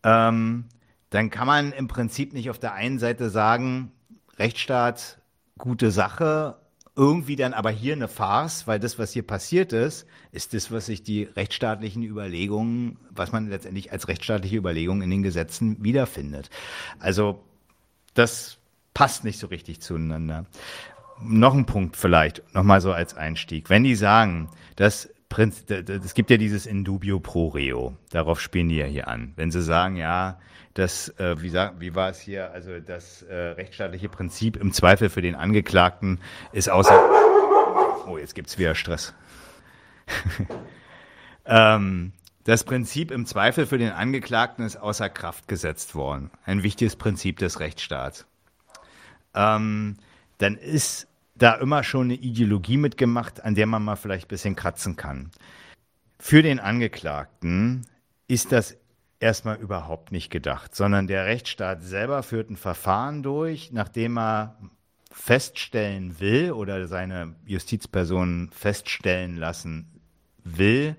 ähm, dann kann man im Prinzip nicht auf der einen Seite sagen, Rechtsstaat, gute Sache irgendwie dann aber hier eine Farce, weil das, was hier passiert ist, ist das, was sich die rechtsstaatlichen Überlegungen, was man letztendlich als rechtsstaatliche Überlegungen in den Gesetzen wiederfindet. Also das passt nicht so richtig zueinander. Noch ein Punkt vielleicht, nochmal so als Einstieg. Wenn die sagen, dass Prinz, es gibt ja dieses Indubio pro reo, darauf spielen die ja hier an. Wenn sie sagen, ja, das, äh, wie, sag, wie war es hier, also das äh, rechtsstaatliche Prinzip im Zweifel für den Angeklagten ist außer. Oh, jetzt gibt's wieder Stress. (laughs) ähm, das Prinzip im Zweifel für den Angeklagten ist außer Kraft gesetzt worden. Ein wichtiges Prinzip des Rechtsstaats. Ähm, dann ist da immer schon eine Ideologie mitgemacht, an der man mal vielleicht ein bisschen kratzen kann. Für den Angeklagten ist das erstmal überhaupt nicht gedacht, sondern der Rechtsstaat selber führt ein Verfahren durch, nachdem er feststellen will oder seine Justizperson feststellen lassen will,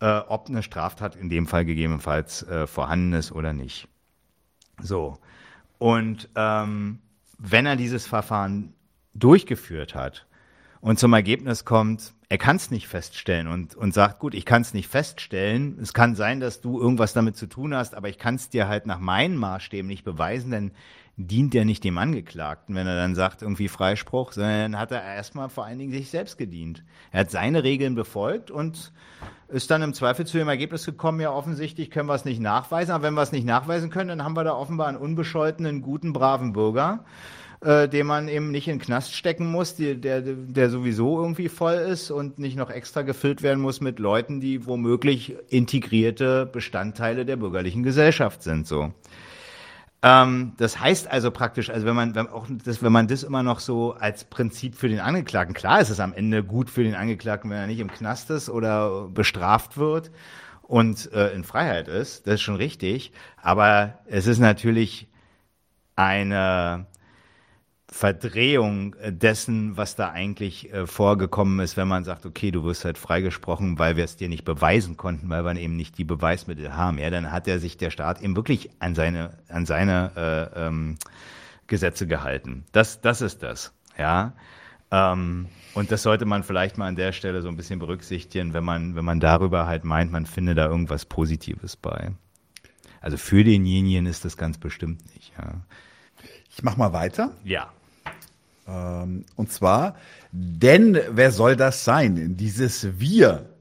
äh, ob eine Straftat in dem Fall gegebenenfalls äh, vorhanden ist oder nicht. So. Und ähm, wenn er dieses Verfahren durchgeführt hat und zum Ergebnis kommt, er kann es nicht feststellen und, und sagt, gut, ich kann es nicht feststellen. Es kann sein, dass du irgendwas damit zu tun hast, aber ich kann es dir halt nach meinen Maßstäben nicht beweisen, denn dient er nicht dem Angeklagten, wenn er dann sagt, irgendwie Freispruch, sondern hat er erstmal vor allen Dingen sich selbst gedient. Er hat seine Regeln befolgt und ist dann im Zweifel zu dem Ergebnis gekommen, ja offensichtlich können wir es nicht nachweisen, aber wenn wir es nicht nachweisen können, dann haben wir da offenbar einen unbescholtenen, guten, braven Bürger, äh, den man eben nicht in den Knast stecken muss, die, der, der sowieso irgendwie voll ist und nicht noch extra gefüllt werden muss mit Leuten, die womöglich integrierte Bestandteile der bürgerlichen Gesellschaft sind. So. Ähm, das heißt also praktisch, also wenn man, wenn, auch das, wenn man das immer noch so als Prinzip für den Angeklagten, klar ist es am Ende gut für den Angeklagten, wenn er nicht im Knast ist oder bestraft wird und äh, in Freiheit ist, das ist schon richtig, aber es ist natürlich eine Verdrehung äh, dessen, was da eigentlich äh, vorgekommen ist, wenn man sagt, okay, du wirst halt freigesprochen, weil wir es dir nicht beweisen konnten, weil wir eben nicht die Beweismittel haben. Ja, dann hat er sich der Staat eben wirklich an seine, an seine äh, ähm, Gesetze gehalten. Das, das ist das. Ja. Ähm, und das sollte man vielleicht mal an der Stelle so ein bisschen berücksichtigen, wenn man, wenn man darüber halt meint, man finde da irgendwas Positives bei. Also für denjenigen ist das ganz bestimmt nicht. Ja. Ich mach mal weiter. Ja. Ähm, und zwar, denn wer soll das sein? Dieses Wir.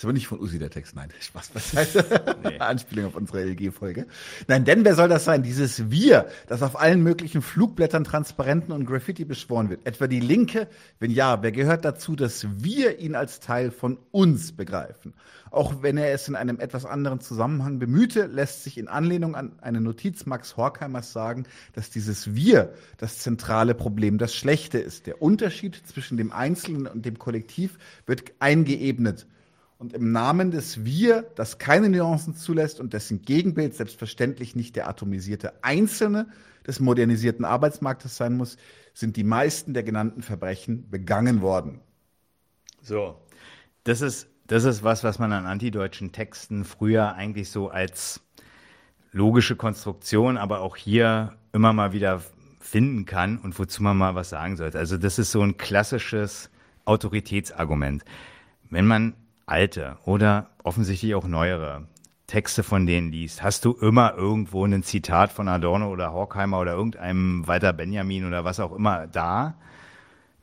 Ist aber nicht von Usi der Text, nein. (laughs) Spaß beiseite. Nee. (laughs) Anspielung auf unsere LG-Folge. Nein, denn wer soll das sein? Dieses Wir, das auf allen möglichen Flugblättern, Transparenten und Graffiti beschworen wird. Etwa die Linke? Wenn ja, wer gehört dazu, dass wir ihn als Teil von uns begreifen? Auch wenn er es in einem etwas anderen Zusammenhang bemühte, lässt sich in Anlehnung an eine Notiz Max Horkheimers sagen, dass dieses Wir das zentrale Problem, das Schlechte ist. Der Unterschied zwischen dem Einzelnen und dem Kollektiv wird eingeebnet und im Namen des Wir, das keine Nuancen zulässt und dessen Gegenbild selbstverständlich nicht der atomisierte Einzelne des modernisierten Arbeitsmarktes sein muss, sind die meisten der genannten Verbrechen begangen worden. So, das ist, das ist was, was man an antideutschen Texten früher eigentlich so als logische Konstruktion, aber auch hier immer mal wieder finden kann und wozu man mal was sagen sollte. Also das ist so ein klassisches Autoritätsargument. Wenn man alte oder offensichtlich auch neuere Texte von denen liest, hast du immer irgendwo ein Zitat von Adorno oder Horkheimer oder irgendeinem Walter Benjamin oder was auch immer da,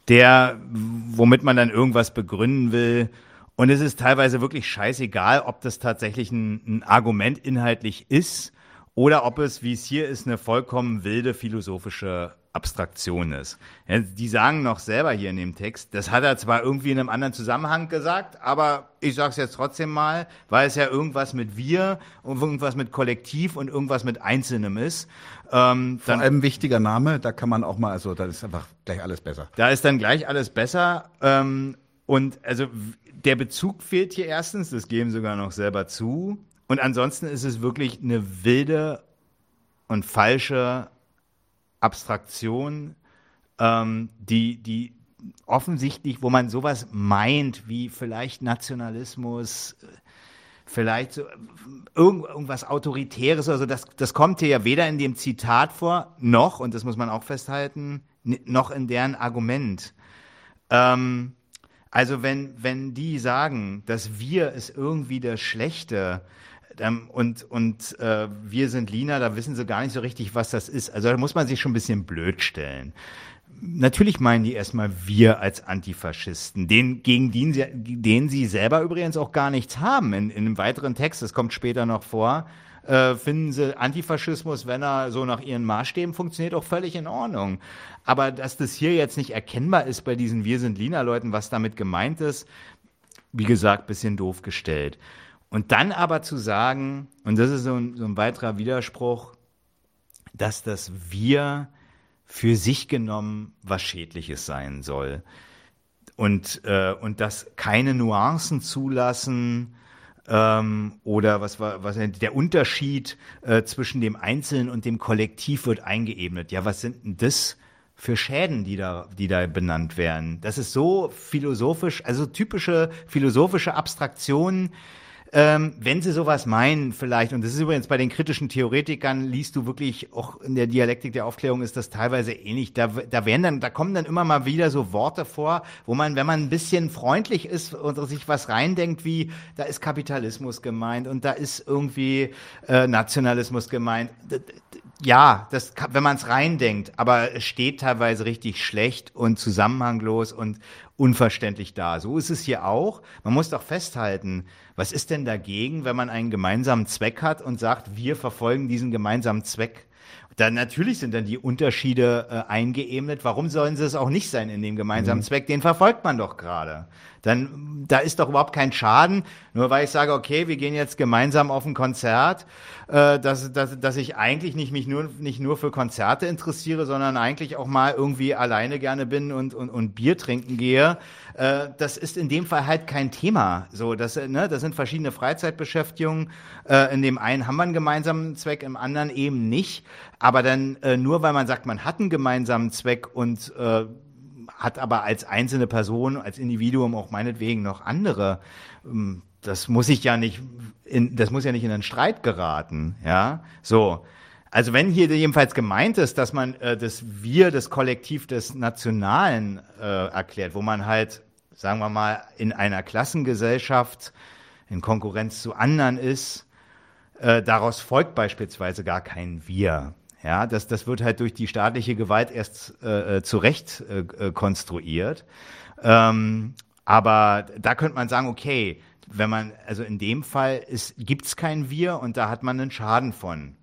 der, womit man dann irgendwas begründen will. Und es ist teilweise wirklich scheißegal, ob das tatsächlich ein, ein Argument inhaltlich ist oder ob es, wie es hier ist, eine vollkommen wilde philosophische Abstraktion ist. Ja, die sagen noch selber hier in dem Text, das hat er zwar irgendwie in einem anderen Zusammenhang gesagt, aber ich sage es jetzt trotzdem mal, weil es ja irgendwas mit wir und irgendwas mit Kollektiv und irgendwas mit Einzelnem ist. Ähm, Vor allem wichtiger Name, da kann man auch mal, also da ist einfach gleich alles besser. Da ist dann gleich alles besser. Ähm, und also der Bezug fehlt hier erstens, das geben sogar noch selber zu. Und ansonsten ist es wirklich eine wilde und falsche Abstraktion, ähm, die, die offensichtlich, wo man sowas meint, wie vielleicht Nationalismus, vielleicht so irgend, irgendwas Autoritäres oder so, das, das kommt hier ja weder in dem Zitat vor, noch, und das muss man auch festhalten, noch in deren Argument. Ähm, also wenn, wenn die sagen, dass wir ist irgendwie das Schlechte, und und äh, wir sind Lina, da wissen sie gar nicht so richtig, was das ist. Also da muss man sich schon ein bisschen blöd stellen. Natürlich meinen die erstmal wir als Antifaschisten, den, gegen den sie, den sie selber übrigens auch gar nichts haben. In, in einem weiteren Text, das kommt später noch vor, äh, finden sie Antifaschismus, wenn er so nach ihren Maßstäben funktioniert, auch völlig in Ordnung. Aber dass das hier jetzt nicht erkennbar ist bei diesen Wir sind Lina-Leuten, was damit gemeint ist, wie gesagt, bisschen doof gestellt. Und dann aber zu sagen, und das ist so ein, so ein weiterer Widerspruch, dass das Wir für sich genommen was Schädliches sein soll. Und, äh, und dass keine Nuancen zulassen ähm, oder was war was der Unterschied äh, zwischen dem Einzelnen und dem Kollektiv wird eingeebnet. Ja, was sind denn das für Schäden, die da, die da benannt werden? Das ist so philosophisch, also typische philosophische Abstraktionen, ähm, wenn Sie sowas meinen, vielleicht, und das ist übrigens bei den kritischen Theoretikern, liest du wirklich, auch in der Dialektik der Aufklärung ist das teilweise ähnlich. Da, da werden dann, da kommen dann immer mal wieder so Worte vor, wo man, wenn man ein bisschen freundlich ist und sich was reindenkt, wie, da ist Kapitalismus gemeint und da ist irgendwie äh, Nationalismus gemeint. Ja, das, wenn man es reindenkt, aber es steht teilweise richtig schlecht und zusammenhanglos und unverständlich da. So ist es hier auch. Man muss doch festhalten, was ist denn dagegen, wenn man einen gemeinsamen Zweck hat und sagt, wir verfolgen diesen gemeinsamen Zweck? Dann natürlich sind dann die Unterschiede äh, eingeebnet. Warum sollen sie es auch nicht sein in dem gemeinsamen mhm. Zweck? Den verfolgt man doch gerade. Dann, da ist doch überhaupt kein Schaden, nur weil ich sage, okay, wir gehen jetzt gemeinsam auf ein Konzert, äh, dass, dass, dass ich eigentlich nicht mich nur, nicht nur für Konzerte interessiere, sondern eigentlich auch mal irgendwie alleine gerne bin und, und, und Bier trinken gehe. Äh, das ist in dem Fall halt kein Thema. So, das, ne, das sind verschiedene Freizeitbeschäftigungen. Äh, in dem einen haben wir einen gemeinsamen Zweck, im anderen eben nicht. Aber dann äh, nur weil man sagt, man hat einen gemeinsamen Zweck und äh, hat aber als einzelne Person, als Individuum auch meinetwegen noch andere. Ähm, das muss ich ja nicht, in, das muss ja nicht in einen Streit geraten, ja. So. Also wenn hier jedenfalls gemeint ist, dass man äh, das Wir, das Kollektiv des Nationalen äh, erklärt, wo man halt, sagen wir mal, in einer Klassengesellschaft in Konkurrenz zu anderen ist, äh, daraus folgt beispielsweise gar kein Wir. Ja, das, das wird halt durch die staatliche Gewalt erst äh, äh zurecht äh, äh, konstruiert. Ähm, aber da könnte man sagen, okay, wenn man, also in dem Fall gibt es kein Wir und da hat man einen Schaden von.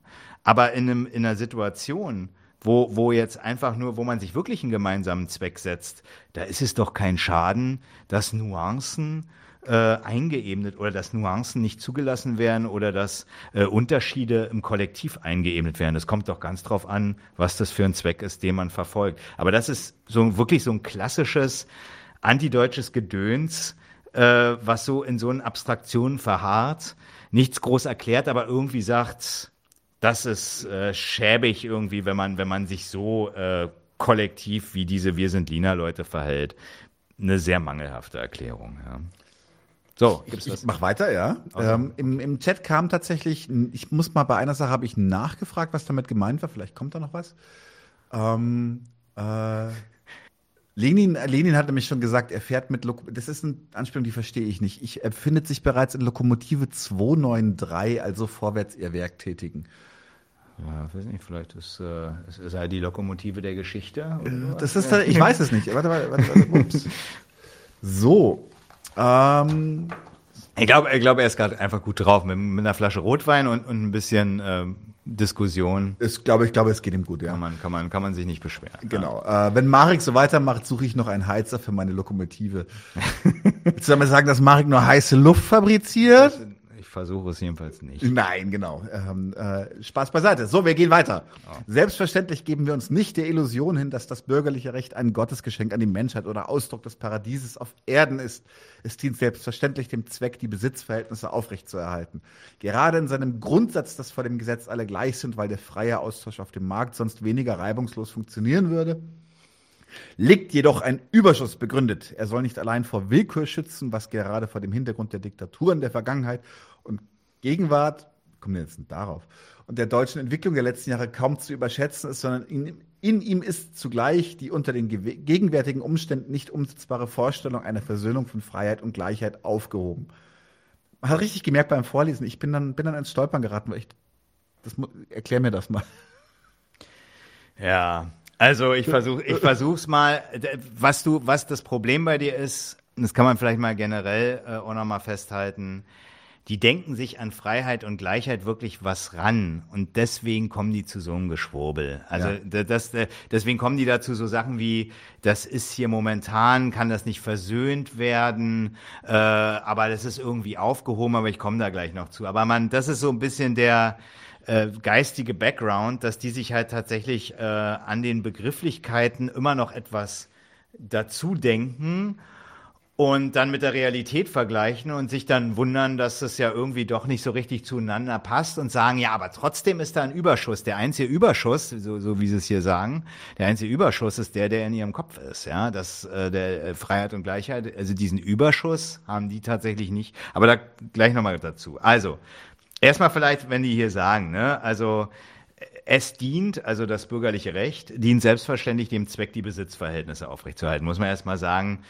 Aber in, einem, in einer Situation, wo, wo jetzt einfach nur, wo man sich wirklich einen gemeinsamen Zweck setzt, da ist es doch kein Schaden, dass Nuancen äh, eingeebnet oder dass Nuancen nicht zugelassen werden oder dass äh, Unterschiede im Kollektiv eingeebnet werden. Es kommt doch ganz drauf an, was das für ein Zweck ist, den man verfolgt. Aber das ist so wirklich so ein klassisches antideutsches Gedöns, äh, was so in so einen Abstraktionen verharrt, nichts groß erklärt, aber irgendwie sagt, das ist äh, schäbig irgendwie, wenn man, wenn man sich so äh, kollektiv wie diese Wir sind Lina-Leute verhält. Eine sehr mangelhafte Erklärung. Ja. So, ich, ich mach weiter, ja. Okay. Ähm, im, Im Chat kam tatsächlich, ich muss mal bei einer Sache habe ich nachgefragt, was damit gemeint war. Vielleicht kommt da noch was. Ähm, äh, Lenin, Lenin hat nämlich schon gesagt, er fährt mit Lok Das ist eine Anspielung, die verstehe ich nicht. Ich, er befindet sich bereits in Lokomotive 293, also vorwärts ihr Werk tätigen. Ja, weiß nicht, vielleicht ist, äh, ist er die Lokomotive der Geschichte. Das ist, ich weiß es nicht. Warte, warte, warte, warte ups. So, ähm, ich glaube, ich glaub, er ist gerade einfach gut drauf mit, mit, einer Flasche Rotwein und, und ein bisschen ähm, Diskussion. Ich glaube, ich glaube, es geht ihm gut, ja. Kann man, kann man, kann man sich nicht beschweren. Genau. Ja. Äh, wenn Marek so weitermacht, suche ich noch einen Heizer für meine Lokomotive. (laughs) Willst du damit sagen, dass Marek nur heiße Luft fabriziert? Versuche es jedenfalls nicht. Nein, genau. Ähm, äh, Spaß beiseite. So, wir gehen weiter. Oh. Selbstverständlich geben wir uns nicht der Illusion hin, dass das bürgerliche Recht ein Gottesgeschenk an die Menschheit oder Ausdruck des Paradieses auf Erden ist. Es dient selbstverständlich dem Zweck, die Besitzverhältnisse aufrechtzuerhalten. Gerade in seinem Grundsatz, dass vor dem Gesetz alle gleich sind, weil der freie Austausch auf dem Markt sonst weniger reibungslos funktionieren würde, liegt jedoch ein Überschuss begründet. Er soll nicht allein vor Willkür schützen, was gerade vor dem Hintergrund der Diktaturen der Vergangenheit Gegenwart, kommen wir jetzt darauf, und der deutschen Entwicklung der letzten Jahre kaum zu überschätzen ist, sondern in, in ihm ist zugleich die unter den gegenwärtigen Umständen nicht umsetzbare Vorstellung einer Versöhnung von Freiheit und Gleichheit aufgehoben. Man hat richtig gemerkt beim Vorlesen, ich bin dann, bin dann ins Stolpern geraten, weil ich, das, erklär mir das mal. Ja, also ich versuche, ich versuch's mal. Was du, was das Problem bei dir ist, das kann man vielleicht mal generell äh, auch nochmal festhalten die denken sich an Freiheit und Gleichheit wirklich was ran und deswegen kommen die zu so einem Geschwurbel. Also ja. das, das, deswegen kommen die dazu so Sachen wie, das ist hier momentan, kann das nicht versöhnt werden, äh, aber das ist irgendwie aufgehoben, aber ich komme da gleich noch zu. Aber man, das ist so ein bisschen der äh, geistige Background, dass die sich halt tatsächlich äh, an den Begrifflichkeiten immer noch etwas dazu denken und dann mit der Realität vergleichen und sich dann wundern, dass es ja irgendwie doch nicht so richtig zueinander passt und sagen, ja, aber trotzdem ist da ein Überschuss. Der einzige Überschuss, so, so wie sie es hier sagen, der einzige Überschuss ist der, der in ihrem Kopf ist, ja, das äh, der äh, Freiheit und Gleichheit. Also diesen Überschuss haben die tatsächlich nicht. Aber da gleich nochmal dazu. Also erstmal vielleicht, wenn die hier sagen, ne, also es dient, also das bürgerliche Recht, dient selbstverständlich dem Zweck, die Besitzverhältnisse aufrechtzuerhalten. Muss man erstmal sagen,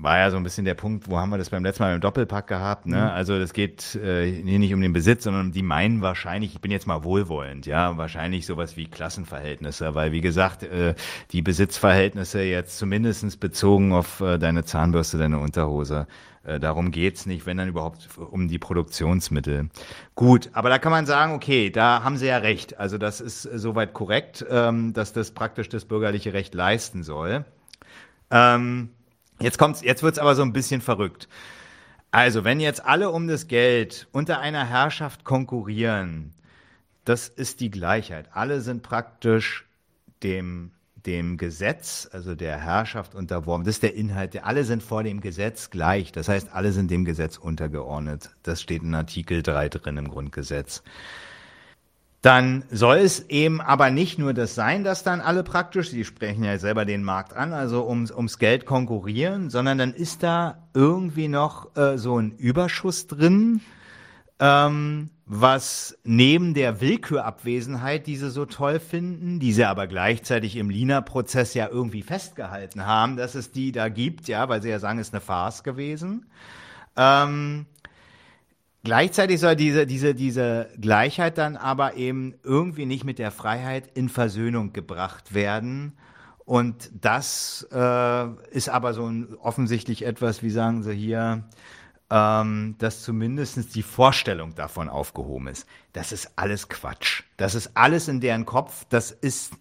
war ja so ein bisschen der Punkt, wo haben wir das beim letzten Mal im Doppelpack gehabt. Ne? Mhm. Also das geht äh, hier nicht um den Besitz, sondern die meinen wahrscheinlich, ich bin jetzt mal wohlwollend, ja, wahrscheinlich sowas wie Klassenverhältnisse, weil wie gesagt, äh, die Besitzverhältnisse jetzt zumindestens bezogen auf äh, deine Zahnbürste, deine Unterhose, äh, darum geht's nicht, wenn dann überhaupt um die Produktionsmittel. Gut, aber da kann man sagen, okay, da haben sie ja recht. Also das ist äh, soweit korrekt, ähm, dass das praktisch das bürgerliche Recht leisten soll. Ähm, Jetzt kommt's, jetzt wird's aber so ein bisschen verrückt. Also, wenn jetzt alle um das Geld unter einer Herrschaft konkurrieren, das ist die Gleichheit. Alle sind praktisch dem, dem Gesetz, also der Herrschaft unterworfen. Das ist der Inhalt. Alle sind vor dem Gesetz gleich. Das heißt, alle sind dem Gesetz untergeordnet. Das steht in Artikel 3 drin im Grundgesetz dann soll es eben aber nicht nur das sein, dass dann alle praktisch, Sie sprechen ja selber den Markt an, also ums, ums Geld konkurrieren, sondern dann ist da irgendwie noch äh, so ein Überschuss drin, ähm, was neben der Willkürabwesenheit, die sie so toll finden, die sie aber gleichzeitig im Lina-Prozess ja irgendwie festgehalten haben, dass es die da gibt, ja, weil sie ja sagen, es ist eine Farce gewesen. Ähm, Gleichzeitig soll diese, diese, diese Gleichheit dann aber eben irgendwie nicht mit der Freiheit in Versöhnung gebracht werden. Und das äh, ist aber so ein, offensichtlich etwas, wie sagen Sie hier, ähm, dass zumindest die Vorstellung davon aufgehoben ist. Das ist alles Quatsch. Das ist alles in deren Kopf. Das ist,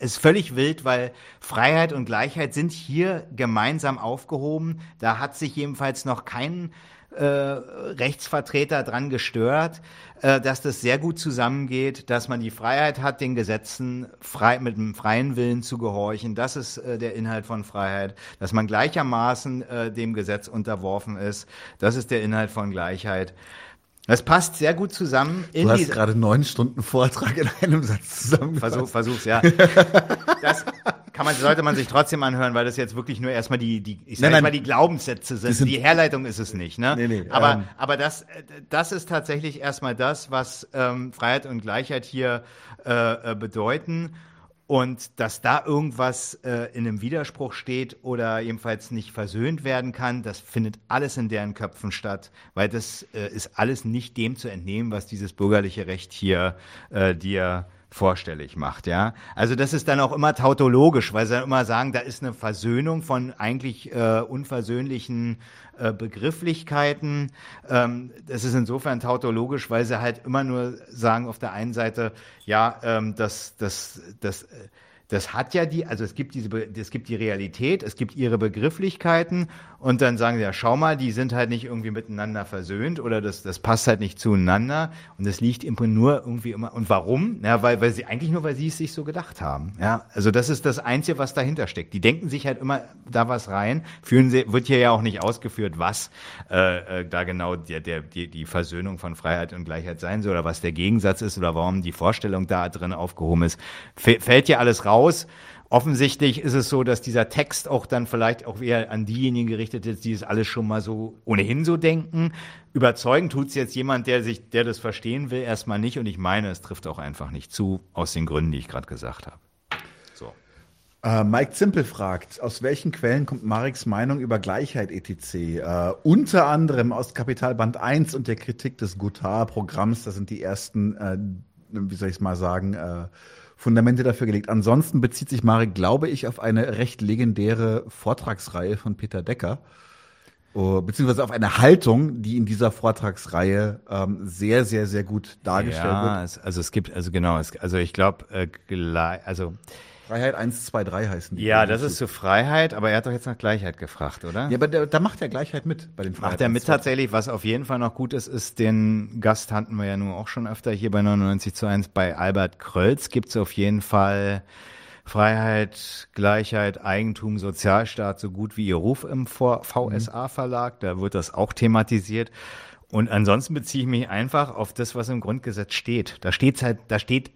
ist völlig wild, weil Freiheit und Gleichheit sind hier gemeinsam aufgehoben. Da hat sich jedenfalls noch kein äh, Rechtsvertreter dran gestört, äh, dass das sehr gut zusammengeht, dass man die Freiheit hat, den Gesetzen frei, mit einem freien Willen zu gehorchen. Das ist äh, der Inhalt von Freiheit. Dass man gleichermaßen äh, dem Gesetz unterworfen ist. Das ist der Inhalt von Gleichheit. Das passt sehr gut zusammen. du hast gerade neun Stunden Vortrag in einem Satz zusammengefasst. Versuch, versuch's, ja. (laughs) Das kann man, sollte man sich trotzdem anhören, weil das jetzt wirklich nur erstmal die, die ich sag nein, nein, mal die Glaubenssätze sind. sind. Die Herleitung ist es nicht, ne? Nee, nee, aber, ähm, aber das, das ist tatsächlich erstmal das, was ähm, Freiheit und Gleichheit hier äh, äh bedeuten. Und dass da irgendwas äh, in einem Widerspruch steht oder jedenfalls nicht versöhnt werden kann, das findet alles in deren Köpfen statt, weil das äh, ist alles nicht dem zu entnehmen, was dieses bürgerliche Recht hier äh, dir vorstellig macht, ja. Also das ist dann auch immer tautologisch, weil sie dann immer sagen, da ist eine Versöhnung von eigentlich äh, unversöhnlichen äh, Begrifflichkeiten. Ähm, das ist insofern tautologisch, weil sie halt immer nur sagen auf der einen Seite, ja, ähm, das, das, das, äh, das hat ja die, also es gibt diese, es gibt die Realität, es gibt ihre Begrifflichkeiten und dann sagen sie, ja, schau mal, die sind halt nicht irgendwie miteinander versöhnt oder das, das passt halt nicht zueinander und das liegt im Prinzip nur irgendwie immer, und warum? Ja, weil, weil sie, eigentlich nur, weil sie es sich so gedacht haben. Ja, also das ist das Einzige, was dahinter steckt. Die denken sich halt immer da was rein, führen sie, wird hier ja auch nicht ausgeführt, was äh, äh, da genau der, der, die, die Versöhnung von Freiheit und Gleichheit sein soll oder was der Gegensatz ist oder warum die Vorstellung da drin aufgehoben ist. Fällt ja alles raus. Offensichtlich ist es so, dass dieser Text auch dann vielleicht auch eher an diejenigen gerichtet ist, die es alles schon mal so ohnehin so denken. Überzeugen tut es jetzt jemand, der sich, der das verstehen will, erstmal nicht. Und ich meine, es trifft auch einfach nicht zu, aus den Gründen, die ich gerade gesagt habe. So. Uh, Mike Zimpel fragt, aus welchen Quellen kommt Mareks Meinung über Gleichheit etc.? Äh, unter anderem aus Kapitalband 1 und der Kritik des Gutar-Programms. Das sind die ersten, uh, wie soll ich es mal sagen, Fundamente dafür gelegt. Ansonsten bezieht sich Marek, glaube ich, auf eine recht legendäre Vortragsreihe von Peter Decker. Uh, beziehungsweise auf eine Haltung, die in dieser Vortragsreihe ähm, sehr, sehr, sehr gut dargestellt ja, wird. also es gibt, also genau, es, also ich glaube, äh, also Freiheit 1, 2, 3 heißen die. Ja, das ist zur Freiheit, aber er hat doch jetzt nach Gleichheit gefragt, oder? Ja, aber da, da macht er Gleichheit mit bei den Freiheit. Macht er mit tatsächlich, was auf jeden Fall noch gut ist, ist, den Gast hatten wir ja nun auch schon öfter hier bei 99 zu 1. Bei Albert Krölz gibt's auf jeden Fall Freiheit, Gleichheit, Eigentum, Sozialstaat, so gut wie ihr Ruf im VSA-Verlag. Da wird das auch thematisiert. Und ansonsten beziehe ich mich einfach auf das, was im Grundgesetz steht. Da steht's halt, da steht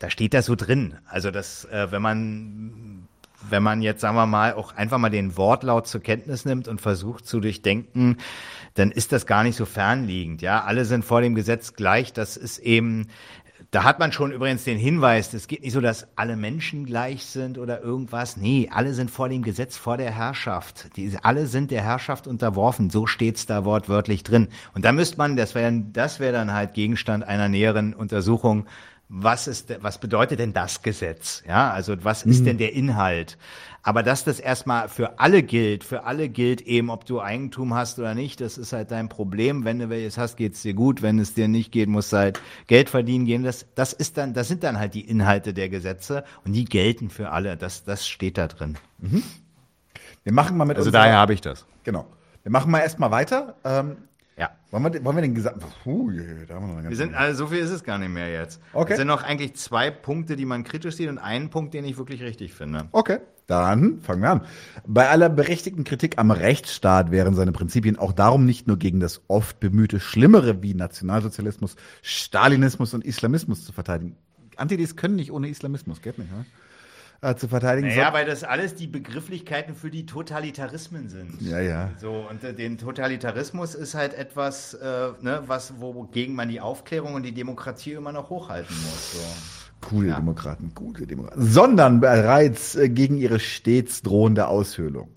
da steht das so drin. Also das, äh, wenn man wenn man jetzt, sagen wir mal, auch einfach mal den Wortlaut zur Kenntnis nimmt und versucht zu durchdenken, dann ist das gar nicht so fernliegend. Ja, alle sind vor dem Gesetz gleich. Das ist eben, da hat man schon übrigens den Hinweis, es geht nicht so, dass alle Menschen gleich sind oder irgendwas. Nee, alle sind vor dem Gesetz, vor der Herrschaft. Die, alle sind der Herrschaft unterworfen. So steht's da wortwörtlich drin. Und da müsste man, das wäre das wäre dann halt Gegenstand einer näheren Untersuchung, was ist, was bedeutet denn das Gesetz? Ja, also was ist mhm. denn der Inhalt? Aber dass das erstmal für alle gilt, für alle gilt eben, ob du Eigentum hast oder nicht, das ist halt dein Problem. Wenn du welches hast, geht's dir gut. Wenn es dir nicht geht, musst du halt Geld verdienen gehen. Das, das ist dann, das sind dann halt die Inhalte der Gesetze und die gelten für alle. Das, das steht da drin. Mhm. Wir machen mal mit Also daher habe ich das. Genau. Wir machen mal erstmal weiter. Ähm, ja. Wollen wir, wollen wir den gesamten. Puh, da haben wir noch eine wir sind, also so viel ist es gar nicht mehr jetzt. Okay. Es sind noch eigentlich zwei Punkte, die man kritisch sieht und einen Punkt, den ich wirklich richtig finde. Okay. Dann fangen wir an. Bei aller berechtigten Kritik am Rechtsstaat wären seine Prinzipien auch darum nicht nur gegen das oft bemühte Schlimmere wie Nationalsozialismus, Stalinismus und Islamismus zu verteidigen. Antidis können nicht ohne Islamismus, geht nicht, oder? Äh, zu verteidigen. Ja, weil das alles die Begrifflichkeiten für die Totalitarismen sind. Ja, ja. So, und äh, den Totalitarismus ist halt etwas, äh, ne, was, wogegen man die Aufklärung und die Demokratie immer noch hochhalten muss. So. Coole ja. Demokraten, gute Demokraten. Sondern bereits äh, gegen ihre stets drohende Aushöhlung.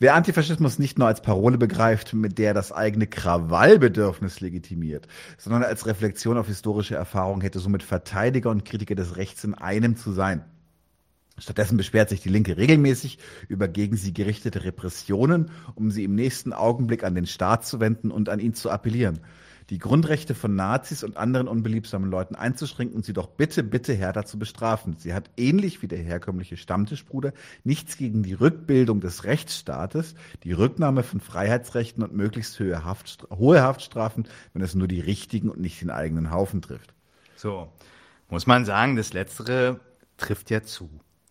Wer Antifaschismus nicht nur als Parole begreift, mit der das eigene Krawallbedürfnis legitimiert, sondern als Reflexion auf historische Erfahrung, hätte somit Verteidiger und Kritiker des Rechts in einem zu sein. Stattdessen beschwert sich die Linke regelmäßig über gegen sie gerichtete Repressionen, um sie im nächsten Augenblick an den Staat zu wenden und an ihn zu appellieren. die Grundrechte von Nazis und anderen unbeliebsamen Leuten einzuschränken und sie doch bitte, bitte härter zu bestrafen. Sie hat ähnlich wie der herkömmliche Stammtischbruder nichts gegen die Rückbildung des Rechtsstaates, die Rücknahme von Freiheitsrechten und möglichst hohe, Haftstrafen, hohe Haftstrafen, wenn es nur die richtigen und nicht den eigenen Haufen trifft. So, muss man sagen, das Letztere trifft ja zu.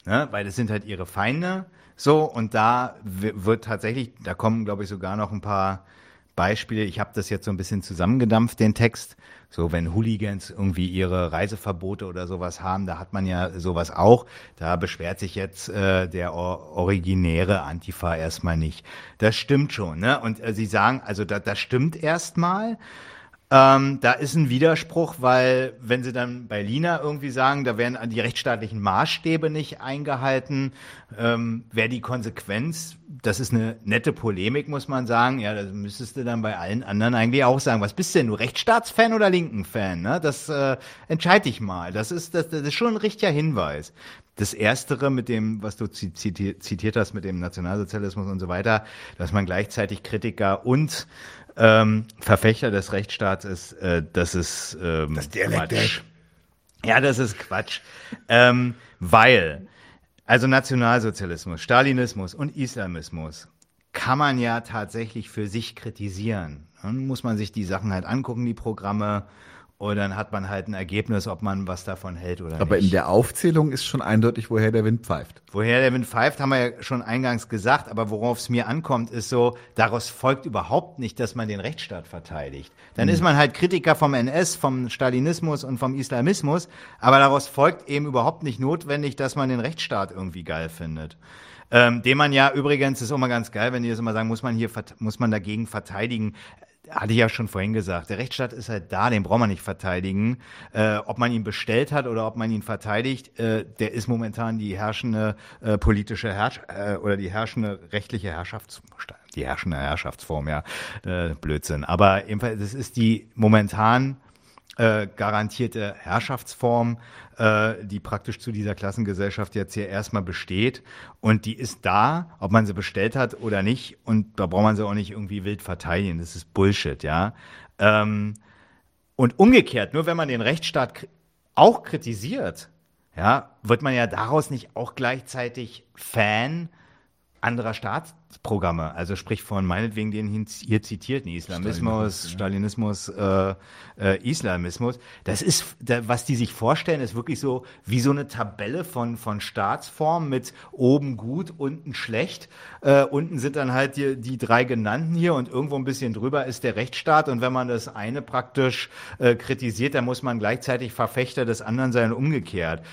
Ne? Weil das sind halt ihre Feinde. So, und da wird tatsächlich, da kommen, glaube ich, sogar noch ein paar Beispiele. Ich habe das jetzt so ein bisschen zusammengedampft, den Text. So, wenn Hooligans irgendwie ihre Reiseverbote oder sowas haben, da hat man ja sowas auch. Da beschwert sich jetzt äh, der originäre Antifa erstmal nicht. Das stimmt schon, ne? Und äh, sie sagen, also da, das stimmt erstmal. Ähm, da ist ein Widerspruch, weil wenn sie dann bei Lina irgendwie sagen, da werden die rechtsstaatlichen Maßstäbe nicht eingehalten, ähm, wäre die Konsequenz, das ist eine nette Polemik, muss man sagen, ja, das müsstest du dann bei allen anderen eigentlich auch sagen. Was bist denn, du Rechtsstaatsfan oder Linken-Fan? Ne? Das äh, entscheide dich mal. Das ist, das, das ist schon ein richtiger Hinweis. Das Erstere mit dem, was du zitiert hast, mit dem Nationalsozialismus und so weiter, dass man gleichzeitig Kritiker und ähm, Verfechter des Rechtsstaats ist, äh, das ist ähm, das Quatsch. Ja, das ist Quatsch. ähm, weil, also Nationalsozialismus, Stalinismus und Islamismus kann man ja tatsächlich für sich kritisieren. Dann muss man sich die Sachen halt angucken, die Programme, und dann hat man halt ein Ergebnis, ob man was davon hält oder Aber nicht. Aber in der Aufzählung ist schon eindeutig, woher der Wind pfeift. Woher der Wind pfeift, haben wir ja schon eingangs gesagt. Aber worauf es mir ankommt, ist so, daraus folgt überhaupt nicht, dass man den Rechtsstaat verteidigt. Dann hm. ist man halt Kritiker vom NS, vom Stalinismus und vom Islamismus. Aber daraus folgt eben überhaupt nicht notwendig, dass man den Rechtsstaat irgendwie geil findet. Ähm, den man ja übrigens, ist mal ganz geil, wenn die das immer sagen, muss man hier, muss man dagegen verteidigen hatte ich ja schon vorhin gesagt, der Rechtsstaat ist halt da, den braucht man nicht verteidigen. Äh, ob man ihn bestellt hat oder ob man ihn verteidigt, äh, der ist momentan die herrschende äh, politische Herrsch äh, oder die herrschende rechtliche Herrschafts die herrschende Herrschaftsform, ja, äh, Blödsinn. Aber ebenfalls, das ist die momentan äh, garantierte Herrschaftsform, äh, die praktisch zu dieser Klassengesellschaft jetzt hier erstmal besteht. Und die ist da, ob man sie bestellt hat oder nicht. Und da braucht man sie auch nicht irgendwie wild verteidigen. Das ist Bullshit, ja. Ähm, und umgekehrt, nur wenn man den Rechtsstaat auch kritisiert, ja, wird man ja daraus nicht auch gleichzeitig Fan anderer Staatsprogramme, also sprich von meinetwegen den hier zitierten Islamismus, Stalinismus, Stalinismus äh, äh, Islamismus. Das ist, da, was die sich vorstellen, ist wirklich so wie so eine Tabelle von von Staatsformen mit oben gut, unten schlecht. Äh, unten sind dann halt die, die drei genannten hier und irgendwo ein bisschen drüber ist der Rechtsstaat. Und wenn man das eine praktisch äh, kritisiert, dann muss man gleichzeitig Verfechter des anderen sein und umgekehrt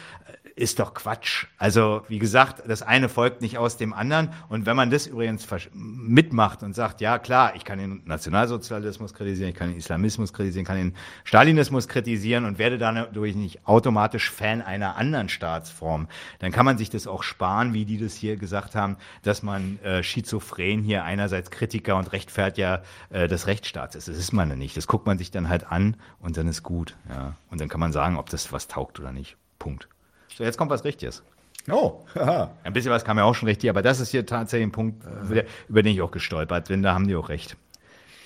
ist doch Quatsch. Also, wie gesagt, das eine folgt nicht aus dem anderen. Und wenn man das übrigens mitmacht und sagt, ja, klar, ich kann den Nationalsozialismus kritisieren, ich kann den Islamismus kritisieren, kann den Stalinismus kritisieren und werde dadurch nicht automatisch Fan einer anderen Staatsform, dann kann man sich das auch sparen, wie die das hier gesagt haben, dass man äh, schizophren hier einerseits Kritiker und Rechtfertiger äh, des Rechtsstaats ist. Das ist man ja nicht. Das guckt man sich dann halt an und dann ist gut. Ja. Und dann kann man sagen, ob das was taugt oder nicht. Punkt. So, jetzt kommt was Richtiges. Oh, haha. Ein bisschen was kam ja auch schon richtig, aber das ist hier tatsächlich ein Punkt, über den ich auch gestolpert bin. Da haben die auch recht.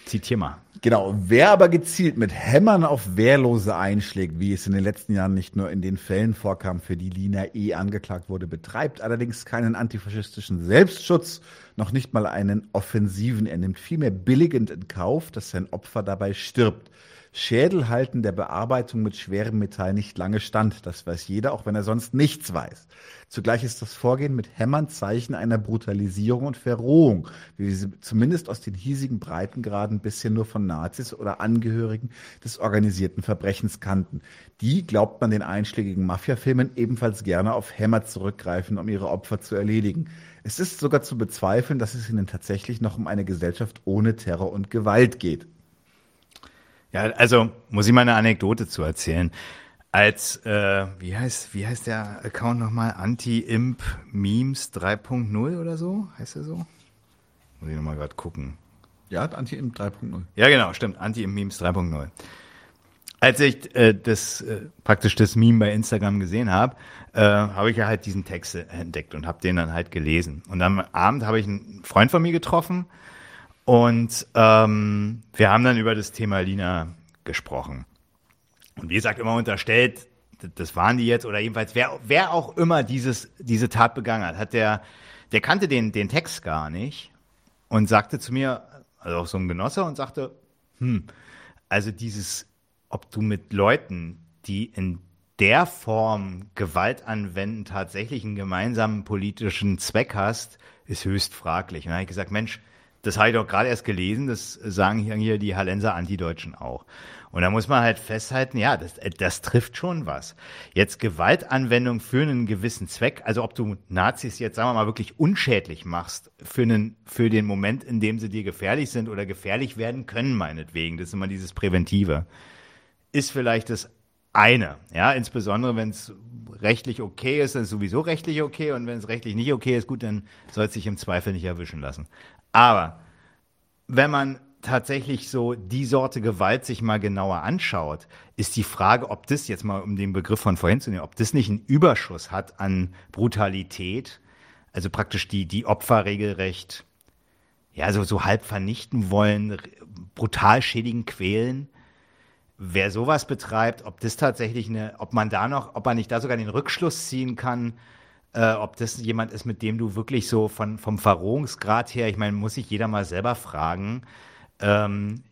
Zitier mal. Genau. Wer aber gezielt mit Hämmern auf Wehrlose einschlägt, wie es in den letzten Jahren nicht nur in den Fällen vorkam, für die Lina E. angeklagt wurde, betreibt allerdings keinen antifaschistischen Selbstschutz, noch nicht mal einen offensiven. Er nimmt vielmehr billigend in Kauf, dass sein Opfer dabei stirbt. Schädel halten der Bearbeitung mit schwerem Metall nicht lange stand. Das weiß jeder, auch wenn er sonst nichts weiß. Zugleich ist das Vorgehen mit Hämmern Zeichen einer Brutalisierung und Verrohung, wie wir sie zumindest aus den hiesigen Breitengraden bisher nur von Nazis oder Angehörigen des organisierten Verbrechens kannten. Die, glaubt man den einschlägigen Mafiafilmen, ebenfalls gerne auf Hämmer zurückgreifen, um ihre Opfer zu erledigen. Es ist sogar zu bezweifeln, dass es ihnen tatsächlich noch um eine Gesellschaft ohne Terror und Gewalt geht. Ja, also muss ich mal eine Anekdote zu erzählen. Als, äh, wie heißt, wie heißt der Account nochmal? Anti-Imp Memes 3.0 oder so? Heißt der so? Muss ich nochmal gerade gucken. Ja, Anti-Imp 3.0. Ja, genau, stimmt. Anti-Imp Memes 3.0. Als ich äh, das äh, praktisch das Meme bei Instagram gesehen habe, äh, habe ich ja halt diesen Text entdeckt und habe den dann halt gelesen. Und am Abend habe ich einen Freund von mir getroffen, und ähm, wir haben dann über das Thema Lina gesprochen. Und wie gesagt, immer unterstellt, das waren die jetzt, oder jedenfalls, wer, wer auch immer dieses, diese Tat begangen hat, hat der, der kannte den, den Text gar nicht und sagte zu mir, also auch so ein Genosse, und sagte, hm, also dieses, ob du mit Leuten, die in der Form Gewalt anwenden, tatsächlich einen gemeinsamen politischen Zweck hast, ist höchst fraglich. Und dann habe ich gesagt, Mensch, das habe ich doch gerade erst gelesen, das sagen hier die Hallenser Antideutschen auch. Und da muss man halt festhalten, ja, das, das trifft schon was. Jetzt Gewaltanwendung für einen gewissen Zweck, also ob du Nazis jetzt, sagen wir mal, wirklich unschädlich machst für, einen, für den Moment, in dem sie dir gefährlich sind oder gefährlich werden können, meinetwegen, das ist immer dieses Präventive, ist vielleicht das eine. Ja, insbesondere wenn es rechtlich okay ist, dann ist sowieso rechtlich okay und wenn es rechtlich nicht okay ist, gut, dann soll es sich im Zweifel nicht erwischen lassen. Aber wenn man tatsächlich so die Sorte Gewalt sich mal genauer anschaut, ist die Frage, ob das jetzt mal um den Begriff von vorhin zu nehmen, ob das nicht einen Überschuss hat an Brutalität, also praktisch die, die Opfer regelrecht, ja, so, so halb vernichten wollen, brutal schädigen, quälen. Wer sowas betreibt, ob das tatsächlich eine, ob man da noch, ob man nicht da sogar den Rückschluss ziehen kann, äh, ob das jemand ist, mit dem du wirklich so von, vom Verrohungsgrad her, ich meine, muss sich jeder mal selber fragen, ähm,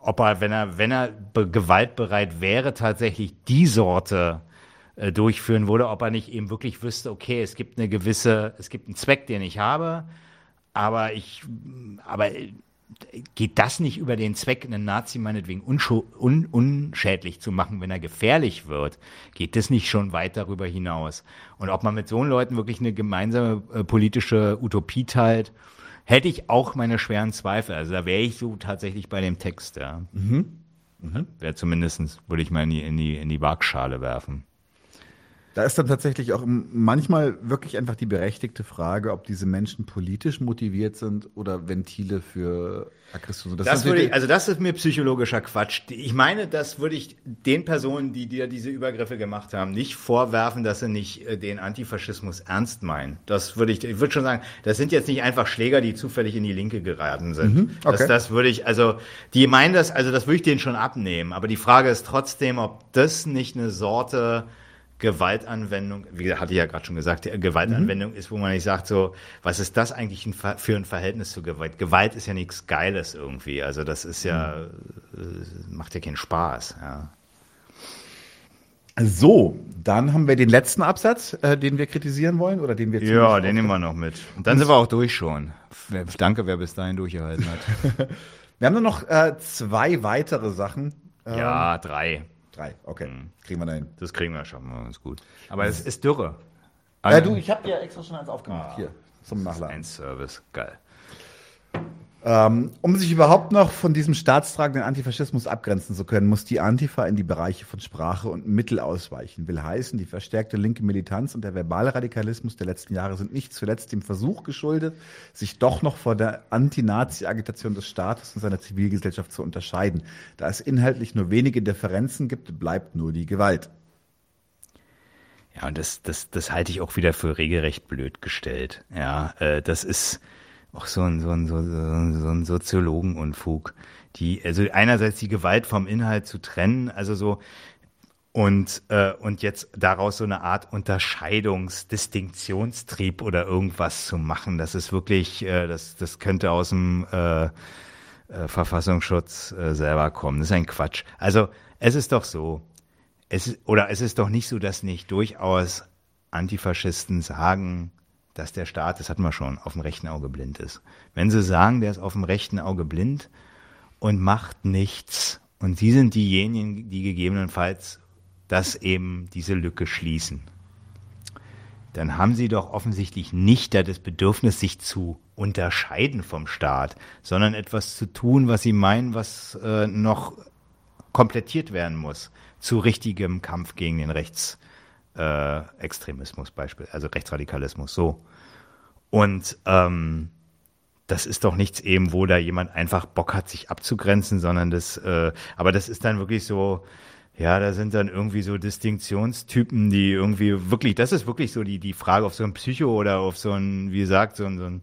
ob er, wenn er, wenn er gewaltbereit wäre, tatsächlich die Sorte äh, durchführen würde, ob er nicht eben wirklich wüsste, okay, es gibt eine gewisse, es gibt einen Zweck, den ich habe, aber ich, aber geht das nicht über den Zweck, einen Nazi meinetwegen un unschädlich zu machen, wenn er gefährlich wird? Geht das nicht schon weit darüber hinaus? Und ob man mit so Leuten wirklich eine gemeinsame äh, politische Utopie teilt, hätte ich auch meine schweren Zweifel. Also da wäre ich so tatsächlich bei dem Text, ja. Mhm. Mhm. Wäre zumindestens würde ich mal in die, in die, in die Waagschale werfen. Da ist dann tatsächlich auch manchmal wirklich einfach die berechtigte Frage, ob diese Menschen politisch motiviert sind oder Ventile für Aggression. Das, das würde ich, also das ist mir psychologischer Quatsch. Ich meine, das würde ich den Personen, die dir diese Übergriffe gemacht haben, nicht vorwerfen, dass sie nicht äh, den Antifaschismus ernst meinen. Das würde ich, ich würde schon sagen, das sind jetzt nicht einfach Schläger, die zufällig in die Linke geraten sind. Mhm, okay. das, das würde ich, also die meinen das, also das würde ich denen schon abnehmen. Aber die Frage ist trotzdem, ob das nicht eine Sorte Gewaltanwendung, wie hatte ich ja gerade schon gesagt, Gewaltanwendung mhm. ist, wo man nicht sagt, so, was ist das eigentlich für ein Verhältnis zu Gewalt? Gewalt ist ja nichts Geiles irgendwie. Also das ist ja, mhm. macht ja keinen Spaß, ja. So, dann haben wir den letzten Absatz, äh, den wir kritisieren wollen oder den wir Ja, den nehmen wir noch mit. Und dann sind wir auch durch schon. Danke, wer bis dahin durchgehalten hat. (laughs) wir haben nur noch äh, zwei weitere Sachen. Ja, ähm, drei. Drei, okay. Mhm. Kriegen wir da hin. Das kriegen wir schon mal ganz gut. Aber es ist Dürre. Ja, du, ich habe dir extra schon eins aufgemacht. Ah, Hier, zum Nachladen. Ein Service, geil. Ähm, um sich überhaupt noch von diesem staatstragenden Antifaschismus abgrenzen zu können, muss die Antifa in die Bereiche von Sprache und Mittel ausweichen. Will heißen, die verstärkte linke Militanz und der verbale Radikalismus der letzten Jahre sind nicht zuletzt dem Versuch geschuldet, sich doch noch vor der Anti-Nazi-Agitation des Staates und seiner Zivilgesellschaft zu unterscheiden. Da es inhaltlich nur wenige Differenzen gibt, bleibt nur die Gewalt. Ja, und das, das, das halte ich auch wieder für regelrecht blöd gestellt. Ja, äh, das ist auch so ein, so ein, so, ein, so ein Soziologenunfug. Die, also einerseits die Gewalt vom Inhalt zu trennen, also so, und, äh, und jetzt daraus so eine Art Unterscheidungsdistinktionstrieb oder irgendwas zu machen, das ist wirklich, äh, das, das könnte aus dem äh, äh, Verfassungsschutz äh, selber kommen. Das ist ein Quatsch. Also es ist doch so, es oder es ist doch nicht so, dass nicht durchaus Antifaschisten sagen, dass der Staat, das hatten wir schon, auf dem rechten Auge blind ist. Wenn sie sagen, der ist auf dem rechten Auge blind und macht nichts, und sie sind diejenigen, die gegebenenfalls das eben diese Lücke schließen, dann haben sie doch offensichtlich nicht das Bedürfnis, sich zu unterscheiden vom Staat, sondern etwas zu tun, was sie meinen, was äh, noch komplettiert werden muss zu richtigem Kampf gegen den Rechts, äh, Extremismus, Beispiel, also Rechtsradikalismus, so. Und ähm, das ist doch nichts eben, wo da jemand einfach Bock hat, sich abzugrenzen, sondern das, äh, aber das ist dann wirklich so, ja, da sind dann irgendwie so Distinktionstypen, die irgendwie wirklich, das ist wirklich so die, die Frage auf so ein Psycho oder auf so ein, wie gesagt, so ein, so ein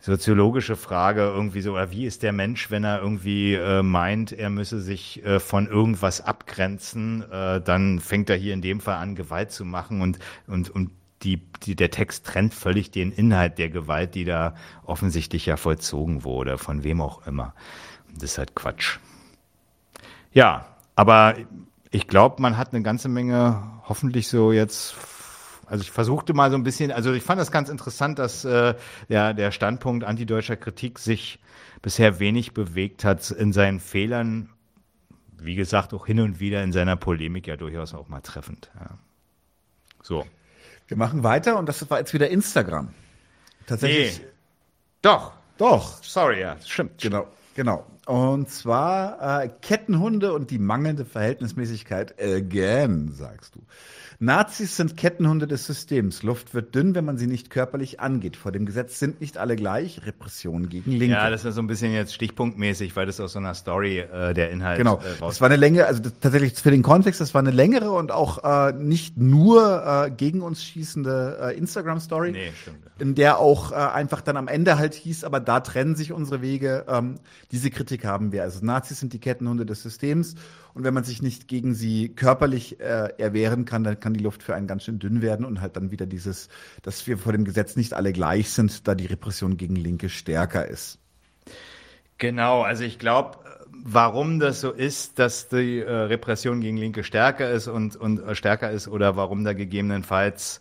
soziologische Frage irgendwie so, wie ist der Mensch, wenn er irgendwie äh, meint, er müsse sich äh, von irgendwas abgrenzen, äh, dann fängt er hier in dem Fall an, Gewalt zu machen und, und, und die, die, der Text trennt völlig den Inhalt der Gewalt, die da offensichtlich ja vollzogen wurde, von wem auch immer. Das ist halt Quatsch. Ja, aber ich glaube, man hat eine ganze Menge hoffentlich so jetzt also ich versuchte mal so ein bisschen, also ich fand das ganz interessant, dass äh, der, der Standpunkt antideutscher Kritik sich bisher wenig bewegt hat in seinen Fehlern. Wie gesagt, auch hin und wieder in seiner Polemik ja durchaus auch mal treffend. Ja. So. Wir machen weiter und das war jetzt wieder Instagram. Tatsächlich. Nee. Doch. Doch. Sorry, ja, stimmt. Genau, genau. Und zwar äh, Kettenhunde und die mangelnde Verhältnismäßigkeit again, sagst du. Nazis sind Kettenhunde des Systems. Luft wird dünn, wenn man sie nicht körperlich angeht. Vor dem Gesetz sind nicht alle gleich. Repression gegen Linke. Ja, das ist so ein bisschen jetzt stichpunktmäßig, weil das aus so einer Story äh, der Inhalt Genau. Äh, das war eine Länge, also das, tatsächlich für den Kontext, das war eine längere und auch äh, nicht nur äh, gegen uns schießende äh, Instagram-Story. Nee, stimmt. In der auch äh, einfach dann am Ende halt hieß, aber da trennen sich unsere Wege. Ähm, diese Kritik haben wir. Also Nazis sind die Kettenhunde des Systems und wenn man sich nicht gegen sie körperlich äh, erwehren kann, dann kann die Luft für einen ganz schön dünn werden und halt dann wieder dieses, dass wir vor dem Gesetz nicht alle gleich sind, da die Repression gegen Linke stärker ist. Genau, also ich glaube, warum das so ist, dass die äh, Repression gegen Linke stärker ist und, und äh, stärker ist oder warum da gegebenenfalls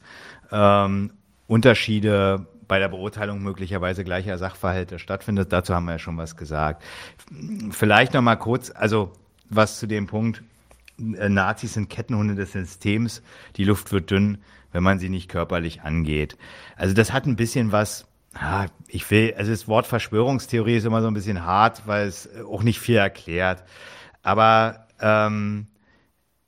ähm, Unterschiede bei der Beurteilung möglicherweise gleicher Sachverhalte stattfindet. Dazu haben wir ja schon was gesagt. Vielleicht noch mal kurz, also was zu dem Punkt, äh, Nazis sind Kettenhunde des Systems, die Luft wird dünn, wenn man sie nicht körperlich angeht. Also das hat ein bisschen was, ah, ich will, also das Wort Verschwörungstheorie ist immer so ein bisschen hart, weil es auch nicht viel erklärt. Aber ähm,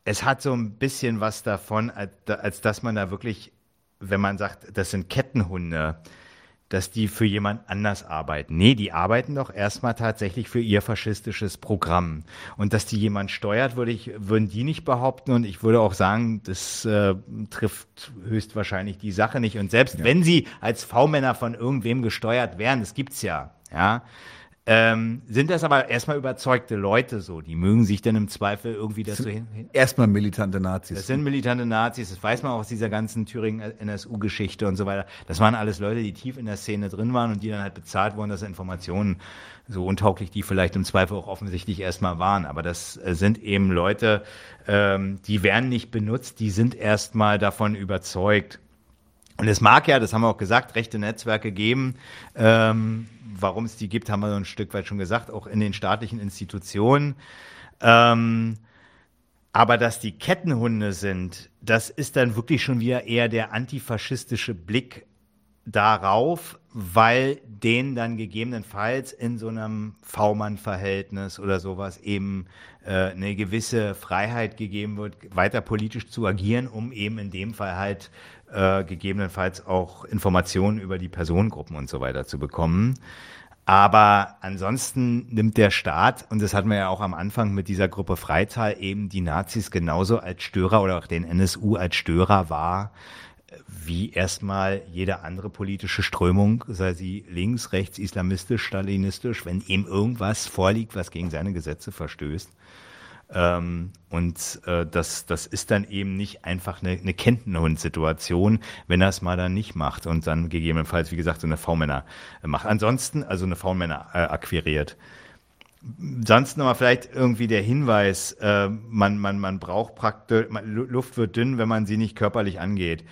es hat so ein bisschen was davon, als, als dass man da wirklich, wenn man sagt, das sind Kettenhunde, dass die für jemand anders arbeiten. Nee, die arbeiten doch erstmal tatsächlich für ihr faschistisches Programm. Und dass die jemand steuert, würde ich, würden die nicht behaupten. Und ich würde auch sagen, das äh, trifft höchstwahrscheinlich die Sache nicht. Und selbst ja. wenn sie als V-Männer von irgendwem gesteuert wären, das gibt's ja, ja, ähm, sind das aber erstmal überzeugte Leute so? Die mögen sich dann im Zweifel irgendwie dazu hin? Erstmal militante Nazis. Das sind militante Nazis, das weiß man auch aus dieser ganzen Thüringen-NSU-Geschichte und so weiter. Das waren alles Leute, die tief in der Szene drin waren und die dann halt bezahlt wurden, dass Informationen so untauglich die vielleicht im Zweifel auch offensichtlich erstmal waren. Aber das äh, sind eben Leute, ähm, die werden nicht benutzt, die sind erstmal davon überzeugt. Und es mag ja, das haben wir auch gesagt, rechte Netzwerke geben, ähm, warum es die gibt, haben wir so ein Stück weit schon gesagt, auch in den staatlichen Institutionen. Ähm, aber dass die Kettenhunde sind, das ist dann wirklich schon wieder eher der antifaschistische Blick darauf, weil denen dann gegebenenfalls in so einem V-Mann-Verhältnis oder sowas eben äh, eine gewisse Freiheit gegeben wird, weiter politisch zu agieren, um eben in dem Fall halt äh, gegebenenfalls auch Informationen über die Personengruppen und so weiter zu bekommen. Aber ansonsten nimmt der Staat, und das hatten wir ja auch am Anfang mit dieser Gruppe Freital, eben die Nazis genauso als Störer oder auch den NSU als Störer wahr, wie erstmal jede andere politische Strömung, sei sie links, rechts, islamistisch, stalinistisch, wenn ihm irgendwas vorliegt, was gegen seine Gesetze verstößt. Ähm, und äh, das, das ist dann eben nicht einfach eine, eine Kentenhund-Situation, wenn er es mal dann nicht macht und dann gegebenenfalls, wie gesagt, so eine V-Männer macht. Ansonsten also eine V-Männer äh, akquiriert. Sonst nochmal vielleicht irgendwie der Hinweis, äh, man, man, man braucht praktisch, Luft wird dünn, wenn man sie nicht körperlich angeht.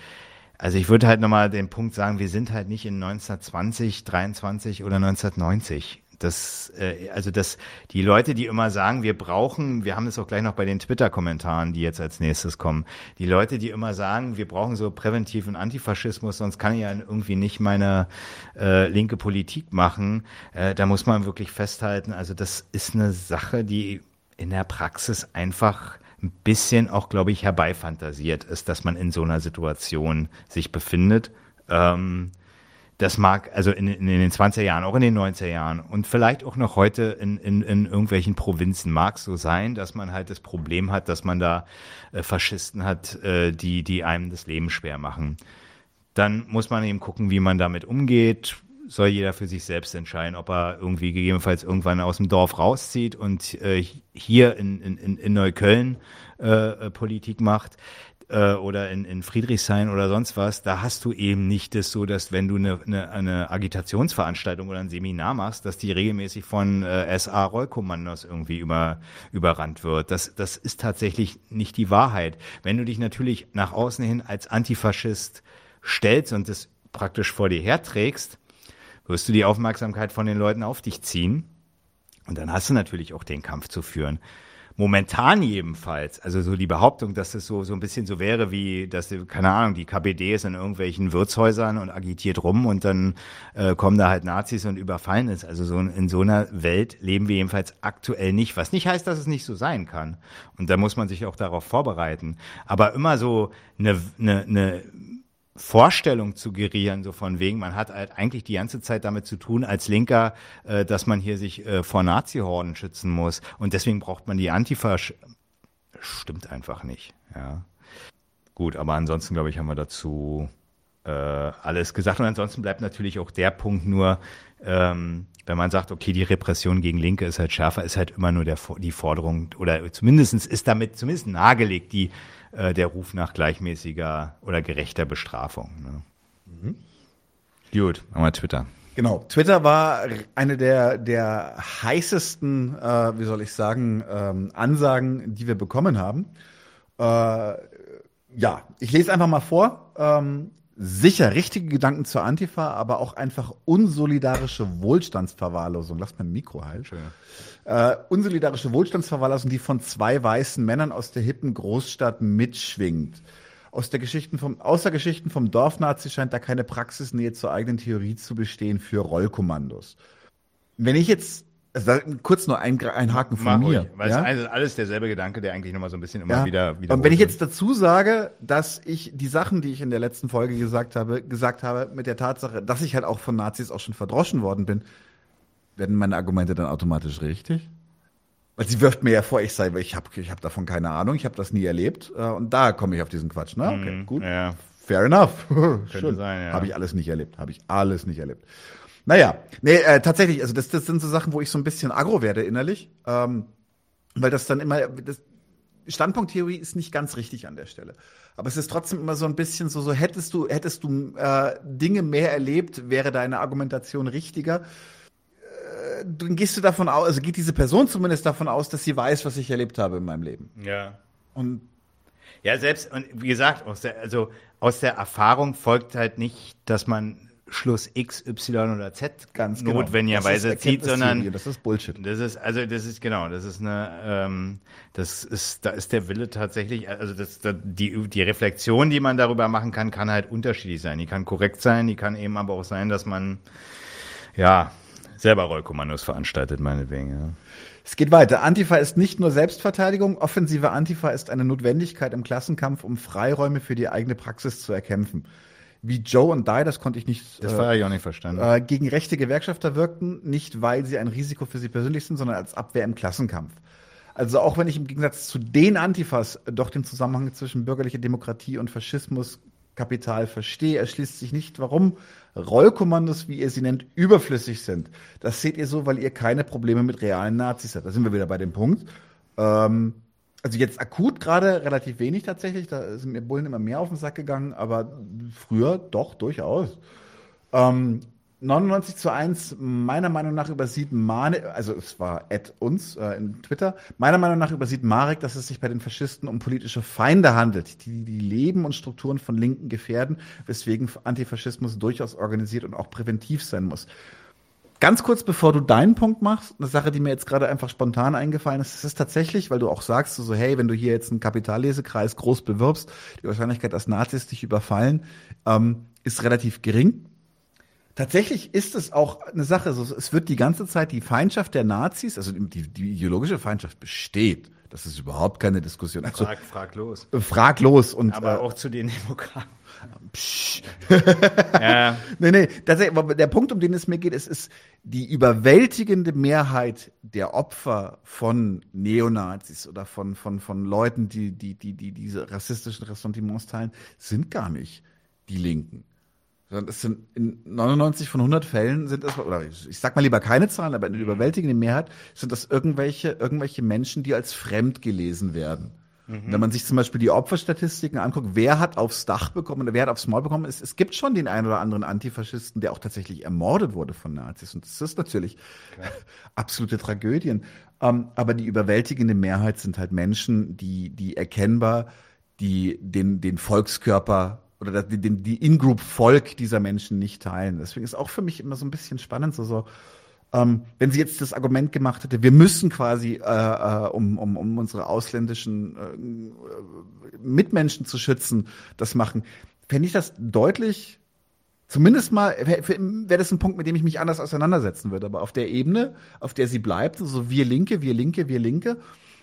Also ich würde halt nochmal den Punkt sagen, wir sind halt nicht in 1920, 23 oder 1990. Das, äh, also das, die Leute, die immer sagen, wir brauchen, wir haben es auch gleich noch bei den Twitter-Kommentaren, die jetzt als nächstes kommen, die Leute, die immer sagen, wir brauchen so präventiven Antifaschismus, sonst kann ich ja irgendwie nicht meine äh, linke Politik machen, äh, da muss man wirklich festhalten, also das ist eine Sache, die in der Praxis einfach ein bisschen auch, glaube ich, herbeifantasiert ist, dass man in so einer Situation sich befindet. Ähm, das mag also in, in, den 20er Jahren, auch in den 90er Jahren und vielleicht auch noch heute in, in, in irgendwelchen Provinzen mag so sein, dass man halt das Problem hat, dass man da äh, Faschisten hat, äh, die, die einem das Leben schwer machen. Dann muss man eben gucken, wie man damit umgeht. soll jeder für sich selbst entscheiden, ob er irgendwie gegebenenfalls irgendwann aus dem Dorf rauszieht und äh, hier in, in, in Neukölln äh, äh, Politik macht äh, oder in, in Friedrichshain oder sonst was, da hast du eben nicht das so, dass wenn du eine, eine, eine Agitationsveranstaltung oder ein Seminar machst, dass die regelmäßig von äh, SA-Rollkommandos irgendwie über, überrannt wird. Das, das ist tatsächlich nicht die Wahrheit. Wenn du dich natürlich nach außen hin als Antifaschist stellst und das praktisch vor dir herträgst, wirst du die Aufmerksamkeit von den Leuten auf dich ziehen. Und dann hast du natürlich auch den Kampf zu führen. Momentan jedenfalls, also so die Behauptung, dass es so, so ein bisschen so wäre wie, dass, keine Ahnung, die KPD ist in irgendwelchen Wirtshäusern und agitiert rum und dann äh, kommen da halt Nazis und überfallen es. Also so in so einer Welt leben wir jedenfalls aktuell nicht, was nicht heißt, dass es nicht so sein kann. Und da muss man sich auch darauf vorbereiten. Aber immer so eine, eine, eine Vorstellung zu gerieren, so von wegen, man hat halt eigentlich die ganze Zeit damit zu tun, als Linker, äh, dass man hier sich äh, vor Nazi-Horden schützen muss. Und deswegen braucht man die Antifa. Stimmt einfach nicht, ja. Gut, aber ansonsten, glaube ich, haben wir dazu äh, alles gesagt. Und ansonsten bleibt natürlich auch der Punkt nur, ähm, wenn man sagt, okay, die Repression gegen Linke ist halt schärfer, ist halt immer nur der, die Forderung, oder zumindest ist damit zumindest nahegelegt, die äh, der Ruf nach gleichmäßiger oder gerechter Bestrafung. Ne? Mhm. Gut, wir Twitter. Genau, Twitter war eine der, der heißesten, äh, wie soll ich sagen, ähm, Ansagen, die wir bekommen haben. Äh, ja, ich lese einfach mal vor. Ähm, sicher richtige Gedanken zur Antifa, aber auch einfach unsolidarische Wohlstandsverwahrlosung. Lass mein Mikro halt. Schön. Äh, unsolidarische Wohlstandsverwahrlosung, die von zwei weißen Männern aus der hippen Großstadt mitschwingt. Aus, der Geschichten vom, außer Geschichten vom Dorfnazi scheint da keine Praxisnähe zur eigenen Theorie zu bestehen für Rollkommandos. Wenn ich jetzt also kurz nur ein, ein Haken von Mach mir. Ruhig, weil ja? es ist alles derselbe Gedanke, der eigentlich nochmal so ein bisschen immer ja. wieder wieder. Und wenn ich jetzt dazu sage, dass ich die Sachen, die ich in der letzten Folge gesagt habe, gesagt habe, mit der Tatsache, dass ich halt auch von Nazis auch schon verdroschen worden bin, werden meine Argumente dann automatisch richtig? Weil sie wirft mir ja vor, ich sei, ich habe ich hab davon keine Ahnung, ich habe das nie erlebt. Äh, und da komme ich auf diesen Quatsch. Ne? Okay, mhm, gut. Ja. Fair enough. (laughs) Schön. Sein, ja. Habe ich alles nicht erlebt. Habe ich alles nicht erlebt. Naja, nee, äh, tatsächlich, also das, das sind so Sachen, wo ich so ein bisschen aggro werde innerlich. Ähm, weil das dann immer, das, Standpunkttheorie ist nicht ganz richtig an der Stelle. Aber es ist trotzdem immer so ein bisschen so, so hättest du, hättest du äh, Dinge mehr erlebt, wäre deine Argumentation richtiger. Äh, dann gehst du davon aus, also geht diese Person zumindest davon aus, dass sie weiß, was ich erlebt habe in meinem Leben. Ja. Und ja, selbst, und wie gesagt, aus der, also aus der Erfahrung folgt halt nicht, dass man Schluss X, Y oder Z ganz genau. notwendigerweise zieht, sondern das ist Bullshit. Das ist also das ist genau, das ist eine ähm, das ist da ist der Wille tatsächlich, also das, da, die die Reflexion, die man darüber machen kann, kann halt unterschiedlich sein. Die kann korrekt sein, die kann eben aber auch sein, dass man ja selber Rollkommandos veranstaltet, meinetwegen. Ja. Es geht weiter. Antifa ist nicht nur Selbstverteidigung. Offensive Antifa ist eine Notwendigkeit im Klassenkampf, um Freiräume für die eigene Praxis zu erkämpfen wie Joe und Die, das konnte ich nicht. Das war ja auch nicht verstanden. Äh, gegen rechte Gewerkschafter wirkten, nicht weil sie ein Risiko für sie persönlich sind, sondern als Abwehr im Klassenkampf. Also auch wenn ich im Gegensatz zu den Antifas doch den Zusammenhang zwischen bürgerlicher Demokratie und Faschismus Kapital verstehe, erschließt sich nicht, warum Rollkommandos, wie ihr sie nennt, überflüssig sind. Das seht ihr so, weil ihr keine Probleme mit realen Nazis habt. Da sind wir wieder bei dem Punkt. Ähm, also jetzt akut gerade relativ wenig tatsächlich, da sind mir Bullen immer mehr auf den Sack gegangen, aber früher doch durchaus. Ähm, 99 zu 1, meiner Meinung nach übersieht Mane, also es war at uns äh, in Twitter, meiner Meinung nach übersieht Marek, dass es sich bei den Faschisten um politische Feinde handelt, die die Leben und Strukturen von Linken gefährden, weswegen Antifaschismus durchaus organisiert und auch präventiv sein muss. Ganz kurz bevor du deinen Punkt machst, eine Sache, die mir jetzt gerade einfach spontan eingefallen ist, ist tatsächlich, weil du auch sagst, so, hey, wenn du hier jetzt einen Kapitallesekreis groß bewirbst, die Wahrscheinlichkeit, dass Nazis dich überfallen, ähm, ist relativ gering. Tatsächlich ist es auch eine Sache, so, es wird die ganze Zeit die Feindschaft der Nazis, also die, die ideologische Feindschaft besteht. Das ist überhaupt keine Diskussion. Also, frag, frag los. Frag los. Und, Aber äh, auch zu den Demokraten. Psch. ja. (laughs) Nee, nee, der Punkt, um den es mir geht, ist, ist die überwältigende Mehrheit der Opfer von Neonazis oder von, von, von Leuten, die, die, die, die diese rassistischen Ressentiments teilen, sind gar nicht die Linken Es sind in 99 von 100 Fällen sind es, oder ich sag mal lieber keine Zahlen, aber in der überwältigenden Mehrheit sind das irgendwelche, irgendwelche Menschen, die als fremd gelesen werden. Mhm. Wenn man sich zum Beispiel die Opferstatistiken anguckt, wer hat aufs Dach bekommen oder wer hat aufs Maul bekommen, es, es gibt schon den einen oder anderen Antifaschisten, der auch tatsächlich ermordet wurde von Nazis. Und das ist natürlich Klar. (laughs) absolute Tragödien. Ähm, aber die überwältigende Mehrheit sind halt Menschen, die, die erkennbar die, den, den Volkskörper oder die, die In-Group-Volk dieser Menschen nicht teilen. Deswegen ist auch für mich immer so ein bisschen spannend, so, so ähm, wenn sie jetzt das Argument gemacht hätte, wir müssen quasi, äh, äh, um, um, um unsere ausländischen äh, Mitmenschen zu schützen, das machen, fände ich das deutlich, zumindest mal, wäre wär das ein Punkt, mit dem ich mich anders auseinandersetzen würde. Aber auf der Ebene, auf der sie bleibt, so wir Linke, wir Linke, wir Linke,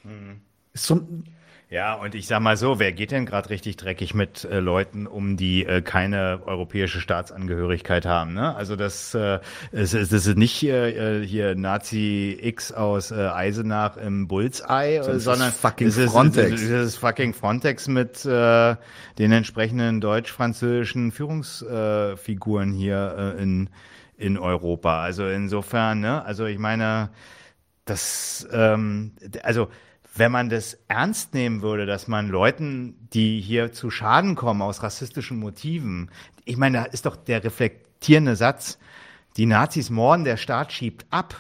mhm. ist so ein ja, und ich sag mal so, wer geht denn gerade richtig dreckig mit äh, Leuten um, die äh, keine europäische Staatsangehörigkeit haben? Ne? Also das, äh, es, es, das ist nicht hier, äh, hier Nazi X aus äh, Eisenach im Bullseye, so, sondern fucking es ist, Frontex. Es ist, es ist fucking Frontex mit äh, den entsprechenden deutsch-französischen Führungsfiguren hier äh, in in Europa. Also insofern, ne? Also ich meine, das, ähm, also wenn man das ernst nehmen würde, dass man Leuten, die hier zu Schaden kommen aus rassistischen Motiven, ich meine, da ist doch der reflektierende Satz, die Nazis morden, der Staat schiebt ab,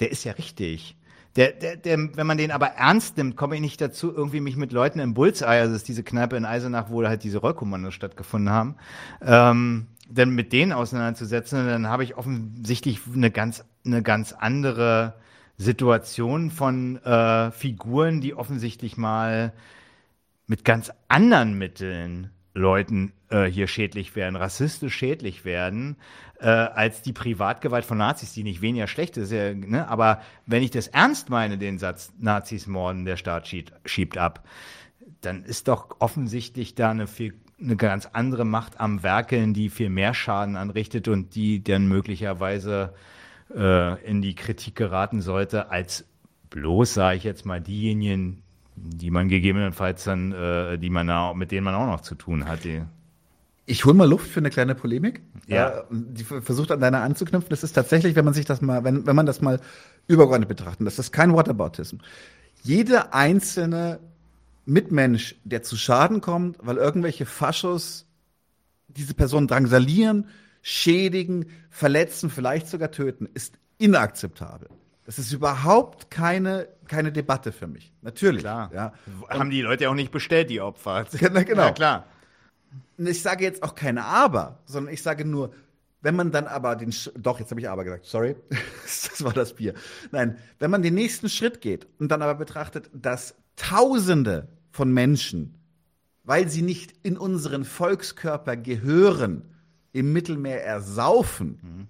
der ist ja richtig. Der, der, der, wenn man den aber ernst nimmt, komme ich nicht dazu, irgendwie mich mit Leuten im Bullseye, also das ist diese Kneipe in Eisenach, wo halt diese Rollkommandos stattgefunden haben, ähm, denn mit denen auseinanderzusetzen, dann habe ich offensichtlich eine ganz, eine ganz andere Situation von äh, Figuren, die offensichtlich mal mit ganz anderen Mitteln Leuten äh, hier schädlich werden, rassistisch schädlich werden, äh, als die Privatgewalt von Nazis, die nicht weniger schlecht ist. Ja, ne? Aber wenn ich das ernst meine, den Satz Nazis morden, der Staat schiebt, schiebt ab, dann ist doch offensichtlich da eine viel eine ganz andere Macht am Werkeln, die viel mehr Schaden anrichtet und die dann möglicherweise äh, in die Kritik geraten sollte, als bloß, sage ich jetzt mal, diejenigen, die man gegebenenfalls dann, äh, die man auch, mit denen man auch noch zu tun hat. Die ich hole mal Luft für eine kleine Polemik. Ja. Äh, die versucht an deiner anzuknüpfen. Das ist tatsächlich, wenn man sich das mal, wenn, wenn man das mal übergeordnet betrachtet, das ist kein Whataboutism. Jeder einzelne Mitmensch, der zu Schaden kommt, weil irgendwelche Faschos diese Person drangsalieren, schädigen, verletzen, vielleicht sogar töten, ist inakzeptabel. Das ist überhaupt keine, keine Debatte für mich. Natürlich. Klar. Ja. Haben die Leute auch nicht bestellt, die Opfer. (laughs) Genau. Ja, klar. Ich sage jetzt auch keine Aber, sondern ich sage nur, wenn man dann aber den, Sch doch, jetzt habe ich aber gesagt, sorry, (laughs) das war das Bier. Nein, wenn man den nächsten Schritt geht und dann aber betrachtet, dass Tausende von Menschen, weil sie nicht in unseren Volkskörper gehören, im Mittelmeer ersaufen, mhm.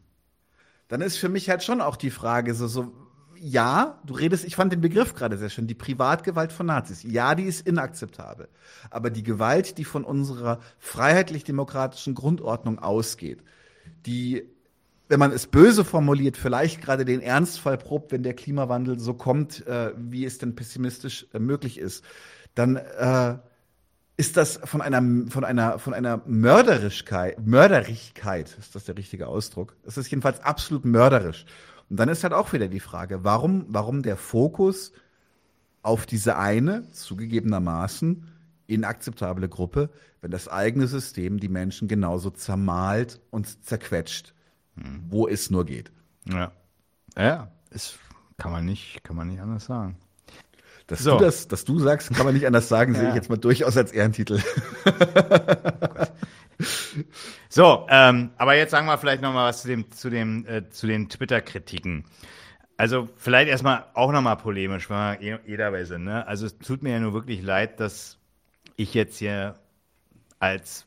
dann ist für mich halt schon auch die Frage so, so, ja, du redest, ich fand den Begriff gerade sehr schön, die Privatgewalt von Nazis. Ja, die ist inakzeptabel. Aber die Gewalt, die von unserer freiheitlich-demokratischen Grundordnung ausgeht, die, wenn man es böse formuliert, vielleicht gerade den Ernstfall probt, wenn der Klimawandel so kommt, äh, wie es denn pessimistisch äh, möglich ist, dann äh, ist das von einer, von einer, von einer Mörderischkeit, Mörderigkeit, ist das der richtige Ausdruck? Es ist jedenfalls absolut mörderisch. Und dann ist halt auch wieder die Frage, warum, warum der Fokus auf diese eine, zugegebenermaßen inakzeptable Gruppe, wenn das eigene System die Menschen genauso zermalt und zerquetscht, hm. wo es nur geht. Ja. Ja, ist, kann man nicht, kann man nicht anders sagen. Dass, so. du das, dass du sagst, kann man nicht anders sagen, ja. sehe ich jetzt mal durchaus als Ehrentitel. (laughs) so, ähm, aber jetzt sagen wir vielleicht noch mal was zu dem, zu dem, äh, zu den Twitter-Kritiken. Also vielleicht erstmal auch noch mal polemisch, weil wir eh, dabei sind. Ne? Also es tut mir ja nur wirklich leid, dass ich jetzt hier als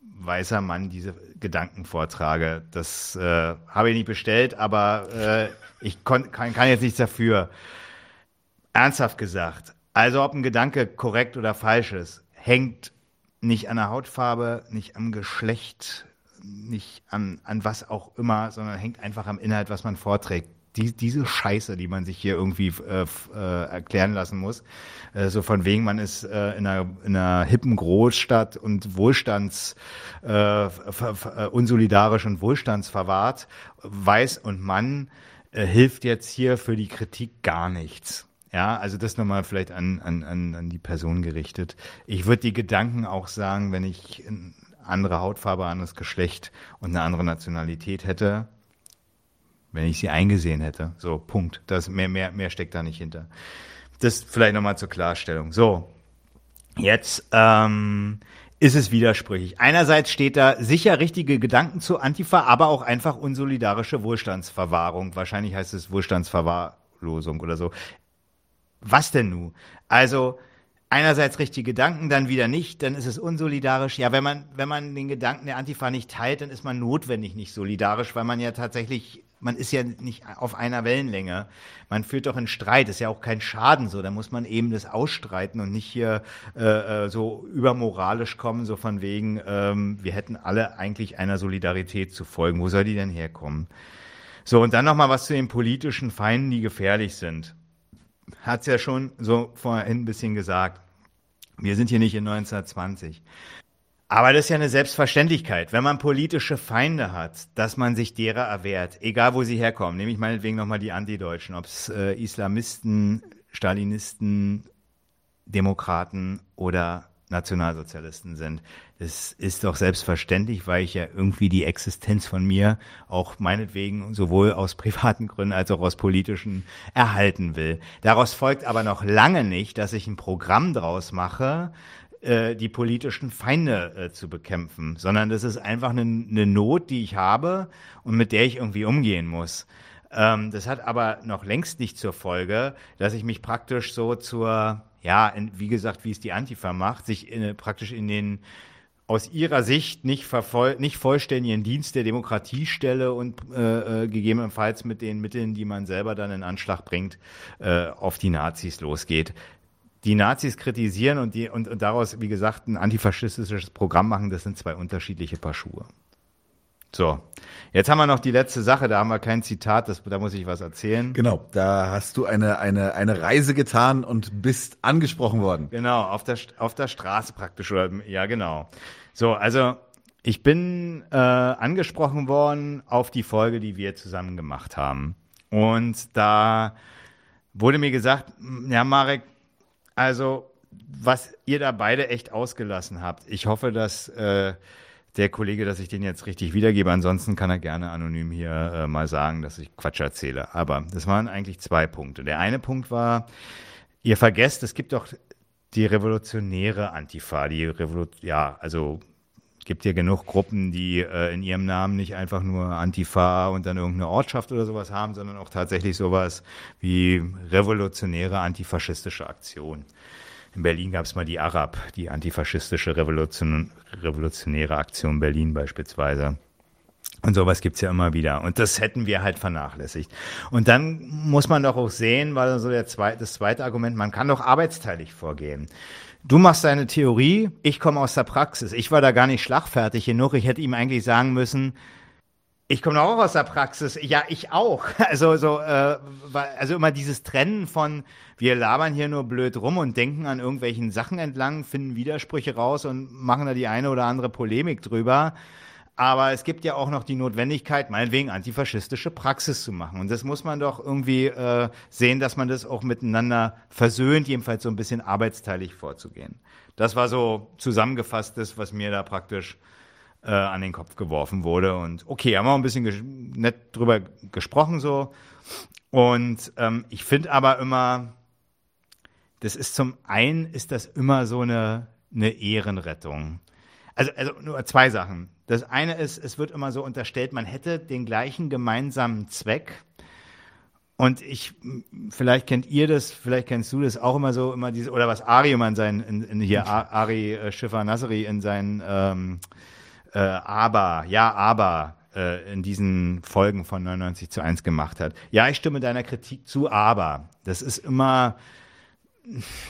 weißer Mann diese Gedanken vortrage. Das äh, habe ich nicht bestellt, aber äh, ich kann, kann jetzt nichts dafür. Ernsthaft gesagt, also ob ein Gedanke korrekt oder falsch ist, hängt nicht an der Hautfarbe, nicht am Geschlecht, nicht an, an was auch immer, sondern hängt einfach am Inhalt, was man vorträgt. die, diese Scheiße, die man sich hier irgendwie äh, äh, erklären lassen muss. Äh, so von wegen, man ist äh, in, einer, in einer hippen Großstadt und Wohlstands äh, äh, unsolidarisch und wohlstandsverwahrt, weiß und Mann äh, hilft jetzt hier für die Kritik gar nichts. Ja, also das nochmal vielleicht an, an, an die Person gerichtet. Ich würde die Gedanken auch sagen, wenn ich eine andere Hautfarbe, anderes Geschlecht und eine andere Nationalität hätte, wenn ich sie eingesehen hätte. So, Punkt. Das, mehr, mehr, mehr steckt da nicht hinter. Das vielleicht nochmal zur Klarstellung. So, jetzt ähm, ist es widersprüchlich. Einerseits steht da sicher richtige Gedanken zu Antifa, aber auch einfach unsolidarische Wohlstandsverwahrung. Wahrscheinlich heißt es Wohlstandsverwahrlosung oder so. Was denn nun? Also, einerseits richtige Gedanken, dann wieder nicht, dann ist es unsolidarisch. Ja, wenn man, wenn man den Gedanken der Antifa nicht teilt, dann ist man notwendig nicht solidarisch, weil man ja tatsächlich man ist ja nicht auf einer Wellenlänge. Man führt doch einen Streit, ist ja auch kein Schaden so. Da muss man eben das ausstreiten und nicht hier äh, äh, so übermoralisch kommen, so von wegen, ähm, wir hätten alle eigentlich einer Solidarität zu folgen. Wo soll die denn herkommen? So, und dann nochmal was zu den politischen Feinden, die gefährlich sind. Hat's ja schon so vorhin ein bisschen gesagt. Wir sind hier nicht in 1920. Aber das ist ja eine Selbstverständlichkeit, wenn man politische Feinde hat, dass man sich derer erwehrt, egal wo sie herkommen. Nehme ich meinetwegen nochmal die Antideutschen, ob es äh, Islamisten, Stalinisten, Demokraten oder Nationalsozialisten sind. Das ist doch selbstverständlich, weil ich ja irgendwie die Existenz von mir auch meinetwegen sowohl aus privaten Gründen als auch aus politischen erhalten will. Daraus folgt aber noch lange nicht, dass ich ein Programm draus mache, äh, die politischen Feinde äh, zu bekämpfen, sondern das ist einfach eine, eine, Not, die ich habe und mit der ich irgendwie umgehen muss. Ähm, das hat aber noch längst nicht zur Folge, dass ich mich praktisch so zur, ja, wie gesagt, wie es die Antifa macht, sich in, praktisch in den aus ihrer Sicht nicht, nicht vollständigen Dienst der Demokratie stelle und äh, äh, gegebenenfalls mit den Mitteln, die man selber dann in Anschlag bringt, äh, auf die Nazis losgeht die Nazis kritisieren und, die, und, und daraus, wie gesagt, ein antifaschistisches Programm machen, das sind zwei unterschiedliche Paar Schuhe. So, jetzt haben wir noch die letzte Sache, da haben wir kein Zitat, das, da muss ich was erzählen. Genau, da hast du eine, eine, eine Reise getan und bist angesprochen worden. Genau, auf der, auf der Straße praktisch, oder, ja genau. So, also ich bin äh, angesprochen worden auf die Folge, die wir zusammen gemacht haben. Und da wurde mir gesagt, ja Marek, also, was ihr da beide echt ausgelassen habt. Ich hoffe, dass äh, der Kollege, dass ich den jetzt richtig wiedergebe. Ansonsten kann er gerne anonym hier äh, mal sagen, dass ich Quatsch erzähle. Aber das waren eigentlich zwei Punkte. Der eine Punkt war, ihr vergesst, es gibt doch die revolutionäre Antifa, die Revolut ja, also gibt ja genug Gruppen, die äh, in ihrem Namen nicht einfach nur Antifa und dann irgendeine Ortschaft oder sowas haben, sondern auch tatsächlich sowas wie revolutionäre antifaschistische Aktion. In Berlin gab es mal die Arab, die antifaschistische Revolution, revolutionäre Aktion Berlin beispielsweise. Und sowas gibt's ja immer wieder. Und das hätten wir halt vernachlässigt. Und dann muss man doch auch sehen, weil so der zweite, das zweite Argument, man kann doch arbeitsteilig vorgehen. Du machst deine Theorie, ich komme aus der Praxis. Ich war da gar nicht schlagfertig genug. Ich hätte ihm eigentlich sagen müssen, ich komme auch aus der Praxis. Ja, ich auch. (laughs) Also so, äh, also immer dieses Trennen von wir labern hier nur blöd rum und denken an irgendwelchen Sachen entlang, finden Widersprüche raus und machen da die eine oder andere Polemik drüber. Aber es gibt ja auch noch die Notwendigkeit, meinetwegen antifaschistische Praxis zu machen. Und das muss man doch irgendwie äh, sehen, dass man das auch miteinander versöhnt, jedenfalls so ein bisschen arbeitsteilig vorzugehen. Das war so zusammengefasst das, was mir da praktisch äh, an den Kopf geworfen wurde. Und okay, haben wir auch ein bisschen nett drüber gesprochen so. Und ähm, ich finde aber immer, das ist zum einen ist das immer so eine, eine Ehrenrettung. Also, also nur zwei Sachen. Das eine ist, es wird immer so unterstellt, man hätte den gleichen gemeinsamen Zweck. Und ich, vielleicht kennt ihr das, vielleicht kennst du das auch immer so, immer diese, oder was Ari immer in seinen, in, in hier Ari äh, Schiffer Nasri in seinen ähm, äh, Aber, ja, aber äh, in diesen Folgen von 99 zu 1 gemacht hat. Ja, ich stimme deiner Kritik zu, aber das ist immer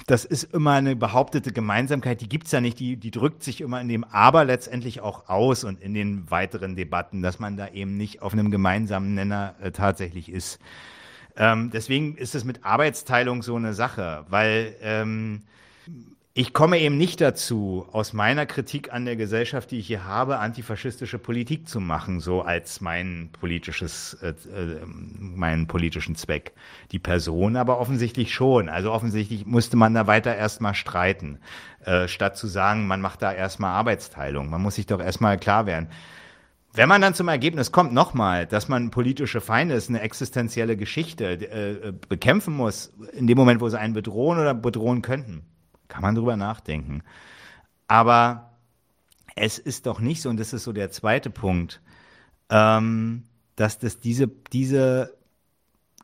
das ist immer eine behauptete Gemeinsamkeit, die gibt's ja nicht, die, die drückt sich immer in dem Aber letztendlich auch aus und in den weiteren Debatten, dass man da eben nicht auf einem gemeinsamen Nenner äh, tatsächlich ist. Ähm, deswegen ist es mit Arbeitsteilung so eine Sache, weil ähm, ich komme eben nicht dazu, aus meiner Kritik an der Gesellschaft, die ich hier habe, antifaschistische Politik zu machen, so als mein politisches, äh, äh, meinen politischen Zweck. Die Person aber offensichtlich schon. Also offensichtlich musste man da weiter erstmal streiten, äh, statt zu sagen, man macht da erstmal Arbeitsteilung. Man muss sich doch erstmal klar werden. Wenn man dann zum Ergebnis kommt, nochmal, dass man politische Feinde ist, eine existenzielle Geschichte äh, bekämpfen muss, in dem Moment, wo sie einen bedrohen oder bedrohen könnten, kann man drüber nachdenken. Aber es ist doch nicht so, und das ist so der zweite Punkt, ähm, dass das diese, diese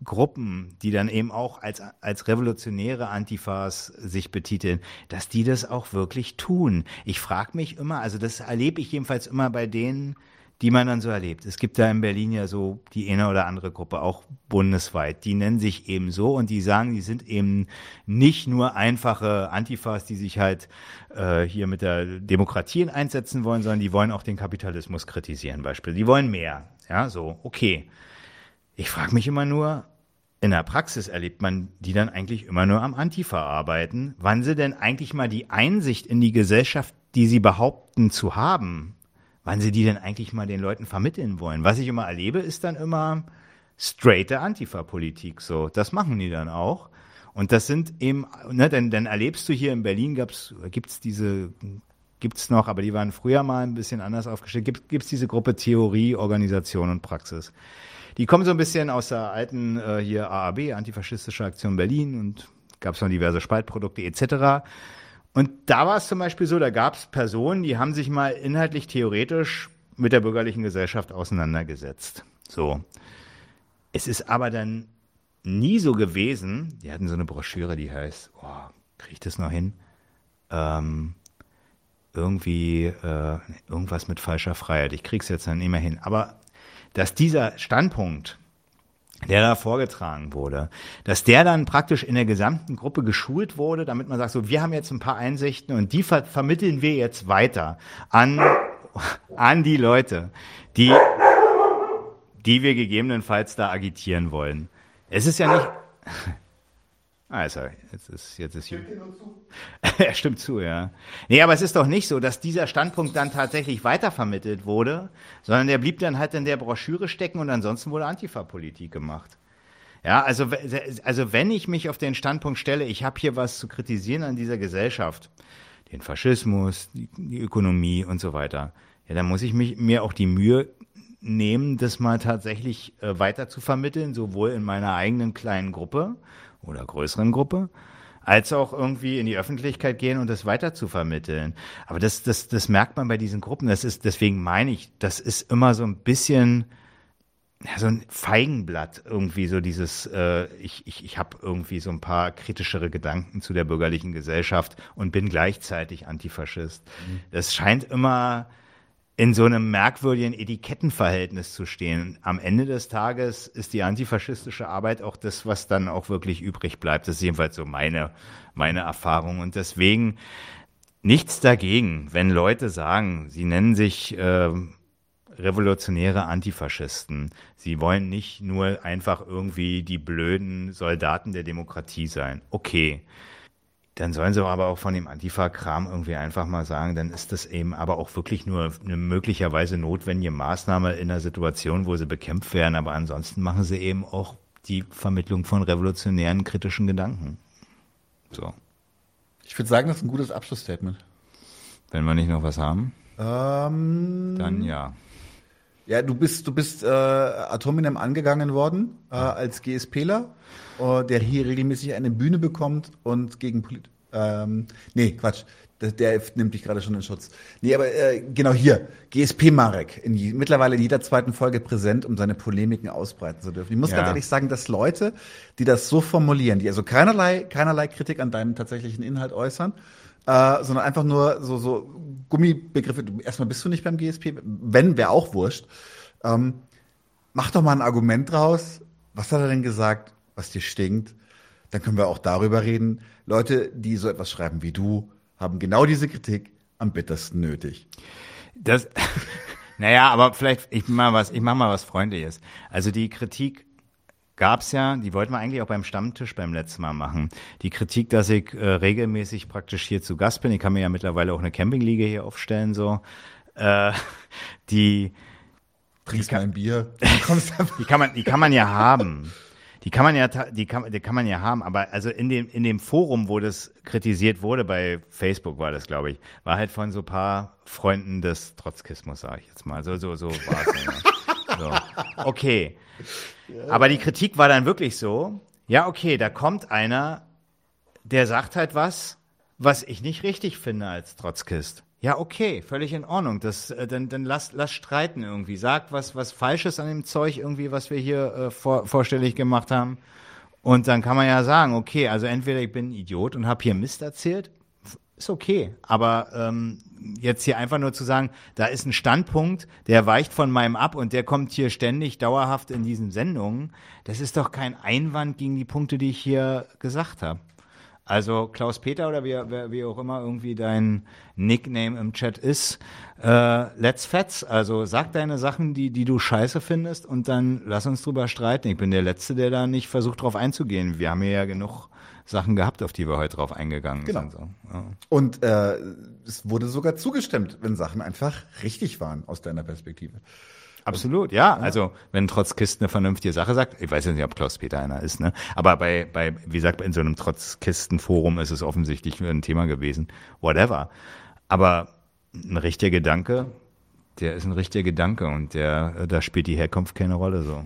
Gruppen, die dann eben auch als, als revolutionäre Antifas sich betiteln, dass die das auch wirklich tun. Ich frage mich immer, also das erlebe ich jedenfalls immer bei denen, die man dann so erlebt. Es gibt da in Berlin ja so die eine oder andere Gruppe, auch bundesweit, die nennen sich eben so und die sagen, die sind eben nicht nur einfache Antifas, die sich halt äh, hier mit der Demokratie einsetzen wollen, sondern die wollen auch den Kapitalismus kritisieren, Beispiel. Die wollen mehr. Ja, so, okay. Ich frage mich immer nur, in der Praxis erlebt man die dann eigentlich immer nur am Antifa arbeiten, wann sie denn eigentlich mal die Einsicht in die Gesellschaft, die sie behaupten zu haben, wann sie die denn eigentlich mal den Leuten vermitteln wollen. Was ich immer erlebe, ist dann immer straighte Antifa-Politik. So, das machen die dann auch. Und das sind eben, ne, denn dann erlebst du hier in Berlin gab's, gibt's diese, gibt's noch, aber die waren früher mal ein bisschen anders aufgestellt, gibt, gibt's diese Gruppe Theorie, Organisation und Praxis. Die kommen so ein bisschen aus der alten äh, hier AAB, Antifaschistische Aktion Berlin und gab's noch diverse Spaltprodukte etc. Und da war es zum Beispiel so, da gab es Personen, die haben sich mal inhaltlich theoretisch mit der bürgerlichen Gesellschaft auseinandergesetzt. So. Es ist aber dann nie so gewesen, die hatten so eine Broschüre, die heißt, oh, kriege ich das noch hin? Ähm, irgendwie äh, irgendwas mit falscher Freiheit. Ich krieg's jetzt dann nicht mehr hin. Aber dass dieser Standpunkt der da vorgetragen wurde, dass der dann praktisch in der gesamten Gruppe geschult wurde, damit man sagt, so, wir haben jetzt ein paar Einsichten und die ver vermitteln wir jetzt weiter an, an die Leute, die, die wir gegebenenfalls da agitieren wollen. Es ist ja nicht, also, jetzt ist, jetzt ist (laughs) er stimmt zu, ja. Nee, aber es ist doch nicht so, dass dieser Standpunkt dann tatsächlich weitervermittelt wurde, sondern der blieb dann halt in der Broschüre stecken und ansonsten wurde Antifa-Politik gemacht. Ja, also, also wenn ich mich auf den Standpunkt stelle, ich habe hier was zu kritisieren an dieser Gesellschaft, den Faschismus, die, die Ökonomie und so weiter, ja, dann muss ich mich, mir auch die Mühe nehmen, das mal tatsächlich äh, weiter zu vermitteln, sowohl in meiner eigenen kleinen Gruppe oder größeren Gruppe, als auch irgendwie in die Öffentlichkeit gehen und das weiter zu vermitteln. Aber das, das, das merkt man bei diesen Gruppen. Das ist, deswegen meine ich, das ist immer so ein bisschen ja, so ein Feigenblatt irgendwie so dieses, äh, ich, ich, ich habe irgendwie so ein paar kritischere Gedanken zu der bürgerlichen Gesellschaft und bin gleichzeitig Antifaschist. Mhm. Das scheint immer in so einem merkwürdigen Etikettenverhältnis zu stehen. Am Ende des Tages ist die antifaschistische Arbeit auch das, was dann auch wirklich übrig bleibt. Das ist jedenfalls so meine, meine Erfahrung. Und deswegen nichts dagegen, wenn Leute sagen, sie nennen sich äh, revolutionäre Antifaschisten. Sie wollen nicht nur einfach irgendwie die blöden Soldaten der Demokratie sein. Okay dann sollen sie aber auch von dem Antifa-Kram irgendwie einfach mal sagen, dann ist das eben aber auch wirklich nur eine möglicherweise notwendige Maßnahme in einer Situation, wo sie bekämpft werden. Aber ansonsten machen sie eben auch die Vermittlung von revolutionären kritischen Gedanken. So. Ich würde sagen, das ist ein gutes Abschlussstatement. Wenn wir nicht noch was haben, ähm, dann ja. Ja, du bist, du bist äh, Atominem angegangen worden äh, als GSPler, der hier regelmäßig eine Bühne bekommt und gegen Polit ähm, nee, Quatsch. Der, der nimmt dich gerade schon in Schutz. Nee, aber äh, genau hier, GSP Marek, in je, mittlerweile in jeder zweiten Folge präsent, um seine Polemiken ausbreiten zu dürfen. Ich muss ja. ganz ehrlich sagen, dass Leute, die das so formulieren, die also keinerlei, keinerlei Kritik an deinem tatsächlichen Inhalt äußern, äh, sondern einfach nur so, so Gummibegriffe. Erstmal bist du nicht beim GSP, wenn, wäre auch wurscht. Ähm, mach doch mal ein Argument draus. Was hat er denn gesagt, was dir stinkt? dann können wir auch darüber reden. Leute, die so etwas schreiben wie du, haben genau diese Kritik am bittersten nötig. Das, (laughs) naja, aber vielleicht, ich mach mal was, ich mach mal was Freundliches. Also die Kritik gab's ja, die wollten wir eigentlich auch beim Stammtisch beim letzten Mal machen. Die Kritik, dass ich äh, regelmäßig praktisch hier zu Gast bin, ich kann mir ja mittlerweile auch eine Campingliege hier aufstellen, so, äh, die, Trinkst mal ein Bier. (laughs) die kann man, die kann man ja haben. Die kann man ja, die kann, die kann man ja haben, aber also in dem, in dem Forum, wo das kritisiert wurde, bei Facebook war das, glaube ich, war halt von so paar Freunden des Trotzkismus, sage ich jetzt mal. So, so, so war es. (laughs) so. Okay. Aber die Kritik war dann wirklich so, ja, okay, da kommt einer, der sagt halt was, was ich nicht richtig finde als Trotzkist. Ja, okay, völlig in Ordnung. Das, äh, dann, dann lass, lass streiten irgendwie. Sag was, was Falsches an dem Zeug irgendwie, was wir hier äh, vor, vorstellig gemacht haben. Und dann kann man ja sagen, okay, also entweder ich bin ein Idiot und habe hier Mist erzählt, ist okay. Aber ähm, jetzt hier einfach nur zu sagen, da ist ein Standpunkt, der weicht von meinem ab und der kommt hier ständig dauerhaft in diesen Sendungen, das ist doch kein Einwand gegen die Punkte, die ich hier gesagt habe. Also Klaus Peter oder wie, wie auch immer irgendwie dein Nickname im Chat ist, äh, let's fetz. Also sag deine Sachen, die, die du scheiße findest und dann lass uns drüber streiten. Ich bin der Letzte, der da nicht versucht drauf einzugehen. Wir haben hier ja genug Sachen gehabt, auf die wir heute drauf eingegangen genau. sind. So. Ja. Und äh, es wurde sogar zugestimmt, wenn Sachen einfach richtig waren aus deiner Perspektive. Absolut, ja. Also wenn Trotzkist eine vernünftige Sache sagt, ich weiß ja nicht, ob Klaus Peter einer ist, ne? Aber bei, bei, wie gesagt, in so einem Trotzkistenforum ist es offensichtlich ein Thema gewesen. Whatever. Aber ein richtiger Gedanke, der ist ein richtiger Gedanke und der, da spielt die Herkunft keine Rolle so.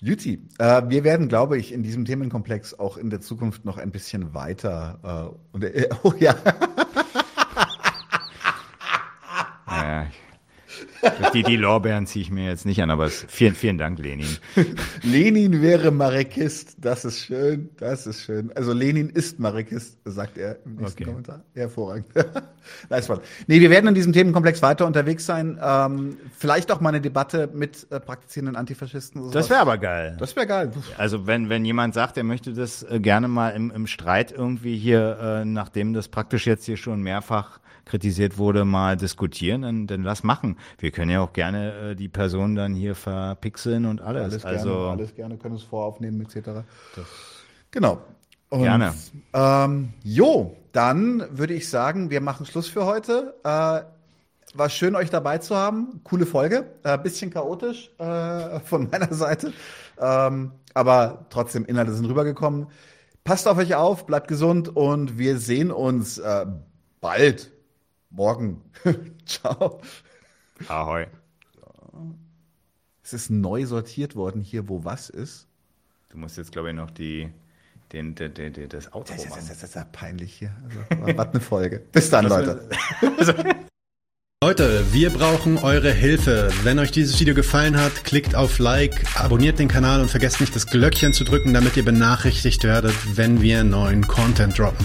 Juti, äh, wir werden, glaube ich, in diesem Themenkomplex auch in der Zukunft noch ein bisschen weiter. Äh, und, äh, (laughs) oh ja. ja, die, die Lorbeeren ziehe ich mir jetzt nicht an, aber es, vielen, vielen Dank, Lenin. (laughs) Lenin wäre Marekist. Das ist schön. Das ist schön. Also Lenin ist Marekist, sagt er im nächsten okay. Kommentar. Hervorragend. (laughs) nice one. Nee, wir werden in diesem Themenkomplex weiter unterwegs sein. Ähm, vielleicht auch mal eine Debatte mit äh, praktizierenden Antifaschisten. Das wäre aber geil. Das wäre geil. Also wenn, wenn jemand sagt, er möchte das äh, gerne mal im, im Streit irgendwie hier, äh, nachdem das praktisch jetzt hier schon mehrfach kritisiert wurde, mal diskutieren, dann, dann lass machen. Wir können ja auch gerne äh, die Person dann hier verpixeln und alles. Alles also, gerne, alles gerne, können es voraufnehmen etc. genau. Und, gerne. Ähm, jo, dann würde ich sagen, wir machen Schluss für heute. Äh, war schön, euch dabei zu haben. Coole Folge. Äh, bisschen chaotisch äh, (laughs) von meiner Seite. Ähm, aber trotzdem, Inhalte sind rübergekommen. Passt auf euch auf, bleibt gesund und wir sehen uns äh, bald Morgen. (laughs) Ciao. Ahoi. Es ist neu sortiert worden hier, wo was ist. Du musst jetzt, glaube ich, noch die, den, den, den, den das Outro das, das, das, das ist ja peinlich hier. Also, was eine Folge. Bis dann, Leute. (laughs) Leute, wir brauchen eure Hilfe. Wenn euch dieses Video gefallen hat, klickt auf Like, abonniert den Kanal und vergesst nicht das Glöckchen zu drücken, damit ihr benachrichtigt werdet, wenn wir neuen Content droppen.